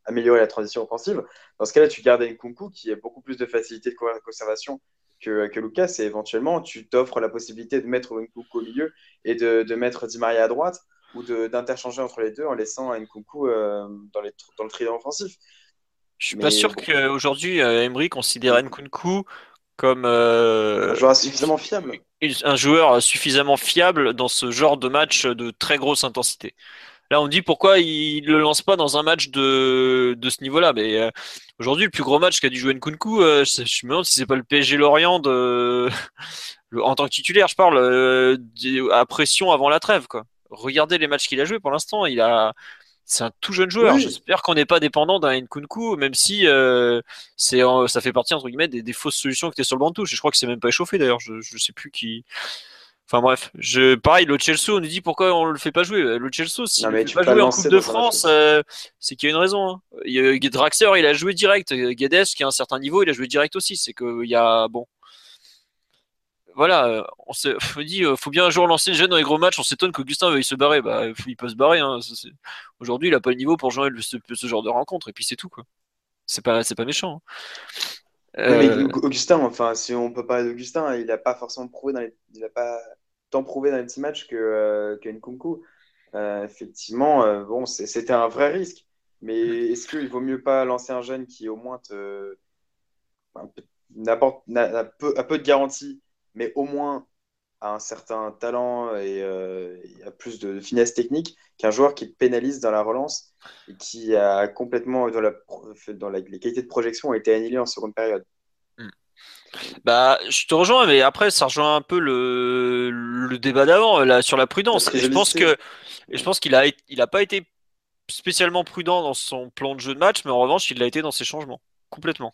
améliorer la transition offensive, dans ce cas-là, tu gardes Nkunku qui a beaucoup plus de facilité de conservation que, que Lucas et éventuellement tu t'offres la possibilité de mettre Nkunku au milieu et de, de mettre Di Maria à droite ou d'interchanger entre les deux en laissant Nkunku dans, les, dans le trident offensif. Je suis pas sûr qu'aujourd'hui euh, Emery considère Nkunku comme euh, un joueur suffisamment fiable. Un joueur suffisamment fiable dans ce genre de match de très grosse intensité. Là, on dit pourquoi il le lance pas dans un match de, de ce niveau-là. Mais euh, aujourd'hui, le plus gros match qu'a dû jouer Nkunku, je, je me demande si c'est pas le PSG Lorient de, en tant que titulaire, je parle à pression avant la trêve. Quoi. Regardez les matchs qu'il a joué pour l'instant. Il a, c'est un tout jeune joueur. J'espère qu'on n'est pas dépendant d'un Nkunku, même si euh, c'est ça fait partie entre guillemets des, fausses solutions qui étaient sur le banc de touche. Je crois que c'est même pas échauffé d'ailleurs. Je, je sais plus qui. Enfin bref, je, pareil, le Chelsea, on nous dit pourquoi on le fait pas jouer. Le Chelsea, si on ne fait pas jouer en Coupe de France, euh, c'est qu'il y a une raison. Hein. Il Draxler, il a joué direct. Guedes, qui a un certain niveau, il a joué direct aussi. C'est qu'il y a bon, voilà, euh, on se dit, euh, faut bien un jour lancer le jeune dans les gros matchs. On s'étonne qu'Augustin veuille se barrer. Bah, il peut se barrer. Hein. Aujourd'hui, il a pas le niveau pour jouer ce, genre de rencontre. Et puis c'est tout, quoi. C'est pas, c'est pas méchant. Hein. Euh, Augustin, enfin, si on peut parler d'Augustin, il a pas forcément prouvé dans les, il a pas tant prouvé dans les petits matchs que que Nkunku. effectivement, bon, c'était un vrai risque. Mais est-ce qu'il vaut mieux pas lancer un jeune qui au moins te n'apporte a peu, a peu de garantie mais au moins a un certain talent et, euh, a plus de finesse technique qu'un joueur qui pénalise dans la relance et qui a complètement, dans, la, dans la, les qualités de projection, été annihilées en seconde période. Hmm. Bah, je te rejoins, mais après, ça rejoint un peu le, le débat d'avant là, sur la prudence. Et je pense que, et je pense qu'il a, il a pas été spécialement prudent dans son plan de jeu de match, mais en revanche, il l'a été dans ses changements, complètement.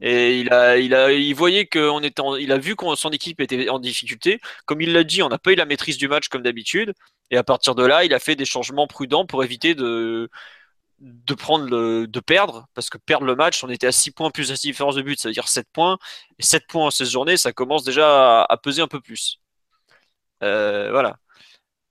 Et il a, il voyait qu'on était, il a vu que son équipe était en difficulté. Comme il l'a dit, on n'a pas eu la maîtrise du match comme d'habitude. Et à partir de là, il a fait des changements prudents pour éviter de perdre. Parce que perdre le match, on était à 6 points plus la différence de but, ça veut dire 7 points. Et 7 points en 16 journées, ça commence déjà à, peser un peu plus. Euh, voilà.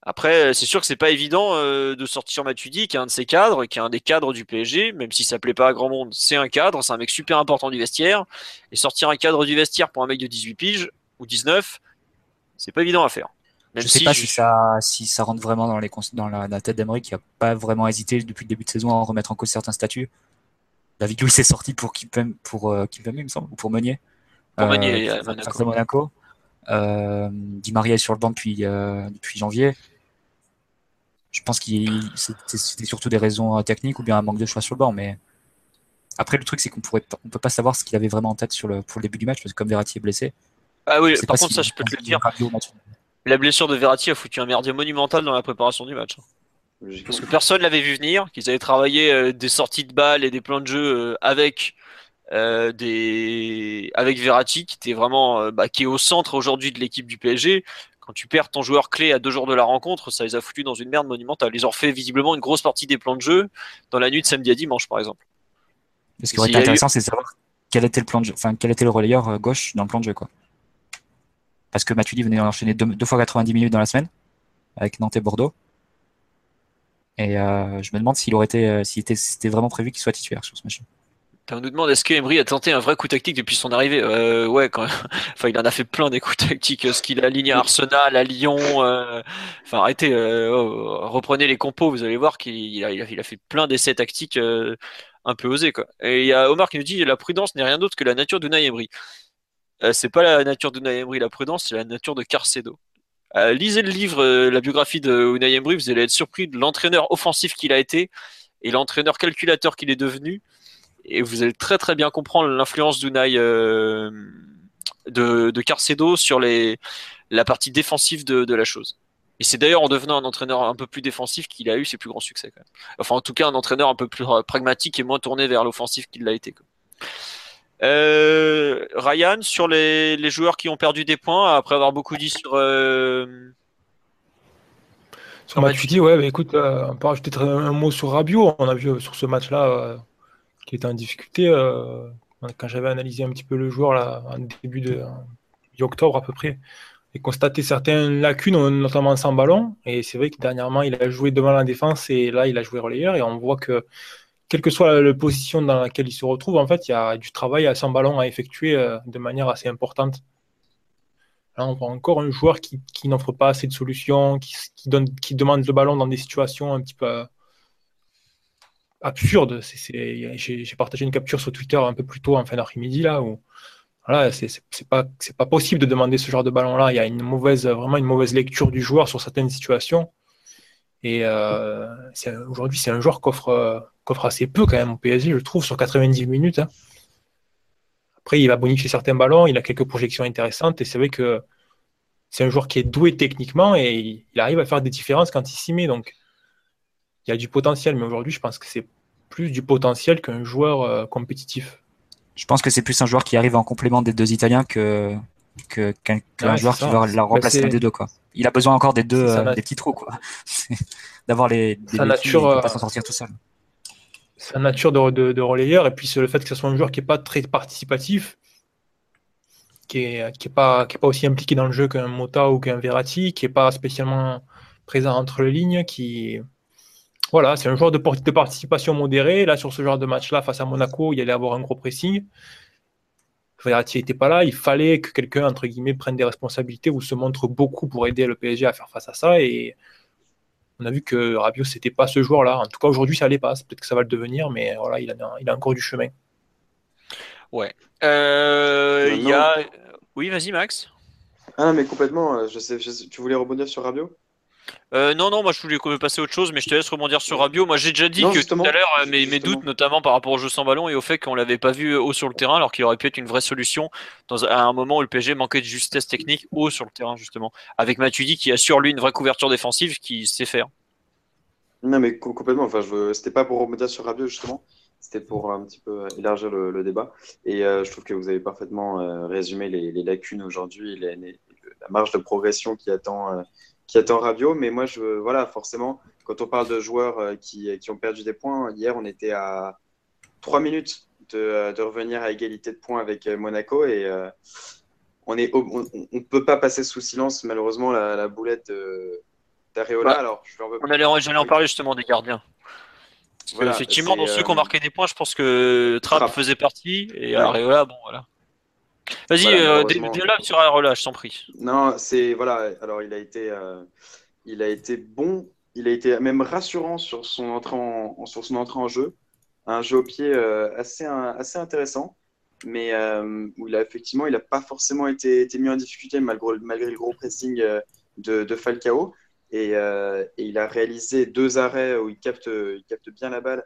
Après, c'est sûr que c'est pas évident euh, de sortir Matuidi, qui est un de ses cadres, qui est un des cadres du PSG, même si ça plaît pas à grand monde, c'est un cadre, c'est un mec super important du vestiaire. Et sortir un cadre du vestiaire pour un mec de 18 piges ou 19, c'est pas évident à faire. Même je sais pas si ça, si ça rentre vraiment dans, les, dans la, tête d'Emery qui a pas vraiment hésité depuis le début de saison à remettre en cause certains statuts. David Luiz est sorti pour Kipem, pour euh, il me semble, ou pour Meunier. Pour Meunier, euh, Monaco. Monaco. Euh, Di Maria est sur le banc depuis, euh, depuis janvier je pense que c'était surtout des raisons euh, techniques ou bien un manque de choix sur le banc. Mais après, le truc, c'est qu'on pourrait, on peut pas savoir ce qu'il avait vraiment en tête sur le, pour le début du match, parce que comme Verratti est blessé. Ah oui, par contre, ça, je peux te le dire. La blessure de Verratti a foutu un merdier monumental dans la préparation du match. Parce que personne l'avait vu venir, qu'ils avaient travaillé euh, des sorties de balles et des plans de jeu euh, avec des avec Verratti qui était vraiment bah, qui est au centre aujourd'hui de l'équipe du PSG quand tu perds ton joueur clé à deux jours de la rencontre, ça les a foutus dans une merde monumentale. Ils ont refait visiblement une grosse partie des plans de jeu dans la nuit de samedi à dimanche, par exemple. Ce qui aurait été intéressant, c'est de savoir quel était le plan de jeu, enfin quel était le relayeur euh, gauche dans le plan de jeu, quoi. Parce que Matuidi venait d'enchaîner deux, fois 90 minutes dans la semaine avec Nantes et Bordeaux. Et euh, je me demande s'il aurait été, euh, s'il était, vraiment prévu qu'il soit titulaire sur ce match. On nous demande est-ce qu'Emery a tenté un vrai coup tactique depuis son arrivée? Euh, Ouais, quand. Enfin, il en a fait plein des coups tactiques. Ce qu'il a aligné à Arsenal, à Lyon. Euh, enfin, arrêtez. Euh, oh, reprenez les compos. Vous allez voir qu'il a, fait plein d'essais tactiques un peu osés. Quoi. Et il y a Omar qui nous dit la prudence n'est rien d'autre que la nature d'Unai Emery. c'est pas la nature d'Unai Emery, la prudence, c'est la nature de Carcedo. lisez le livre, la biographie de Unai Emery. Vous allez être surpris de l'entraîneur offensif qu'il a été et l'entraîneur calculateur qu'il est devenu et vous allez très très bien comprendre l'influence d'Unai euh, de, de Carcedo sur les, la partie défensive de, de la chose. Et c'est d'ailleurs en devenant un entraîneur un peu plus défensif qu'il a eu ses plus grands succès. Quand même. Enfin, en tout cas, un entraîneur un peu plus pragmatique et moins tourné vers l'offensif qu'il l'a été. Euh, Ryan, sur les, les, joueurs qui ont perdu des points, après avoir beaucoup dit sur. Euh... Sur Matuidi, ouais, bah, écoute, euh, on peut rajouter un mot sur Rabiot. On a vu sur ce match-là qui était en difficulté. Euh, quand j'avais analysé un petit peu le joueur là, en début de octobre à peu près, et constaté certaines lacunes, notamment sans ballon. Et c'est vrai que dernièrement, il a joué devant la défense et là, il a joué relayeur. Et on voit que, quelle que soit la, position dans laquelle il se retrouve, en fait, il y a du travail à sans ballon à effectuer euh, de manière assez importante. Là, on voit encore un joueur qui, n'offre pas assez de solutions, qui, qui demande le ballon dans des situations un petit peu absurde. J'ai partagé une capture sur Twitter un peu plus tôt en fin d'après-midi là où c'est pas possible de demander ce genre de ballon là. Il y a une mauvaise vraiment une mauvaise lecture du joueur sur certaines situations. Et euh, aujourd'hui, c'est un joueur qu'offre qu'offre assez peu quand même au PSG, je trouve, sur 90 minutes. Hein. Après, il va bonifier certains ballons, il a quelques projections intéressantes et c'est vrai que c'est un joueur qui est doué techniquement et il arrive à faire des différences quand il s'y met. Donc, il y a du potentiel, mais aujourd'hui, je pense que c'est plus du potentiel qu'un joueur euh, compétitif. Je pense que c'est plus un joueur qui arrive en complément des deux Italiens que qu'un joueur qui va la remplacer bah, des deux quoi. Il a besoin encore des deux euh, des petits trous quoi. D'avoir les des sa nature euh, pas s'en sortir tout seul. Sa nature de, de, relayeur et puis le fait que ce soit un joueur qui est pas très participatif, qui est, qui est pas qui est pas aussi impliqué dans le jeu qu'un Mota ou qu'un Verratti, qui est pas spécialement présent entre les lignes, qui voilà, c'est un joueur de, de, participation modérée. Là, sur ce genre de match-là, face à Monaco, il allait avoir un gros pressing. Verratti n'était pas là. Il fallait que quelqu'un, entre guillemets, prenne des responsabilités ou se montre beaucoup pour aider le PSG à faire face à ça. Et on a vu que Rabiot, c'était pas ce joueur-là. En tout cas, aujourd'hui, ça allait pas. Peut-être que ça va le devenir, mais voilà, il a, il a encore du chemin. Ouais. Euh, il y a... Oui, vas-y, Max. Ah, mais complètement. Je sais, tu voulais rebondir sur Rabiot? Euh, non, non, moi je voulais passer à autre chose, mais je te laisse rebondir sur Rabiot. Moi j'ai déjà dit que tout à l'heure, euh, mes, mes, doutes, notamment par rapport au jeu sans ballon et au fait qu'on l'avait pas vu haut sur le terrain, alors qu'il aurait pu être une vraie solution dans, à un moment où le PSG manquait de justesse technique haut sur le terrain, justement. Avec Matuidi qui assure lui une vraie couverture défensive qui sait faire. Non, mais complètement. Enfin, je... c'était pas pour rebondir sur Rabiot, justement. C'était pour un petit peu élargir le, débat. Et euh, je trouve que vous avez parfaitement résumé les, les lacunes aujourd'hui, la marge de progression qui attend qui attend Rabiot. Mais moi, je, voilà, forcément, quand on parle de joueurs euh, qui, qui ont perdu des points, hier, on était à 3 minutes de, euh, de, revenir à égalité de points avec euh, Monaco. Et on ne on, peut pas passer sous silence, malheureusement, la, boulette d'Areola. Alors, je vais on allait, j'allais en parler justement des gardiens. effectivement, dans ceux qui ont marqué des points, je pense que Trapp, faisait partie et Areola, bon voilà. Vas-y, voilà, euh, sur un je t'en prie. Non, c'est voilà. Alors, il a été, euh, il a été bon. Il a été même rassurant sur son entrée en, sur son entrée en jeu. Un jeu au pied euh, assez, assez intéressant, mais où il a effectivement, il n'a pas forcément été, été, mis en difficulté malgré, malgré le gros pressing de, de Falcao. Et, et, il a réalisé deux arrêts où il capte, il capte bien la balle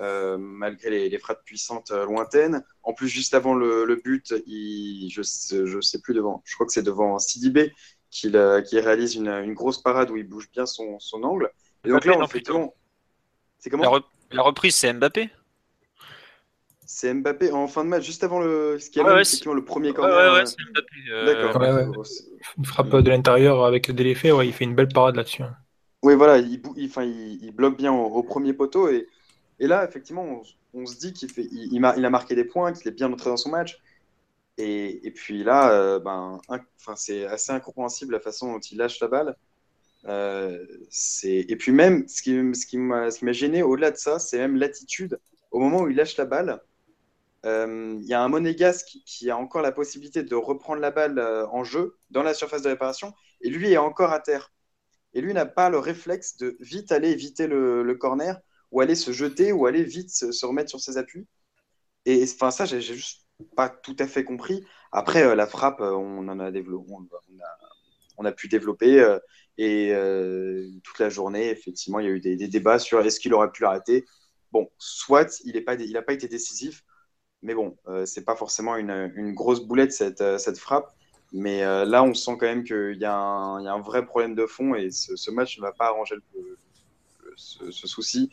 euh, malgré les, frappes puissantes euh, lointaines. En plus, juste avant le, but, je ne sais plus devant, je crois que c'est devant Sidibé qu'il euh, réalise une, grosse parade où il bouge bien son, angle. Et donc là, on fait C'est comment la, reprise, c'est Mbappé c'est Mbappé en fin de match, juste avant le, ce qui a le premier corner. Ouais, ouais, c'est Mbappé. D'accord. Une frappe de l'intérieur avec de l'effet, ouais, il fait une belle parade là-dessus. Hein. Oui, voilà, il, il, il, bloque bien au, premier poteau et et là, effectivement, on, se dit qu'il a marqué des points, qu'il est bien entré dans son match. Et, puis là, euh, ben, c'est assez incompréhensible la façon dont il lâche la balle. Euh, et puis même, ce qui, m'a gêné au-delà de ça, c'est même l'attitude. Au moment où il lâche la balle, il y a un Monégasque qui, a encore la possibilité de reprendre la balle en jeu dans la surface de réparation, et lui est encore à terre. Et lui n'a pas le réflexe de vite aller éviter le, corner, ou aller se jeter, ou aller vite se, remettre sur ses appuis. Et enfin, ça, j'ai juste pas tout à fait compris. Après, la frappe, on en a développé, on a, pu développer. et toute la journée, effectivement, il y a eu des, débats sur est-ce qu'il aurait pu l'arrêter. Bon, soit il n'a pas, pas été décisif, mais bon, euh, c'est pas forcément une, grosse boulette cette, euh, cette frappe. Mais euh, là, on sent quand même qu'il y, y, a un vrai problème de fond et ce, ce match ne va pas arranger le, ce, ce, souci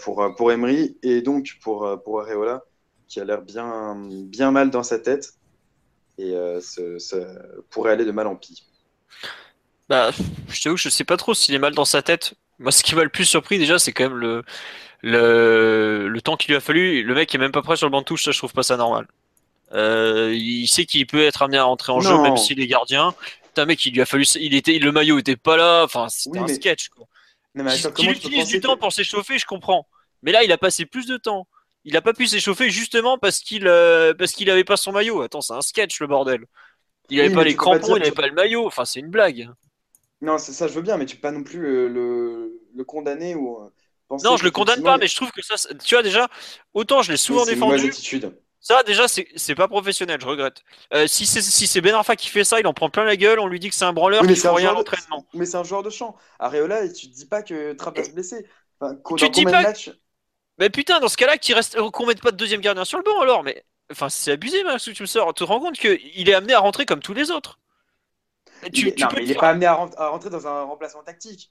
pour, pour Emery et donc pour, pour Areola qui a l'air bien, bien mal dans sa tête et ça pourrait aller de mal en pis. Bah, je t'avoue, je sais pas trop s'il est mal dans sa tête. Moi, ce qui m'a le plus surpris déjà, c'est quand même le, le, le temps qu'il lui a fallu, le mec est même pas prêt sur le banc de touche, ça je trouve pas ça normal. Euh, il sait qu'il peut être amené à rentrer en jeu même s'il est gardien. un mec, il lui a fallu, il était, le maillot était pas là, enfin c'était un sketch quoi. Qu'il utilise du temps pour s'échauffer, je comprends. Mais là, il a passé plus de temps. Il a pas pu s'échauffer justement parce qu'il euh, parce qu'il avait pas son maillot. Attends, c'est un sketch le bordel. Il avait pas les crampons, il avait pas le maillot. Enfin, c'est une blague. Non, c'est ça, je veux bien, mais tu peux pas non plus euh, le, le condamner ou non, je le condamne pas, mais je trouve que ça, tu vois déjà, autant je l'ai souvent défendu. Ça, déjà, c'est pas professionnel, je regrette. Euh, si c'est si Ben Arfa qui fait ça, il en prend plein la gueule, on lui dit que c'est un branleur, qui fait rien à l'entraînement. Mais c'est un joueur de champ. Areola, et tu te dis pas que Trapp va se blesser. Enfin, tu dis pas. Mais putain, dans ce cas-là, qu'on mette pas de deuxième gardien sur le banc alors, mais. Enfin, c'est abusé, ce que tu me sors. Tu te rends compte qu'il est amené à rentrer comme tous les autres. Tu, non, mais il est pas amené à rentrer dans un remplacement tactique.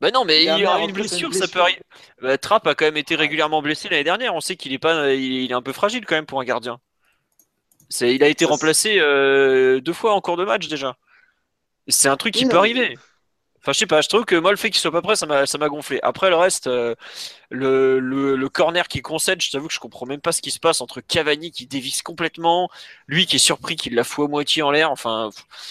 Bah non, mais il, a une blessure, ça peut arriver. Bah, Trapp a quand même été régulièrement blessé l'année dernière. On sait qu'il est pas, il est un peu fragile quand même pour un gardien. C'est, il a été remplacé euh, deux fois en cours de match déjà. C'est un truc qui peut arriver. Enfin, je sais pas, je trouve que moi, le fait qu'il soit pas prêt, ça m'a, ça m'a gonflé. Après, le reste, euh, le, le, corner qui concède, je t'avoue que je comprends même pas ce qui se passe entre Cavani qui dévisse complètement, lui qui est surpris qu'il la fout à moitié en l'air. Enfin.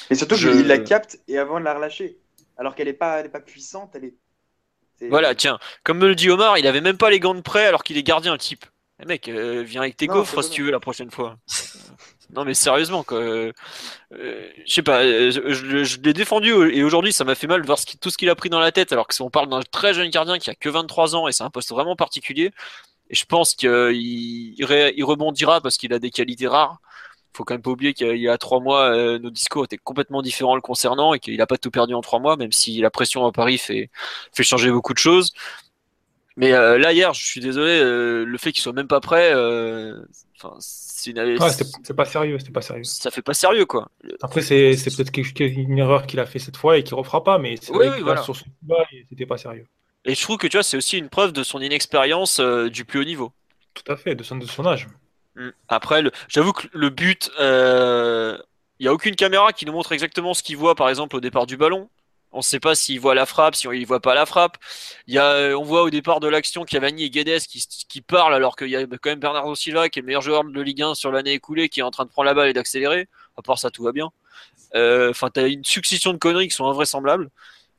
Et surtout qu'il la capte et avant de la relâcher alors qu'elle n'est pas, pas puissante. Elle est, Voilà, tiens, comme me le dit Omar, il avait même pas les gants de prêt alors qu'il est gardien, le type. Eh mec, euh, viens avec tes gaufres si tu veux la prochaine fois. non mais sérieusement, quoi. Euh, je sais pas, euh, je, l'ai défendu et aujourd'hui ça m'a fait mal de voir tout ce qu'il a pris dans la tête alors que si on parle d'un très jeune gardien qui a que 23 ans et c'est un poste vraiment particulier. Et je pense qu'il il rebondira parce qu'il a des qualités rares faut quand même pas oublier qu'il y a trois mois, euh, nos discours étaient complètement différents le concernant et qu'il n'a pas tout perdu en trois mois, même si la pression à Paris fait, fait changer beaucoup de choses. Mais euh, là, hier, je suis désolé, euh, le fait qu'il soit même pas prêt, c'est une... c'est pas sérieux, c'était pas sérieux. Ça fait pas sérieux, quoi. Après, c'est peut-être une erreur qu'il a fait cette fois et qu'il refera pas, mais c'est oui, sur ce c'était pas sérieux. Et je trouve que tu vois, c'est aussi une preuve de son inexpérience du plus haut niveau. Tout à fait, de son, de son âge. Mm. Après, j'avoue que le but, il euh, n'y a aucune caméra qui nous montre exactement ce qu'il voit, par exemple, au départ du ballon. On ne sait pas s'il voit la frappe, s'il ne voit pas la frappe. Il y a, euh, on voit au départ de l'action Cavani et Guedes qui, qui parlent alors qu'il y a quand même Bernardo Silva qui est le meilleur joueur de Ligue 1 sur l'année écoulée qui est en train de prendre la balle et d'accélérer. À part ça, tout va bien. Euh, enfin, tu as une succession de conneries qui sont invraisemblables.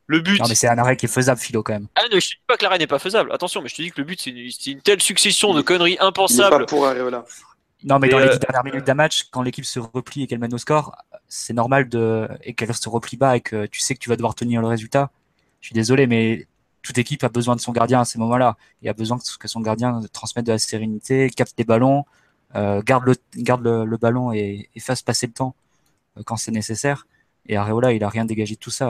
Le but. Non, mais c'est un arrêt qui est faisable, Philo, quand même. Ah non, je ne dis pas que l'arrêt n'est pas faisable. Attention, mais je te dis que le but, c'est une, telle succession de conneries impensables. Pas pour Areola. Non, mais dans les euh, dix dernières minutes d'un match, quand l'équipe se replie et qu'elle mène au score, c'est normal de et qu'elle se replie bas et que tu sais que tu vas devoir tenir le résultat. Je suis désolé, mais toute équipe a besoin de son gardien à ces moments-là. Il a besoin que son gardien transmette de la sérénité, capte des ballons, euh, garde le garde le, ballon et, fasse passer le temps euh, quand c'est nécessaire. Et Areola, il a rien dégagé de tout ça.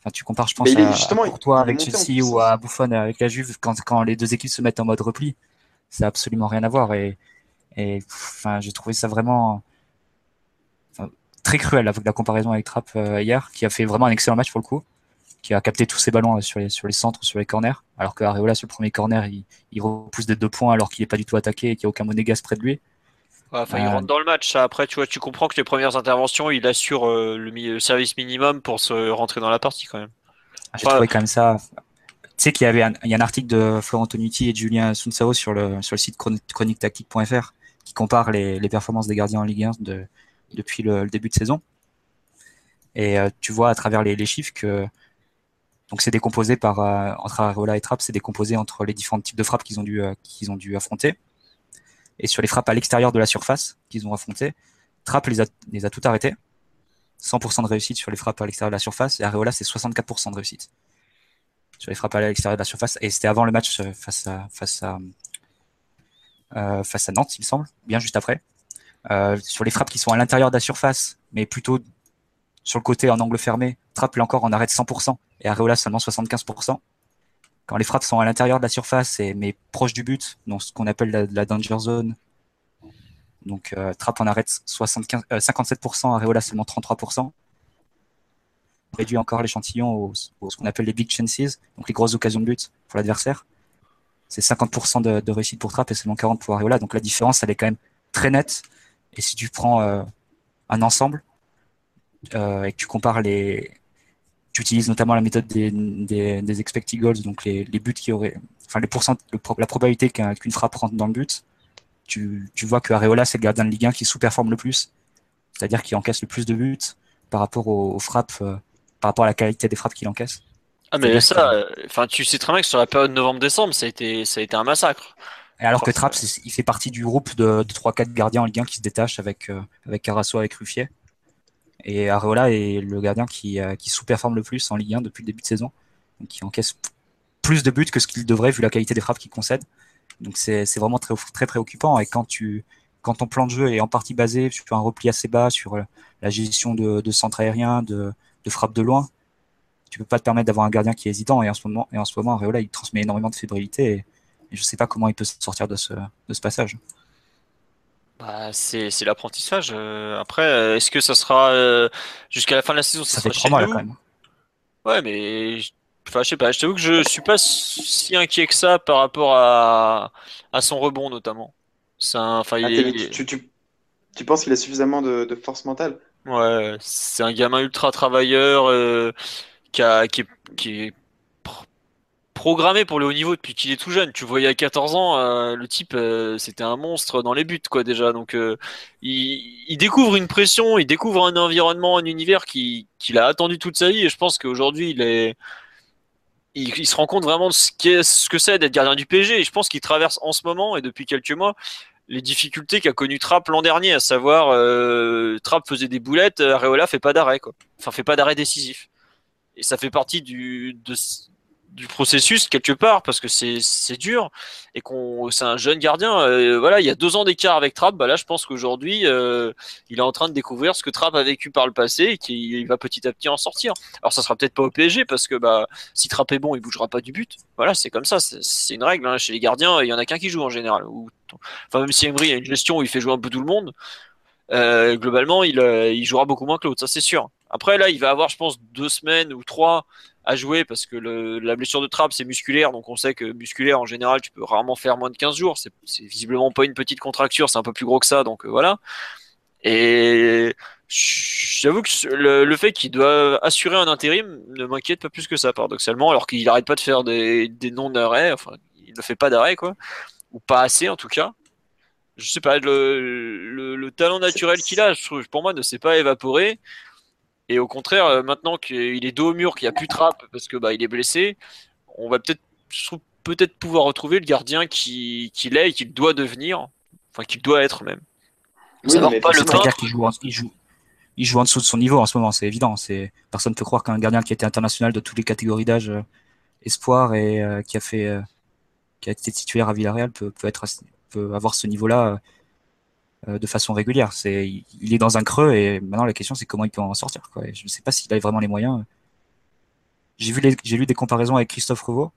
Enfin, tu compares, je pense, à, toi avec Chelsea ou à Buffon avec la Juve quand, quand les deux équipes se mettent en mode repli. Ça n'a absolument rien à voir. Et et enfin, j'ai trouvé ça vraiment très cruel avec la comparaison avec Trapp euh, hier, qui a fait vraiment un excellent match pour le coup, qui a capté tous ses ballons euh, sur les, sur les centres, sur les corners, alors que Areola sur le premier corner, il, il repousse des deux points alors qu'il n'est pas du tout attaqué et qu'il n'y a aucun monégas près de lui. enfin, il euh, rentre dans le match. Après, tu vois, tu comprends que les premières interventions, il assure le, service minimum pour se rentrer dans la partie quand même. Ah, j'ai trouvé quand même ça. Tu sais qu'il y avait un, il y a un article de Florent Tonuti et de Julien Sunsao sur le, sur le site chroniquetactique.fr qui compare les, performances des gardiens en Ligue 1 de, depuis le, début de saison. Et euh, tu vois à travers les, chiffres que donc c'est décomposé par euh, entre Areola et Trapp, c'est décomposé entre les différents types de frappes qu'ils ont dû euh, qu'ils ont dû affronter. Et sur les frappes à l'extérieur de la surface qu'ils ont affrontées, Trapp les a, toutes arrêtées. 100% de réussite sur les frappes à l'extérieur de la surface. Et Areola, c'est 64% de réussite sur les frappes à l'extérieur de la surface. Et c'était avant le match face à, face à, face à Nantes, il me semble, bien juste après. Euh, sur les frappes qui sont à l'intérieur de la surface, mais plutôt sur le côté en angle fermé, Trapp là encore en arrête 100% et Areola seulement 75%. Quand les frappes sont à l'intérieur de la surface et mais proches du but, donc ce qu'on appelle la, danger zone, donc euh, Trapp en arrête 75, 57%, Areola seulement 33%. On réduit encore l'échantillon au, ce qu'on appelle les big chances, donc les grosses occasions de but pour l'adversaire. C'est 50% de, réussite pour Trapp et seulement 40% pour Areola. Donc la différence, elle est quand même très nette. Et si tu prends euh, un ensemble euh, et que tu compares les, tu utilises notamment la méthode des, des, expected goals, donc les, buts qui auraient, enfin les pourcent, la probabilité qu'une frappe rentre dans le but, tu, tu vois que Areola c'est le gardien de Ligue 1 qui sous-performe le plus, c'est-à-dire qui encaisse le plus de buts par rapport aux, frappes, euh, par rapport à la qualité des frappes qu'il encaisse. Ah mais ça, enfin tu sais très bien que sur la période novembre-décembre, ça a été, ça a été un massacre. Et alors que Trapp, il fait partie du groupe de, de 3-4 gardiens en Ligue 1 qui se détachent avec, euh, avec Carasso, avec Ruffier. Et Areola est le gardien qui, euh, qui sous-performe le plus en Ligue 1 depuis le début de saison. Donc qui encaisse plus de buts que ce qu'il devrait vu la qualité des frappes qu'il concède. Donc c'est vraiment très, très préoccupant. Et quand, tu, quand ton plan de jeu est en partie basé sur un repli assez bas, sur euh, la gestion de, de centre aérien, de, de frappe de loin, tu peux pas te permettre d'avoir un gardien qui est hésitant. Et en ce moment, et en ce moment Areola, il transmet énormément de fébrilité. Et, je ne sais pas comment il peut sortir de ce, de ce passage. Bah, c'est l'apprentissage. Euh, après, euh, est-ce que ça sera euh, jusqu'à la fin de la saison Ça, fait trois mois là quand même. Ouais, mais enfin, je sais pas. Je t'avoue que je suis pas si inquiet que ça par rapport à, à son rebond notamment. Un, enfin, ah, tu, tu, tu, penses qu'il a suffisamment de, de, force mentale? Ouais, c'est un gamin ultra travailleur qui, est, programmé pour le haut niveau depuis qu'il est tout jeune. Tu voyais à 14 ans, euh, le type, euh, c'était un monstre dans les buts, quoi, déjà. Donc, euh, il, découvre une pression, il découvre un environnement, un univers qu'il a attendu toute sa vie. Et je pense qu'aujourd'hui, il est. Il, se rend compte vraiment de ce, que c'est d'être gardien du PSG. Et je pense qu'il traverse en ce moment et depuis quelques mois les difficultés qu'a connu Trapp l'an dernier, à savoir Trapp faisait des boulettes, Areola fait pas d'arrêt, quoi. Enfin, fait pas d'arrêt décisif. Et ça fait partie du, du processus quelque part parce que c'est c'est dur. Et qu'on c'est un jeune gardien euh, voilà il y a deux ans d'écart avec Trapp bah là je pense qu'aujourd'hui euh, il est en train de découvrir ce que Trapp a vécu par le passé et qu'il va petit à petit en sortir. Alors ça sera peut-être pas au PSG parce que bah si Trapp est bon il bougera pas du but. Voilà c'est comme ça c'est une règle hein. chez les gardiens il y en a qu'un qui joue en général. Ou enfin même si Emery a une gestion où il fait jouer un peu tout le monde euh, globalement il, il jouera beaucoup moins que l'autre ça c'est sûr après là il va avoir je pense deux semaines ou trois à jouer parce que le, la blessure de trappe c'est musculaire, donc on sait que musculaire en général tu peux rarement faire moins de 15 jours. C'est visiblement pas une petite contracture, c'est un peu plus gros que ça, donc euh, voilà. Et j'avoue que le, le fait qu'il doit assurer un intérim ne m'inquiète pas plus que ça, paradoxalement, alors qu'il arrête pas de faire des, des non-arrêts, enfin il ne fait pas d'arrêt quoi, ou pas assez en tout cas. Je sais pas, le, le, le talent naturel qu'il a, je trouve, pour moi, ne s'est pas évaporé. Et au contraire, euh, maintenant qu'il est dos au mur, qu'il n'y a plus de trappe parce que bah, il est blessé, on va peut-être peut-être pouvoir retrouver le gardien qu'il qui est et qu'il doit devenir, enfin qu'il doit être même. Oui, pas le qu'il joue, il joue, il joue en dessous de son niveau en ce moment, c'est évident. C'est personne ne peut croire qu'un gardien qui a été international de toutes les catégories d'âge, euh, espoir et euh, qui a fait, qui a été titulaire à Villarreal peut, peut être, peut avoir ce niveau-là euh, de façon régulière. C'est, il est dans un creux et maintenant la question c'est comment il peut en sortir. Quoi. je ne sais pas s'il a vraiment les moyens. J'ai vu j'ai lu des comparaisons avec Christophe Revaux.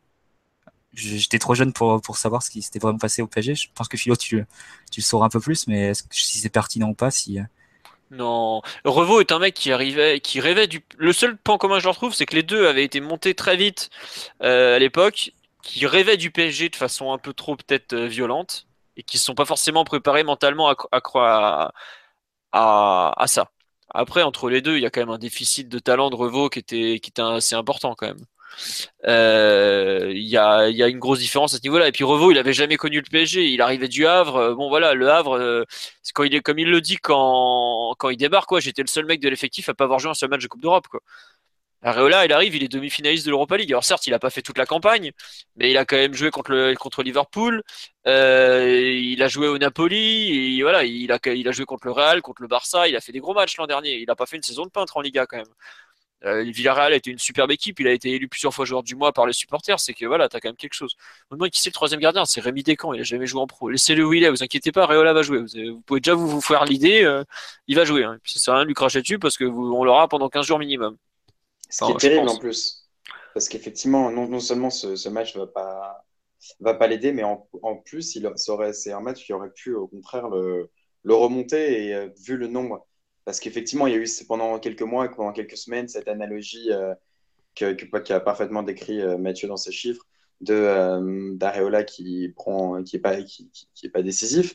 J'étais trop jeune pour, pour savoir ce qui s'était vraiment passé au PSG. Je pense que Philo, tu, tu le sauras un peu plus, mais si c'est pertinent ou pas, si. Euh, non, Revaux est un mec qui arrivait, qui rêvait du. Le seul point commun que je leur trouve, c'est que les deux avaient été montés très vite euh, à l'époque, qui rêvaient du PSG de façon un peu trop peut-être violente et qui ne sont pas forcément préparés mentalement à, à, à, ça. Après, entre les deux, il y a quand même un déficit de talent de Revaux qui était, qui était assez important quand même. Euh, il y, a, y, a, une grosse différence à ce niveau-là. Et puis Revaux, il avait jamais connu le PSG. Il arrivait du Havre. Bon voilà, le Havre, euh, quand il est comme il le dit quand, quand il débarque. Quoi, j'étais le seul mec de l'effectif à pas avoir joué un seul match de Coupe d'Europe. Quoi. Areola, il arrive, il est demi-finaliste de l'Europa League. Alors certes, il n'a pas fait toute la campagne, mais il a quand même joué contre, Liverpool. Euh, il a joué au Napoli. Et voilà, il a, il a joué contre le Real, contre le Barça. Il a fait des gros matchs l'an dernier. Il n'a pas fait une saison de peintre en Liga quand même. Euh, Villarreal était une superbe équipe. Il a été élu plusieurs fois joueur du mois par les supporters. C'est que voilà, t'as quand même quelque chose. Moi, qui c'est le troisième gardien C'est Rémi Descamps. Il a jamais joué en pro. Laissez-le où il est. Vous inquiétez pas. Areola va jouer. Vous, pouvez déjà vous, faire l'idée. Euh, il va jouer. Hein. Ça sert à rien lui cracher dessus parce que on l'aura pendant 15 jours minimum. Ce qui est terrible en plus. Parce qu'effectivement, non, non, seulement ce, ce match ne va pas, va pas l'aider, mais en, en plus, il, c'est un match qui aurait pu, au contraire, le, le remonter et euh, vu le nombre. Parce qu'effectivement, il y a eu pendant quelques mois et pendant quelques semaines cette analogie euh, que, que, a parfaitement décrit euh, Mathieu dans ses chiffres de d'Areola qui prend qui est pas qui, qui, est pas décisif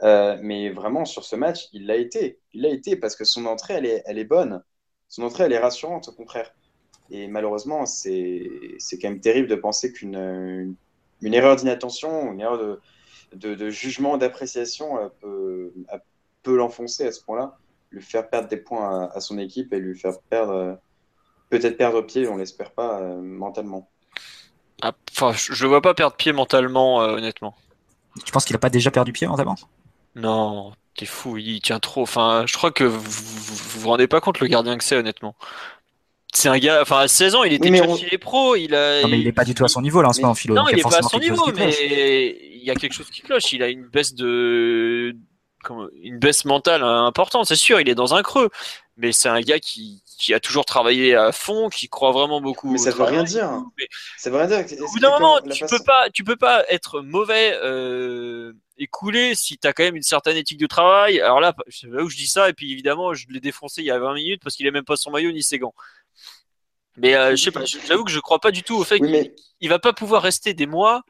mais vraiment sur ce match il l'a été il l'a été parce que son entrée elle est elle est bonne son entrée, elle est rassurante, au contraire. Et malheureusement, c'est quand même terrible de penser qu'une une erreur d'inattention, une erreur de, de, de jugement, d'appréciation euh, peut, peut l'enfoncer à ce point-là, lui faire perdre des points à, son équipe et lui faire perdre, peut-être perdre pied, on l'espère pas, euh, mentalement. Ah, enfin, je ne vois pas perdre pied mentalement, euh, honnêtement. Tu penses qu'il n'a pas déjà perdu pied mentalement? Non, T'es fou, il tient trop. Enfin, je crois que vous vous, vous rendez pas compte le gardien que c'est, honnêtement. C'est un gars, enfin à 16 ans, il était déjà chez les pros. Il a, non, mais il est pas du tout à son niveau là en ce moment, Philo. Non, il, est pas à son niveau, mais il y a quelque chose qui cloche. Il a une baisse de, une baisse mentale importante, c'est sûr. Il est dans un creux, mais c'est un gars qui, qui a toujours travaillé à fond, qui croit vraiment beaucoup. Mais ça veut rien dire. Ça veut rien dire. Au bout d'un moment, tu peux pas, tu peux pas être mauvais. Euh écoulé si tu as quand même une certaine éthique de travail. Alors là, où je dis ça, et puis évidemment, je l'ai défoncé il y a 20 minutes parce qu'il est même pas son maillot ni ses gants. Mais euh, je sais pas, j'avoue que je crois pas du tout au fait qu'il va pas pouvoir rester des mois.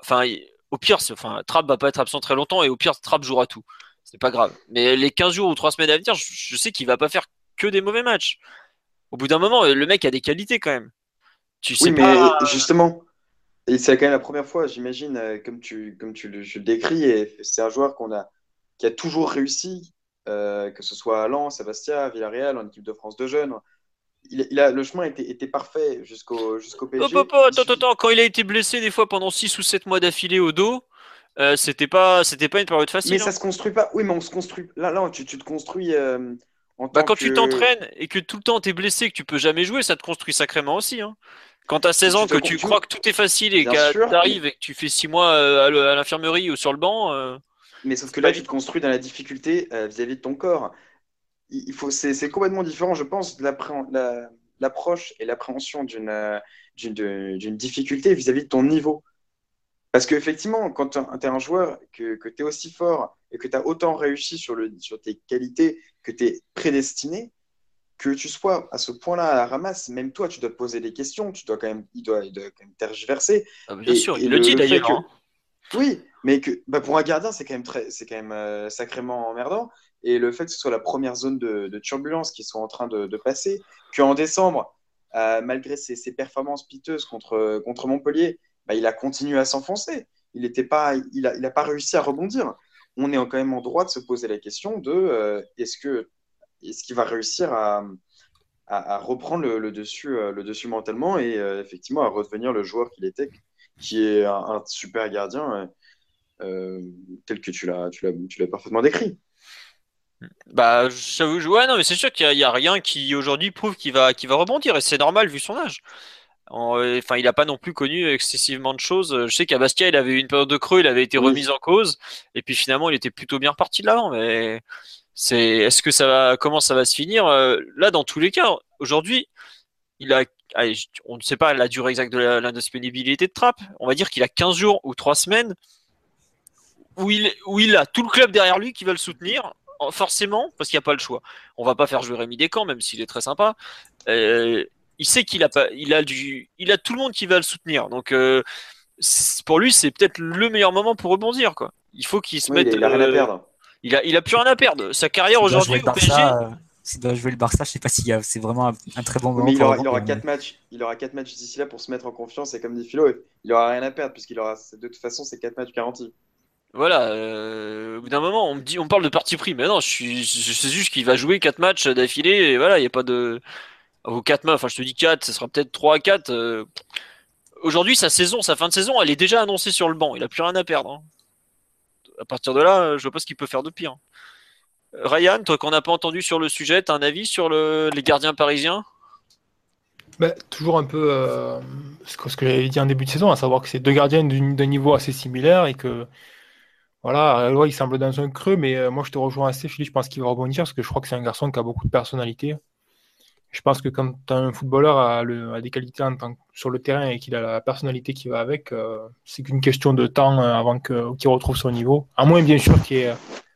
Enfin, au pire, enfin, Trapp va pas être absent très longtemps et au pire, Trapp jouera tout. C'est pas grave. Mais les 15 jours ou 3 semaines à venir, je, sais qu'il va pas faire que des mauvais matchs. Au bout d'un moment, le mec a des qualités quand même. Tu sais oui, mais justement, et c'est quand même la première fois, j'imagine, euh, comme tu, comme tu le, décris, et c'est un joueur qu'on a, qui a toujours réussi, euh, que ce soit à Lens, à Bastia, à Villarreal, en équipe de France de jeunes. Il, a, le chemin était, était parfait jusqu'au jusqu'au PSG. Oh, attends, attends, quand il a été blessé des fois pendant 6 ou 7 mois d'affilée au dos, euh, c'était pas c'était pas une période facile. Mais ça hein. se construit pas. Oui, mais on se construit. Là, là tu, tu te construis. Euh, en bah, quand tu t'entraînes et que tout le temps tu es blessé, que tu peux jamais jouer, ça te construit sacrément aussi. Hein. Quand tu as 16 ans, que tu crois que tout est facile et que tu arrives et que tu fais 6 mois euh, à l'infirmerie ou sur le banc. Euh, mais sauf que là, tu te construis dans la difficulté euh, vis-à-vis de ton corps. Il faut, c'est, complètement différent, je pense, l'approche et l'appréhension d'une, d'une, difficulté vis-à-vis de ton niveau. Parce qu'effectivement, quand tu es un joueur, que, que tu es aussi fort et que tu as autant réussi sur, le, sur tes qualités, que tu es prédestiné, que tu sois à ce point-là à la ramasse, même toi, tu dois te poser des questions, tu dois quand même, il doit, il doit quand même tergiverser. Ah, bien sûr, il le, dit d'ailleurs. Hein. Oui, mais que bah, pour un gardien, c'est quand même, très, c'est quand même euh, sacrément emmerdant. Et le fait que ce soit la première zone de, turbulence qui soit en train de, passer, qu'en décembre, euh, malgré ses, performances piteuses contre, contre Montpellier, bah, il a continué à s'enfoncer. Il n'a pas, il a, il a pas réussi à rebondir. On est quand même en droit de se poser la question de euh, est-ce que est-ce qu'il va réussir à, à, reprendre le, dessus, euh, le dessus mentalement et euh, effectivement à redevenir le joueur qu'il était, qui est un, super gardien euh, tel que tu l'as, tu l'as, parfaitement décrit. Bah, j'avoue, ouais, non, mais c'est sûr qu'il n'y a, rien qui aujourd'hui prouve qu'il va, qu'il va rebondir et c'est normal vu son âge. Enfin, il n'a pas non plus connu excessivement de choses. Je sais qu'à Bastia, il avait eu une période de creux, il avait été remis en cause, et puis finalement, il était plutôt bien parti de l'avant. Mais c'est est-ce que ça va, comment ça va se finir euh, Là, dans tous les cas, aujourd'hui, il a, on ne sait pas la durée exacte de l'indisponibilité de Trapp. On va dire qu'il a 15 jours ou 3 semaines où il, où il a tout le club derrière lui qui va le soutenir, forcément, parce qu'il n'y a pas le choix. On va pas faire jouer Rémi Descamps, même s'il est très sympa. Euh, il sait qu'il a pas, il a du, il a tout le monde qui va le soutenir. Donc, euh, pour lui, c'est peut-être le meilleur moment pour rebondir, quoi. Il faut qu'il se mette. Il a rien à perdre. Il a, il a plus rien à perdre. Sa carrière aujourd'hui au PSG. S'il doit jouer le Barça, je sais pas si c'est vraiment un, très bon moment. Mais il aura, il aura 4 matchs, il aura quatre matchs d'ici là pour se mettre en confiance et comme dit Philo, il aura rien à perdre puisqu'il aura de toute façon ces 4 matchs garantis. Voilà, euh, au bout d'un moment, on me dit, on parle de parti pris, mais non, je, suis, je sais juste qu'il va jouer 4 matchs d'affilée et voilà, il n'y a pas de, Ou 4 enfin je te dis 4, ce sera peut-être 3 à 4. Aujourd'hui, sa saison, sa fin de saison, elle est déjà annoncée sur le banc. Il a plus rien à perdre. Hein. À partir de là, je vois pas ce qu'il peut faire de pire. Ryan, toi qu'on n'a pas entendu sur le sujet, tu un avis sur les gardiens parisiens? Bah, toujours un peu euh, ce que, j'avais dit en début de saison, à savoir que c'est deux gardiens d'un niveau assez similaire et que voilà, il semble dans un creux, mais euh, moi je te rejoins assez, Philippe. Je pense qu'il va rebondir parce que je crois que c'est un garçon qui a beaucoup de personnalité. Je pense que quand un footballeur a, des qualités sur le terrain et qu'il a la personnalité qui va avec, euh, c'est qu'une question de temps avant qu'il retrouve son niveau. À moins, bien sûr, qu'il y ait,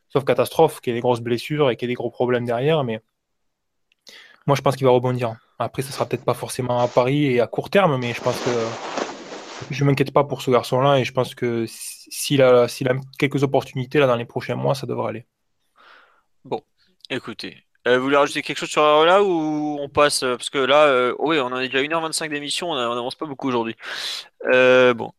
sauf catastrophe, qu'il y ait des grosses blessures et qu'il y ait des gros problèmes derrière, mais moi je pense qu'il va rebondir. Après, ce sera peut-être pas forcément à Paris et à court terme, mais je pense que je m'inquiète pas pour ce garçon-là et je pense que s'il a, s'il a quelques opportunités là dans les prochains mois, ça devrait aller. Bon, écoutez. Euh, vous voulez rajouter quelque chose sur là ou on passe euh, Parce que là, euh, oui, on en est déjà 1h25 d'émission, on n'avance pas beaucoup aujourd'hui. bon.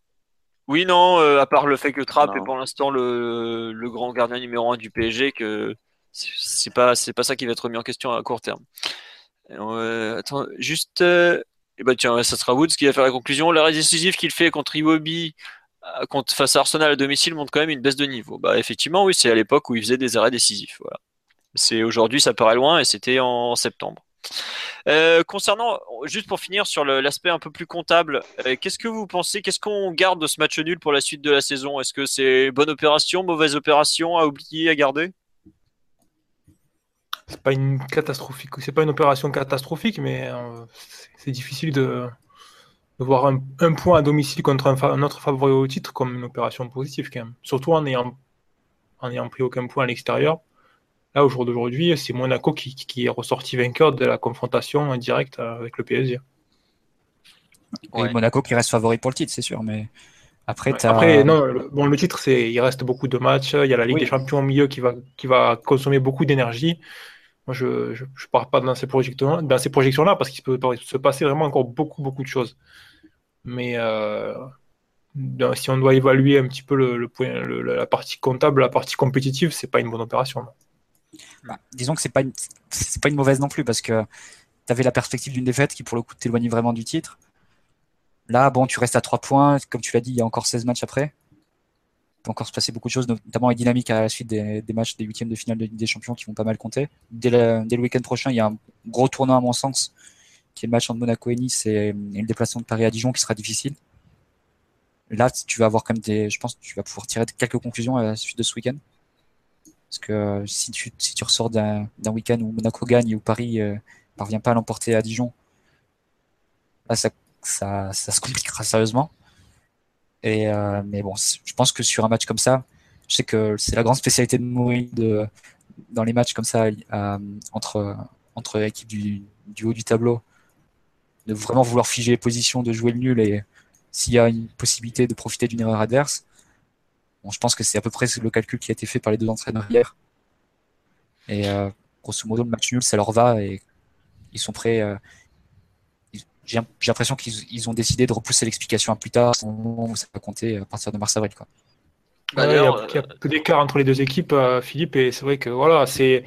Oui, non, à part le fait que Trapp est pour l'instant le, le, grand gardien numéro 1 du PSG, que c'est pas, pas ça qui va être remis en question à court terme. Euh, attends, juste. Euh, et bah tiens, ça sera Woods qui va faire la conclusion. L'arrêt décisif qu'il fait contre Iwobi contre, face à Arsenal à domicile montre quand même une baisse de niveau. Bah effectivement, oui, c'est à l'époque où il faisait des arrêts décisifs. Voilà. C'est aujourd'hui, ça paraît loin et c'était en septembre. concernant, juste pour finir sur l'aspect un peu plus comptable, qu'est-ce que vous pensez Qu'est-ce qu'on garde de ce match nul pour la suite de la saison? Est-ce que c'est bonne opération, mauvaise opération, à oublier, à garder? C'est pas une catastrophique, c'est pas une opération catastrophique, mais euh, c'est difficile de, voir un, point à domicile contre un, autre favori au titre comme une opération positive quand. Surtout en ayant, en ayant pris aucun point à l'extérieur. Là, au jour d'aujourd'hui, c'est Monaco qui, est ressorti vainqueur de la confrontation directe avec le PSG. Et Monaco qui reste favori pour le titre, c'est sûr, mais après, Après, non, le, bon, le titre, c'est il reste beaucoup de matchs. Il y a la Ligue des Champions au milieu qui va, qui va consommer beaucoup d'énergie. Moi, je ne pars pas dans ces projections-là, dans ces projections-là parce qu'il peut se passer vraiment encore beaucoup, beaucoup de choses. Mais euh, si on doit évaluer un petit peu le, point, la partie comptable, la partie compétitive, c'est pas une bonne opération. Bah, disons que c'est pas une, pas une mauvaise non plus parce que tu avais la perspective d'une défaite qui pour le coup t'éloigne vraiment du titre. Là, bon, tu restes à 3 points, comme tu l'as dit, il y a encore 16 matchs après peut encore se passer beaucoup de choses, notamment les dynamiques à la suite des, matchs des huitièmes de finale de Ligue des Champions qui vont pas mal compter. Dès le, week-end prochain, il y a un gros tournoi à mon sens, qui est le match entre Monaco et Nice et, le déplacement de Paris à Dijon qui sera difficile. Là, tu vas avoir quand des, je pense, tu vas pouvoir tirer quelques conclusions à la suite de ce week-end. Parce que si tu, si tu ressors d'un week-end où Monaco gagne et où Paris ne euh, parvient pas à l'emporter à Dijon, là, ça, se compliquera sérieusement. Et, euh, mais bon, je pense que sur un match comme ça, je sais que c'est la grande spécialité de Mourinho dans les matchs comme ça euh, entre entre équipes du, du, haut du tableau, de vraiment vouloir figer les positions, de jouer le nul et s'il y a une possibilité de profiter d'une erreur adverse. Bon, je pense que c'est à peu près le calcul qui a été fait par les deux entraîneurs hier. Et euh, grosso modo, le match nul, ça leur va et ils sont prêts. Euh, j'ai l'impression qu'ils ont décidé de repousser l'explication à plus tard, au moment où ça va compter à partir de mars-avril. Bah, il y a, peu d'écart entre les deux équipes, euh, Philippe, et c'est vrai que voilà, c'est.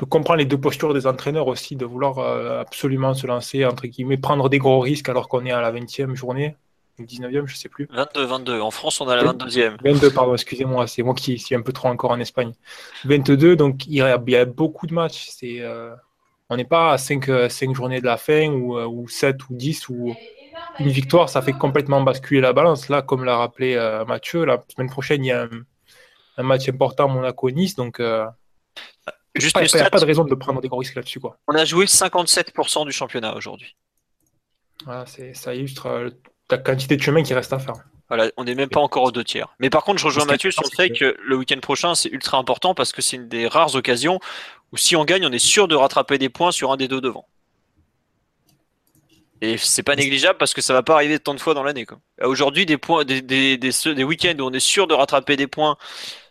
On comprend les deux postures des entraîneurs aussi de vouloir euh, absolument se lancer, entre guillemets, prendre des gros risques alors qu'on est à la 20e journée, ou 19e, je sais plus. 22, 22. En France, on a la 22e. 22, pardon, excusez-moi, c'est moi qui suis un peu trop encore en Espagne. 22, donc il y a, il y a beaucoup de matchs. C'est. Euh, on n'est pas à 5, euh, journées de la fin ou, euh, ou 7 ou 10 ou une victoire, ça fait complètement basculer la balance. Là, comme l'a rappelé euh, Mathieu, la semaine prochaine, il y a un, match important Monaco-Nice. Donc, Juste il n'y a, pas de raison de prendre des gros risques là-dessus. Quoi. On a joué 57% du championnat aujourd'hui. Voilà, ça illustre la quantité de chemin qui reste à faire. Voilà, on n'est même pas encore aux deux tiers. Mais par contre, je rejoins Mathieu sur le fait que le week-end prochain, c'est ultra important parce que c'est une des rares occasions où si on gagne, on est sûr de rattraper des points sur un des deux devant. Et c'est pas négligeable parce que ça va pas arriver tant de fois dans l'année. Aujourd'hui, des points, des, des, des, week-ends où on est sûr de rattraper des points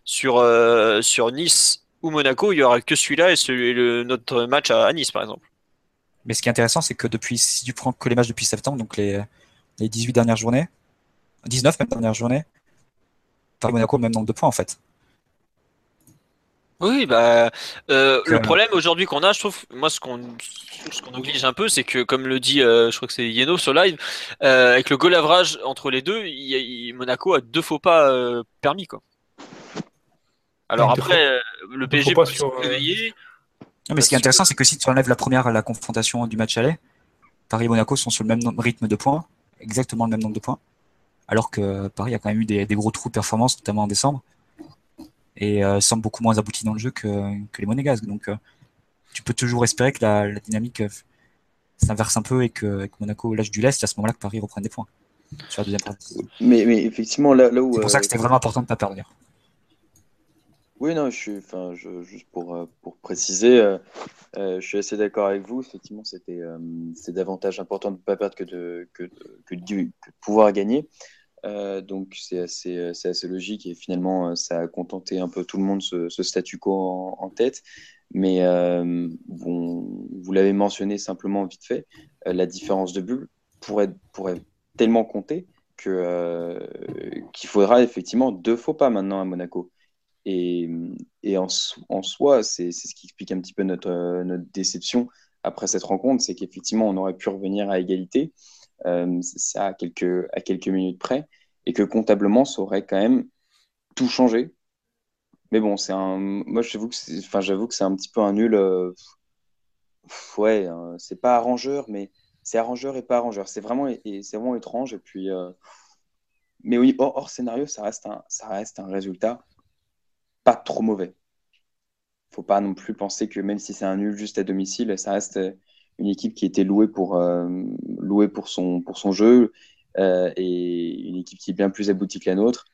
sur, euh, sur Nice ou Monaco, il y aura que celui-là et celui, le, notre match à, Nice, par exemple. Mais ce qui est intéressant, c'est que depuis, si tu prends que les matchs depuis septembre, donc les, les 18 dernières journées, 19 même dernière journée. Paris Monaco même nombre de points en fait. Oui, bah euh, le problème aujourd'hui qu'on a, je trouve, moi ce qu'on ce qu'on oblige un peu, c'est que comme le dit, euh, je crois que c'est Yeno sur live, euh, avec le goal average entre les deux, il, Monaco a deux faux pas permis quoi. Alors après, le PSG peut se réveiller. mais ce qui est intéressant, c'est que si tu enlèves la première la confrontation du match aller, Paris et Monaco sont sur le même rythme de points, exactement le même nombre de points, alors que Paris a quand même eu des, des gros trous de performance, notamment en décembre et euh, semble beaucoup moins abouti dans le jeu que, que les Monégasques. Donc, euh, tu peux toujours espérer que la, la dynamique euh, s'inverse un peu et que, Monaco lâche du lest. À ce moment-là, que Paris reprenne des points sur la deuxième partie. Mais, mais effectivement, là, là où. C'est pour ça que c'était vraiment important de ne pas perdre. Oui, non, je suis, enfin, juste pour, pour préciser, je suis assez d'accord avec vous. Effectivement, c'était c'est davantage important de ne pas perdre que de, que, pouvoir gagner. Euh, donc c'est assez, assez, logique et finalement euh, ça a contenté un peu tout le monde ce, statu quo en, tête. Mais euh, vous l'avez mentionné simplement vite fait, la différence de bulle pourrait, pourrait tellement compter que qu'il faudra effectivement deux faux pas maintenant à Monaco. Et, en, soi, c'est ce qui explique un petit peu notre, notre déception après cette rencontre, c'est qu'effectivement on aurait pu revenir à égalité. Euh, ça à quelques, minutes près, et que comptablement, ça aurait quand même tout changé. Mais bon, c'est un. Moi, j'avoue que c'est, enfin, j'avoue que c'est un petit peu un nul. Euh, ouais, hein, c'est pas arrangeur, mais c'est arrangeur et pas arrangeur. C'est vraiment, c'est vraiment étrange. Et puis, euh, mais oui, hors, scénario, ça reste un, ça reste un résultat pas trop mauvais. Faut pas non plus penser que même si c'est un nul juste à domicile, ça reste une équipe qui était louée pour, euh, louée pour, son, pour son jeu euh, et une équipe qui est bien plus aboutie que la nôtre.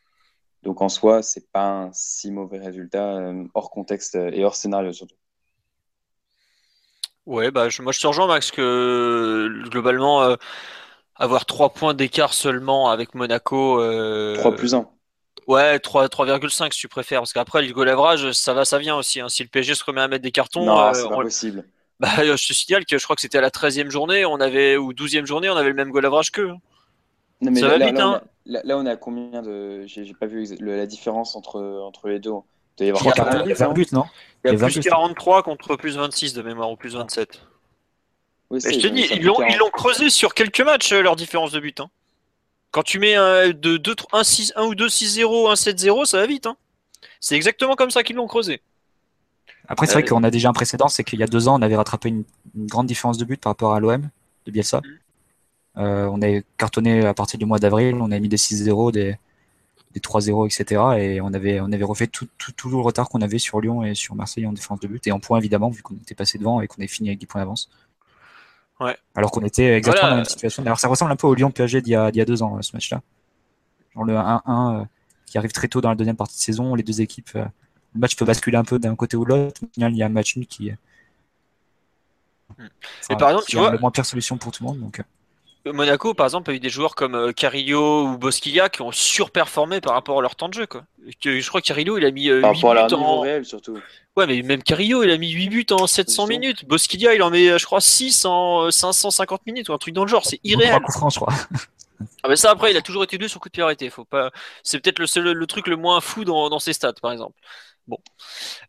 Donc en soi, c'est pas un si mauvais résultat, euh, hors contexte et hors scénario surtout. Ouais, bah, je, moi je te rejoins Max que globalement avoir 3 points d'écart seulement avec Monaco. 3 plus 1. Ouais, 3,5 si tu préfères. Parce qu'après, le goal average, ça va, ça vient aussi. Hein. Si le PSG se remet à mettre des cartons. Non, c'est pas possible. Bah, je te signale que je crois que c'était à la 13e journée, on avait, ou 12e journée, on avait le même goal average qu'eux. ça là, va vite, là, hein. on a, là, on a combien de. J'ai pas vu la différence entre, entre les deux. Il y avoir 40 buts, non? Il y a plus 43 contre plus 26 de mémoire, ou plus 27. je te dis, ils l'ont creusé sur quelques matchs, euh, leur différence de but. Hein. Quand tu mets un, de 2, 1, 6, 1 ou 2, 6-0, 1, 7-0, ça va vite. Hein. C'est exactement comme ça qu'ils l'ont creusé. Après, c'est vrai euh, qu'on a déjà un précédent, c'est qu'il y a deux ans, on avait rattrapé une, grande différence de but par rapport à l'OM de Bielsa. Mm. Euh, on a cartonné à partir du mois d'avril, on a mis des 6-0, des, des 3-0, etc. Et on avait, on avait refait tout, tout, le retard qu'on avait sur Lyon et sur Marseille en défense de but. Et en points, évidemment, vu qu'on était passé devant et qu'on avait fini avec 10 points d'avance. Ouais. Alors qu'on était exactement dans la même situation. Alors ça ressemble un peu au Lyon PSG d'il y, a, deux ans, ce match-là. Genre le 1-1 euh, qui arrive très tôt dans la deuxième partie de saison, les deux équipes le match peut basculer un peu d'un côté ou de l'autre. il y a un match nul qui, et par exemple, tu vois, la moins pire solution pour tout le monde. Donc. Euh. Monaco, par exemple, a eu des joueurs comme euh, Carillo ou Bosquilla qui ont surperformé par rapport à leur temps de jeu. Quoi. Je crois que Carillo, il a mis 8 euh, buts en... réel, surtout. Ouais, mais même Carillo, il a mis 8 buts en 700 minutes. Bosquilla, il en met, je crois, 6 en 550 minutes ou un truc dans le genre. C'est irréel. je crois. Ah ben ça après il a toujours été deux sur coup de pied arrêté. Faut pas. C'est peut-être le, le, truc le moins fou dans, dans ses stats par exemple. Bon.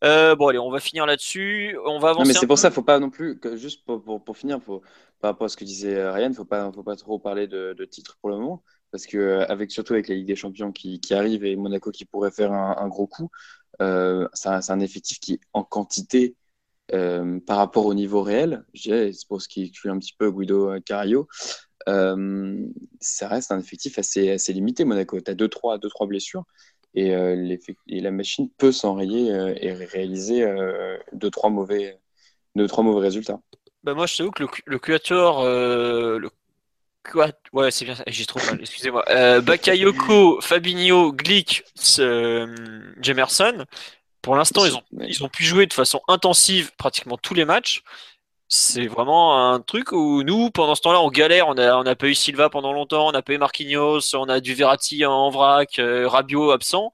Euh, bon, allez, on va finir là-dessus. On va avancer. mais c'est pour ça, faut pas non plus, que, juste pour, pour, pour, finir, faut, par rapport à ce que disait Ryan, faut pas, faut pas trop parler de, de titres pour le moment. Parce que, euh, avec, surtout avec la Ligue des Champions qui, qui arrive et Monaco qui pourrait faire un, un gros coup, euh, c'est un, effectif qui, en quantité, euh, par rapport au niveau réel, c'est pour ce qui exclut un petit peu Guido Carillo, euh, ça reste un effectif assez, assez limité, Monaco. Tu as 2-3 deux, trois blessures et, euh, et, la machine peut s'enrayer euh, et réaliser euh, deux, trois mauvais, deux, trois mauvais résultats. Bah moi, je t'avoue que le, le le ouais, c'est bien, j'ai trop mal, excusez-moi. Bakayoko, Fabinho, Glick, Jemerson, pour l'instant, ils ont, ils ont pu jouer de façon intensive pratiquement tous les matchs c'est vraiment un truc où nous, pendant ce temps-là, on galère. On a, on a pas eu Silva pendant longtemps, on a pas eu Marquinhos, on a du Verratti en vrac, euh, Rabiot absent.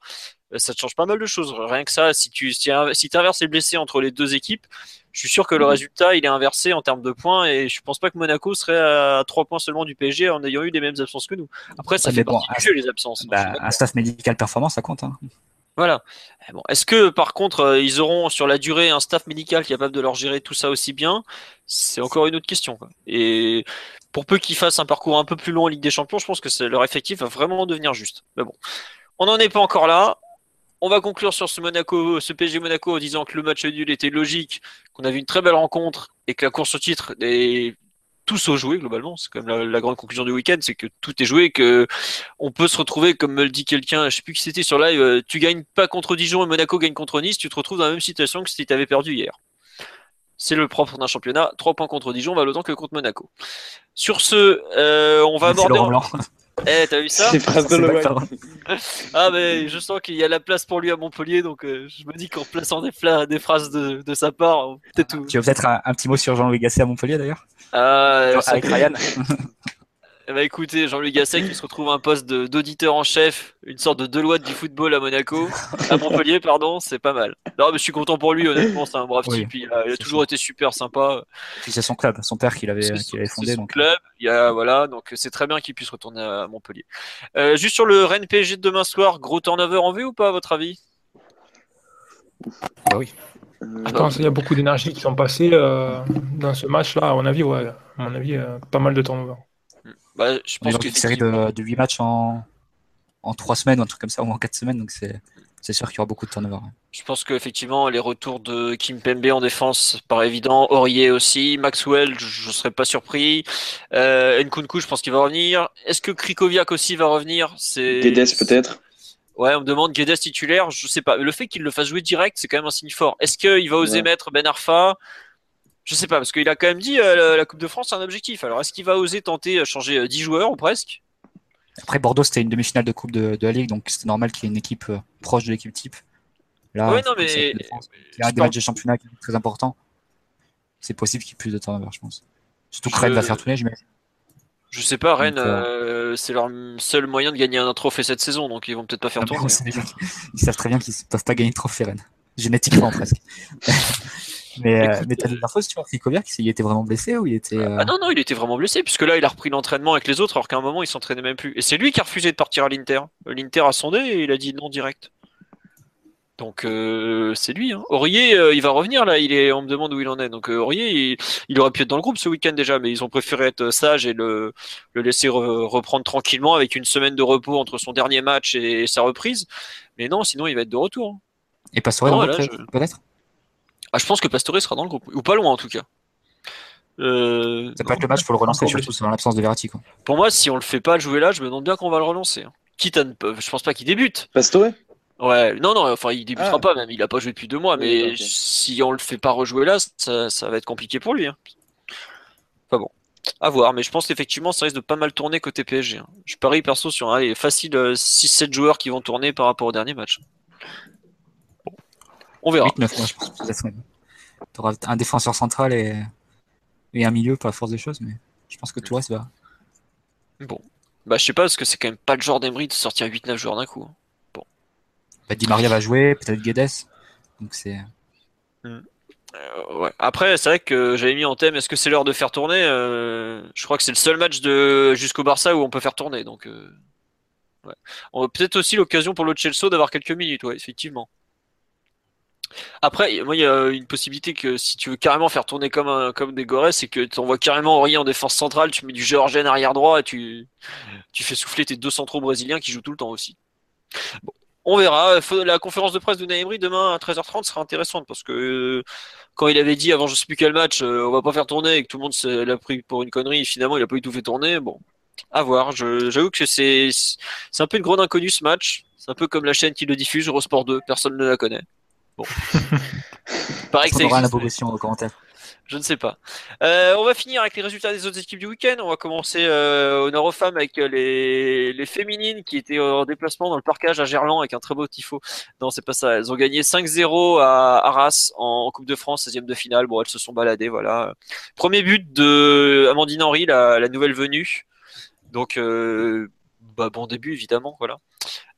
Euh, ça te change pas mal de choses. Rien que ça, si tu si, si inverses les blessés entre les deux équipes, je suis sûr que le mhm. résultat il est inversé en termes de points et je pense pas que Monaco serait à 3 points seulement du PSG en ayant eu les mêmes absences que nous. Après, ça fait bon, partie du jeu les absences. Bah, un staff médical performant, ça compte. Hein. Voilà. Bon, est-ce que par contre euh, ils auront sur la durée un staff médical capable de leur gérer tout ça aussi bien? C'est encore une autre question. Et pour peu qu'ils fassent un parcours un peu plus long en Ligue des Champions, je pense que leur effectif va vraiment devenir juste. Mais bon, on n'en est pas encore là. On va conclure sur ce Monaco, ce PSG Monaco en disant que le match nul était logique, qu'on a vu une très belle rencontre et que la course au titre est tous au joué globalement. C'est comme la, grande conclusion du week-end, c'est que tout est joué, que on peut se retrouver, comme me le dit quelqu'un, je sais plus qui c'était sur live, euh, tu gagnes pas contre Dijon et Monaco gagne contre Nice, tu te retrouves dans la même situation que si tu avais perdu hier. C'est le propre d'un championnat. Trois points contre Dijon valent autant que contre Monaco. Sur ce, euh, on va aborder. Eh, t'as vu ça Ah, mais je sens qu'il y a la place pour lui à Montpellier, donc euh, je me dis qu'en plaçant des, des phrases de, de, sa part, peut-être tout. Tu veux peut-être un, petit mot sur Jean-Louis Gasset à Montpellier d'ailleurs? Ah, Avec Ryan Eh ben écoutez, Jean-Luc Gasset qui se retrouve un poste d'auditeur en chef, une sorte de Deloitte du football à Monaco, à Montpellier, pardon, c'est pas mal. Non, mais je suis content pour lui, honnêtement, c'est un brave type, il a, toujours été super sympa. c'est son club, son père qui l'avait fondé. Son club, il y a, voilà, donc c'est très bien qu'il puisse retourner à Montpellier. Euh, juste sur le Rennes PSG de demain soir, gros turnover en vue ou pas à votre avis? Bah oui. Je pense qu'il y a beaucoup d'énergie qui sont passées euh, dans ce match-là, à mon avis, ouais, à mon avis, euh, pas mal de turnover. Bah, je pense une série de, de 8 matchs en, en 3 semaines, ou un truc comme ça, ou en 4 semaines, donc c'est. C'est sûr qu'il y aura beaucoup de turnover. Je pense qu'effectivement, les retours de Kim Pembe en défense par évident. Aurier aussi. Maxwell, je ne serais pas surpris. Euh, Nkunku, je pense qu'il va revenir. Est-ce que Krikoviak aussi va revenir? Guedes peut-être Ouais, on me demande Guedes titulaire. Je sais pas. Le fait qu'il le fasse jouer direct, c'est quand même un signe fort. Est-ce qu'il va oser mettre Ben Arfa? Je sais pas, parce qu'il a quand même dit euh, la Coupe de France c'est un objectif. Alors est-ce qu'il va oser tenter changer 10 euh, joueurs ou presque? Après Bordeaux c'était une demi-finale de Coupe de, la Ligue, donc c'était normal qu'il y ait une équipe euh, proche de l'équipe type. Là, ouais, non, mais... il y a un des matchs de championnat qui est très important. C'est possible qu'il y ait plus de turnover, je pense. Surtout que Rennes va faire tourner, j'imagine. Je sais pas, Rennes, c'est leur seul moyen de gagner un trophée cette saison, donc ils vont peut-être pas faire ah, tourner. Ils savent très bien qu'ils ne peuvent pas gagner de trophée Rennes. Génétiquement presque. Mais, euh, mais t'as des infos sur Krikoviak Il était vraiment blessé ou il était. Ah, euh, ah non, non, il était vraiment blessé, puisque là, il a repris l'entraînement avec les autres, alors qu'à un moment, il s'entraînait même plus. Et c'est lui qui a refusé de partir à l'Inter. L'Inter a sondé et il a dit non direct. Donc euh, c'est lui. Hein. Aurier, il va revenir là. Il est, on me demande où il en est. Donc Aurier, il, aurait pu être dans le groupe ce week-end déjà, mais ils ont préféré être sage et le, le laisser reprendre tranquillement avec une semaine de repos entre son dernier match et sa reprise. Mais non, sinon il va être de retour. Hein. Et pas Pastore peut-être? Ah, je pense que Pastore sera dans le groupe, ou pas loin en tout cas. Euh... Ça peut être le match, faut le relancer surtout dans l'absence de Verratti. Pour moi, si on le fait pas jouer là, je me demande bien qu'on va le relancer. Hein. Quitte à ne je pense pas qu'il débute. Pastore Ouais, non, non, enfin, il débutera ah. pas même, il a pas joué depuis deux mois, mais si on le fait pas rejouer là, ça, va être compliqué pour lui. Hein. Enfin bon, à voir, mais je pense qu'effectivement, ça risque de pas mal tourner côté PSG. Hein. Je parie perso sur allez, facile 6-7 euh, joueurs qui vont tourner par rapport au dernier match. On verra. 8, 9 je pense. Tu auras un défenseur central et, et un milieu par la force des choses, mais je pense que tout le reste va. Bon. Bah, je sais pas, parce que c'est quand même pas le genre d'Emery de sortir 8-9 joueurs d'un coup. Hein. Bon. Bah, Di Maria va jouer, peut-être Guedes. Donc c'est. Hmm. Euh, ouais. Après, c'est vrai que j'avais mis en thème est-ce que c'est l'heure de faire tourner euh, Je crois que c'est le seul match de jusqu'au Barça où on peut faire tourner. Donc, euh... ouais. peut-être aussi l'occasion pour le Chelsea d'avoir quelques minutes, ouais, effectivement. Après, il y a une possibilité que si tu veux carrément faire tourner comme, un, comme des Gorées, c'est que tu envoies carrément Aurier en défense centrale, tu mets du Géorgien arrière droit et tu, tu fais souffler tes deux centraux brésiliens qui jouent tout le temps aussi. Bon, on verra. La conférence de presse de Naïmri demain à 13h30 sera intéressante parce que euh, quand il avait dit avant je sais plus quel match, euh, on va pas faire tourner et que tout le monde l'a pris pour une connerie, finalement il a pas eu tout fait tourner. Bon, à voir. J'avoue que c'est un peu une grande inconnue ce match. C'est un peu comme la chaîne qui le diffuse, Eurosport 2, personne ne la connaît. Bon. Pareil que ça existe. au commentaire. Je ne sais pas. Euh, on va finir avec les résultats des autres équipes du week-end. On va commencer euh, au Nord aux femmes avec euh, les, les féminines qui étaient en déplacement dans le parcage à Gerland avec un très beau tifo. Non, c'est pas ça. Elles ont gagné 5-0 à Arras en Coupe de France, 16e de finale. Bon, elles se sont baladées, voilà. Premier but de Amandine Henry, la, la nouvelle venue. Donc, euh, bah, bon début évidemment, voilà.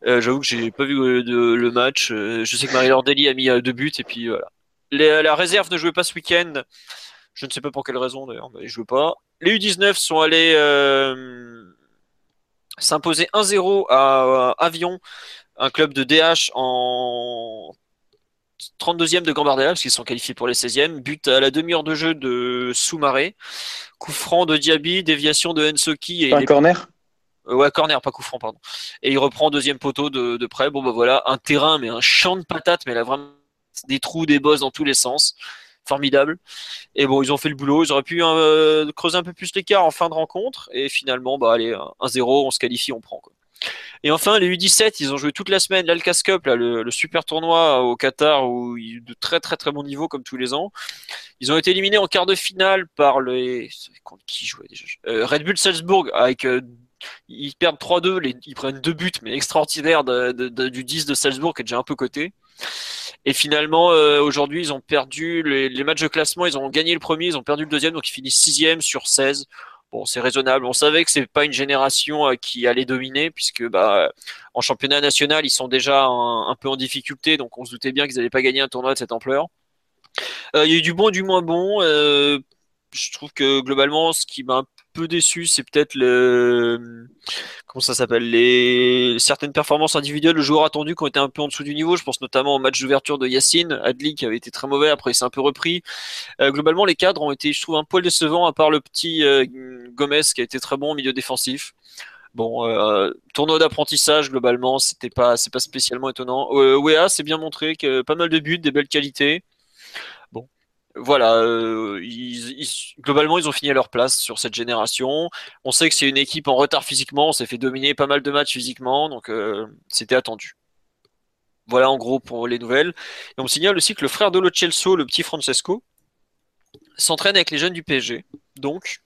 Euh, j'avoue que j'ai pas vu euh, le match. Euh, je sais que Marie-Laure Dely a mis deux buts et puis voilà. la réserve ne jouait pas ce week-end. Je ne sais pas pour quelle raison d'ailleurs, mais ils jouaient pas. Les U19 sont allés s'imposer 1-0 à Avion, un club de DH en 32e de Gambardella, parce qu'ils sont qualifiés pour les 16e. But à la demi-heure de jeu de Soumaré. Coup franc de Diaby, déviation de Ensoki. Et un corner? Euh, Ouais, corner, pas coup franc, pardon. Et il reprend deuxième poteau de, près. Bon, bah voilà, un terrain, mais un champ de patates, mais là vraiment des trous, des bosses dans tous les sens. Formidable. Et bon, ils ont fait le boulot. Ils auraient pu euh, creuser un peu plus l'écart en fin de rencontre. Et finalement, bah allez, 1-0, on se qualifie, on prend. Et enfin, les U17, ils ont joué toute la semaine l'Alcas Cup, là, le, super tournoi au Qatar, où ils de très très très bon niveau comme tous les ans. Ils ont été éliminés en quart de finale par les contre qui jouait déjà? Euh, Red Bull Salzbourg avec ils perdent 3-2, ils prennent deux buts mais extraordinaires du 10 de Salzbourg qui est déjà un peu coté. Et finalement, euh, aujourd'hui, ils ont perdu les, matchs de classement. Ils ont gagné le premier, ils ont perdu le deuxième, donc ils finissent sixième sur 16. Bon, c'est raisonnable. On savait que c'est pas une génération euh, qui allait dominer, puisque bah, en championnat national, ils sont déjà un, peu en difficulté, donc on se doutait bien qu'ils n'allaient pas gagner un tournoi de cette ampleur. Euh, il y a eu du bon du moins bon. Je trouve que globalement, ce qui m'a peu déçu, c'est peut-être le comment ça s'appelle les certaines performances individuelles de joueurs attendus qui ont été un peu en dessous du niveau. Je pense notamment au match d'ouverture de Yacine Adli qui avait été très mauvais. Après, il s'est un peu repris. Euh, globalement, les cadres ont été, je trouve, un poil décevants à part le petit euh, Gomez qui a été très bon au milieu défensif. Bon, euh, tournoi d'apprentissage globalement, c'était pas, c'est pas spécialement étonnant. Wea c'est bien montré que pas mal de buts, des belles qualités voilà, euh, globalement, ils ont fini à leur place sur cette génération. On sait que c'est une équipe en retard physiquement. On s'est fait dominer pas mal de matchs physiquement, donc euh, c'était attendu. Voilà en gros pour les nouvelles. Et on me signale aussi que le frère de Lo le petit Francesco, s'entraîne avec les jeunes du PSG. Donc,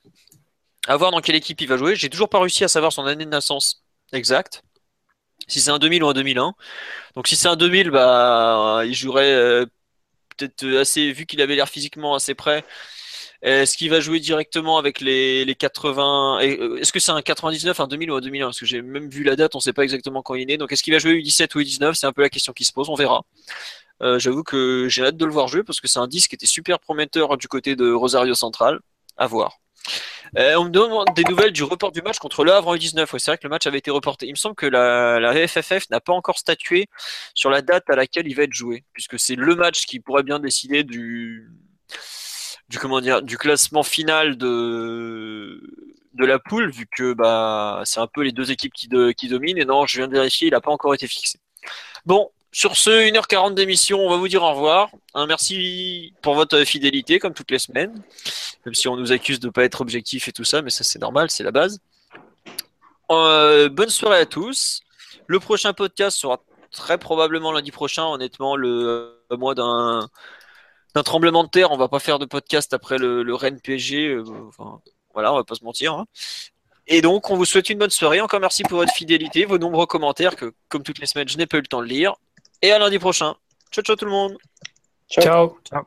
à voir dans quelle équipe il va jouer. J'ai toujours pas réussi à savoir son année de naissance exacte. Si c'est un 2000 ou un 2001. Donc si c'est un 2000, bah, il jouerait euh, peut-être euh, assez, vu qu'il avait l'air physiquement assez prêt. Est-ce qu'il va jouer directement avec les, les 80 euh, Est-ce que c'est un 99, un 2000 ou un 2001 Parce que j'ai même vu la date, on ne sait pas exactement quand il est né. Donc est-ce qu'il va jouer U17 ou U19 C'est un peu la question qui se pose, on verra. Euh, j'avoue que j'ai hâte de le voir jouer parce que c'est un disque qui était super prometteur du côté de Rosario Central. À voir. Euh, on me demande des nouvelles du report du match contre Le Havre en U19. c'est vrai que le match avait été reporté. Il me semble que la, la FFF n'a pas encore statué sur la date à laquelle il va être joué, puisque c'est le match qui pourrait bien décider du, du comment dire, du classement final de de la poule, vu que bah c'est un peu les deux équipes qui, qui dominent. Et non, je viens de vérifier, il n'a pas encore été fixé. Bon, sur ce, 1h40 d'émission, on va vous dire au revoir. Merci pour votre fidélité, comme toutes les semaines. Même si on nous accuse de ne pas être objectif et tout ça, mais ça c'est normal, c'est la base. Euh, bonne soirée à tous. Le prochain podcast sera très probablement lundi prochain, honnêtement, le mois d'un tremblement de terre. On va pas faire de podcast après le, le Rennes PSG. Euh, voilà, on va pas se mentir. Hein. Et donc, on vous souhaite une bonne soirée. Encore merci pour votre fidélité, vos nombreux commentaires que, comme toutes les semaines, je n'ai pas eu le temps de lire. Et à lundi prochain. Ciao, ciao tout le monde. ciao. ciao.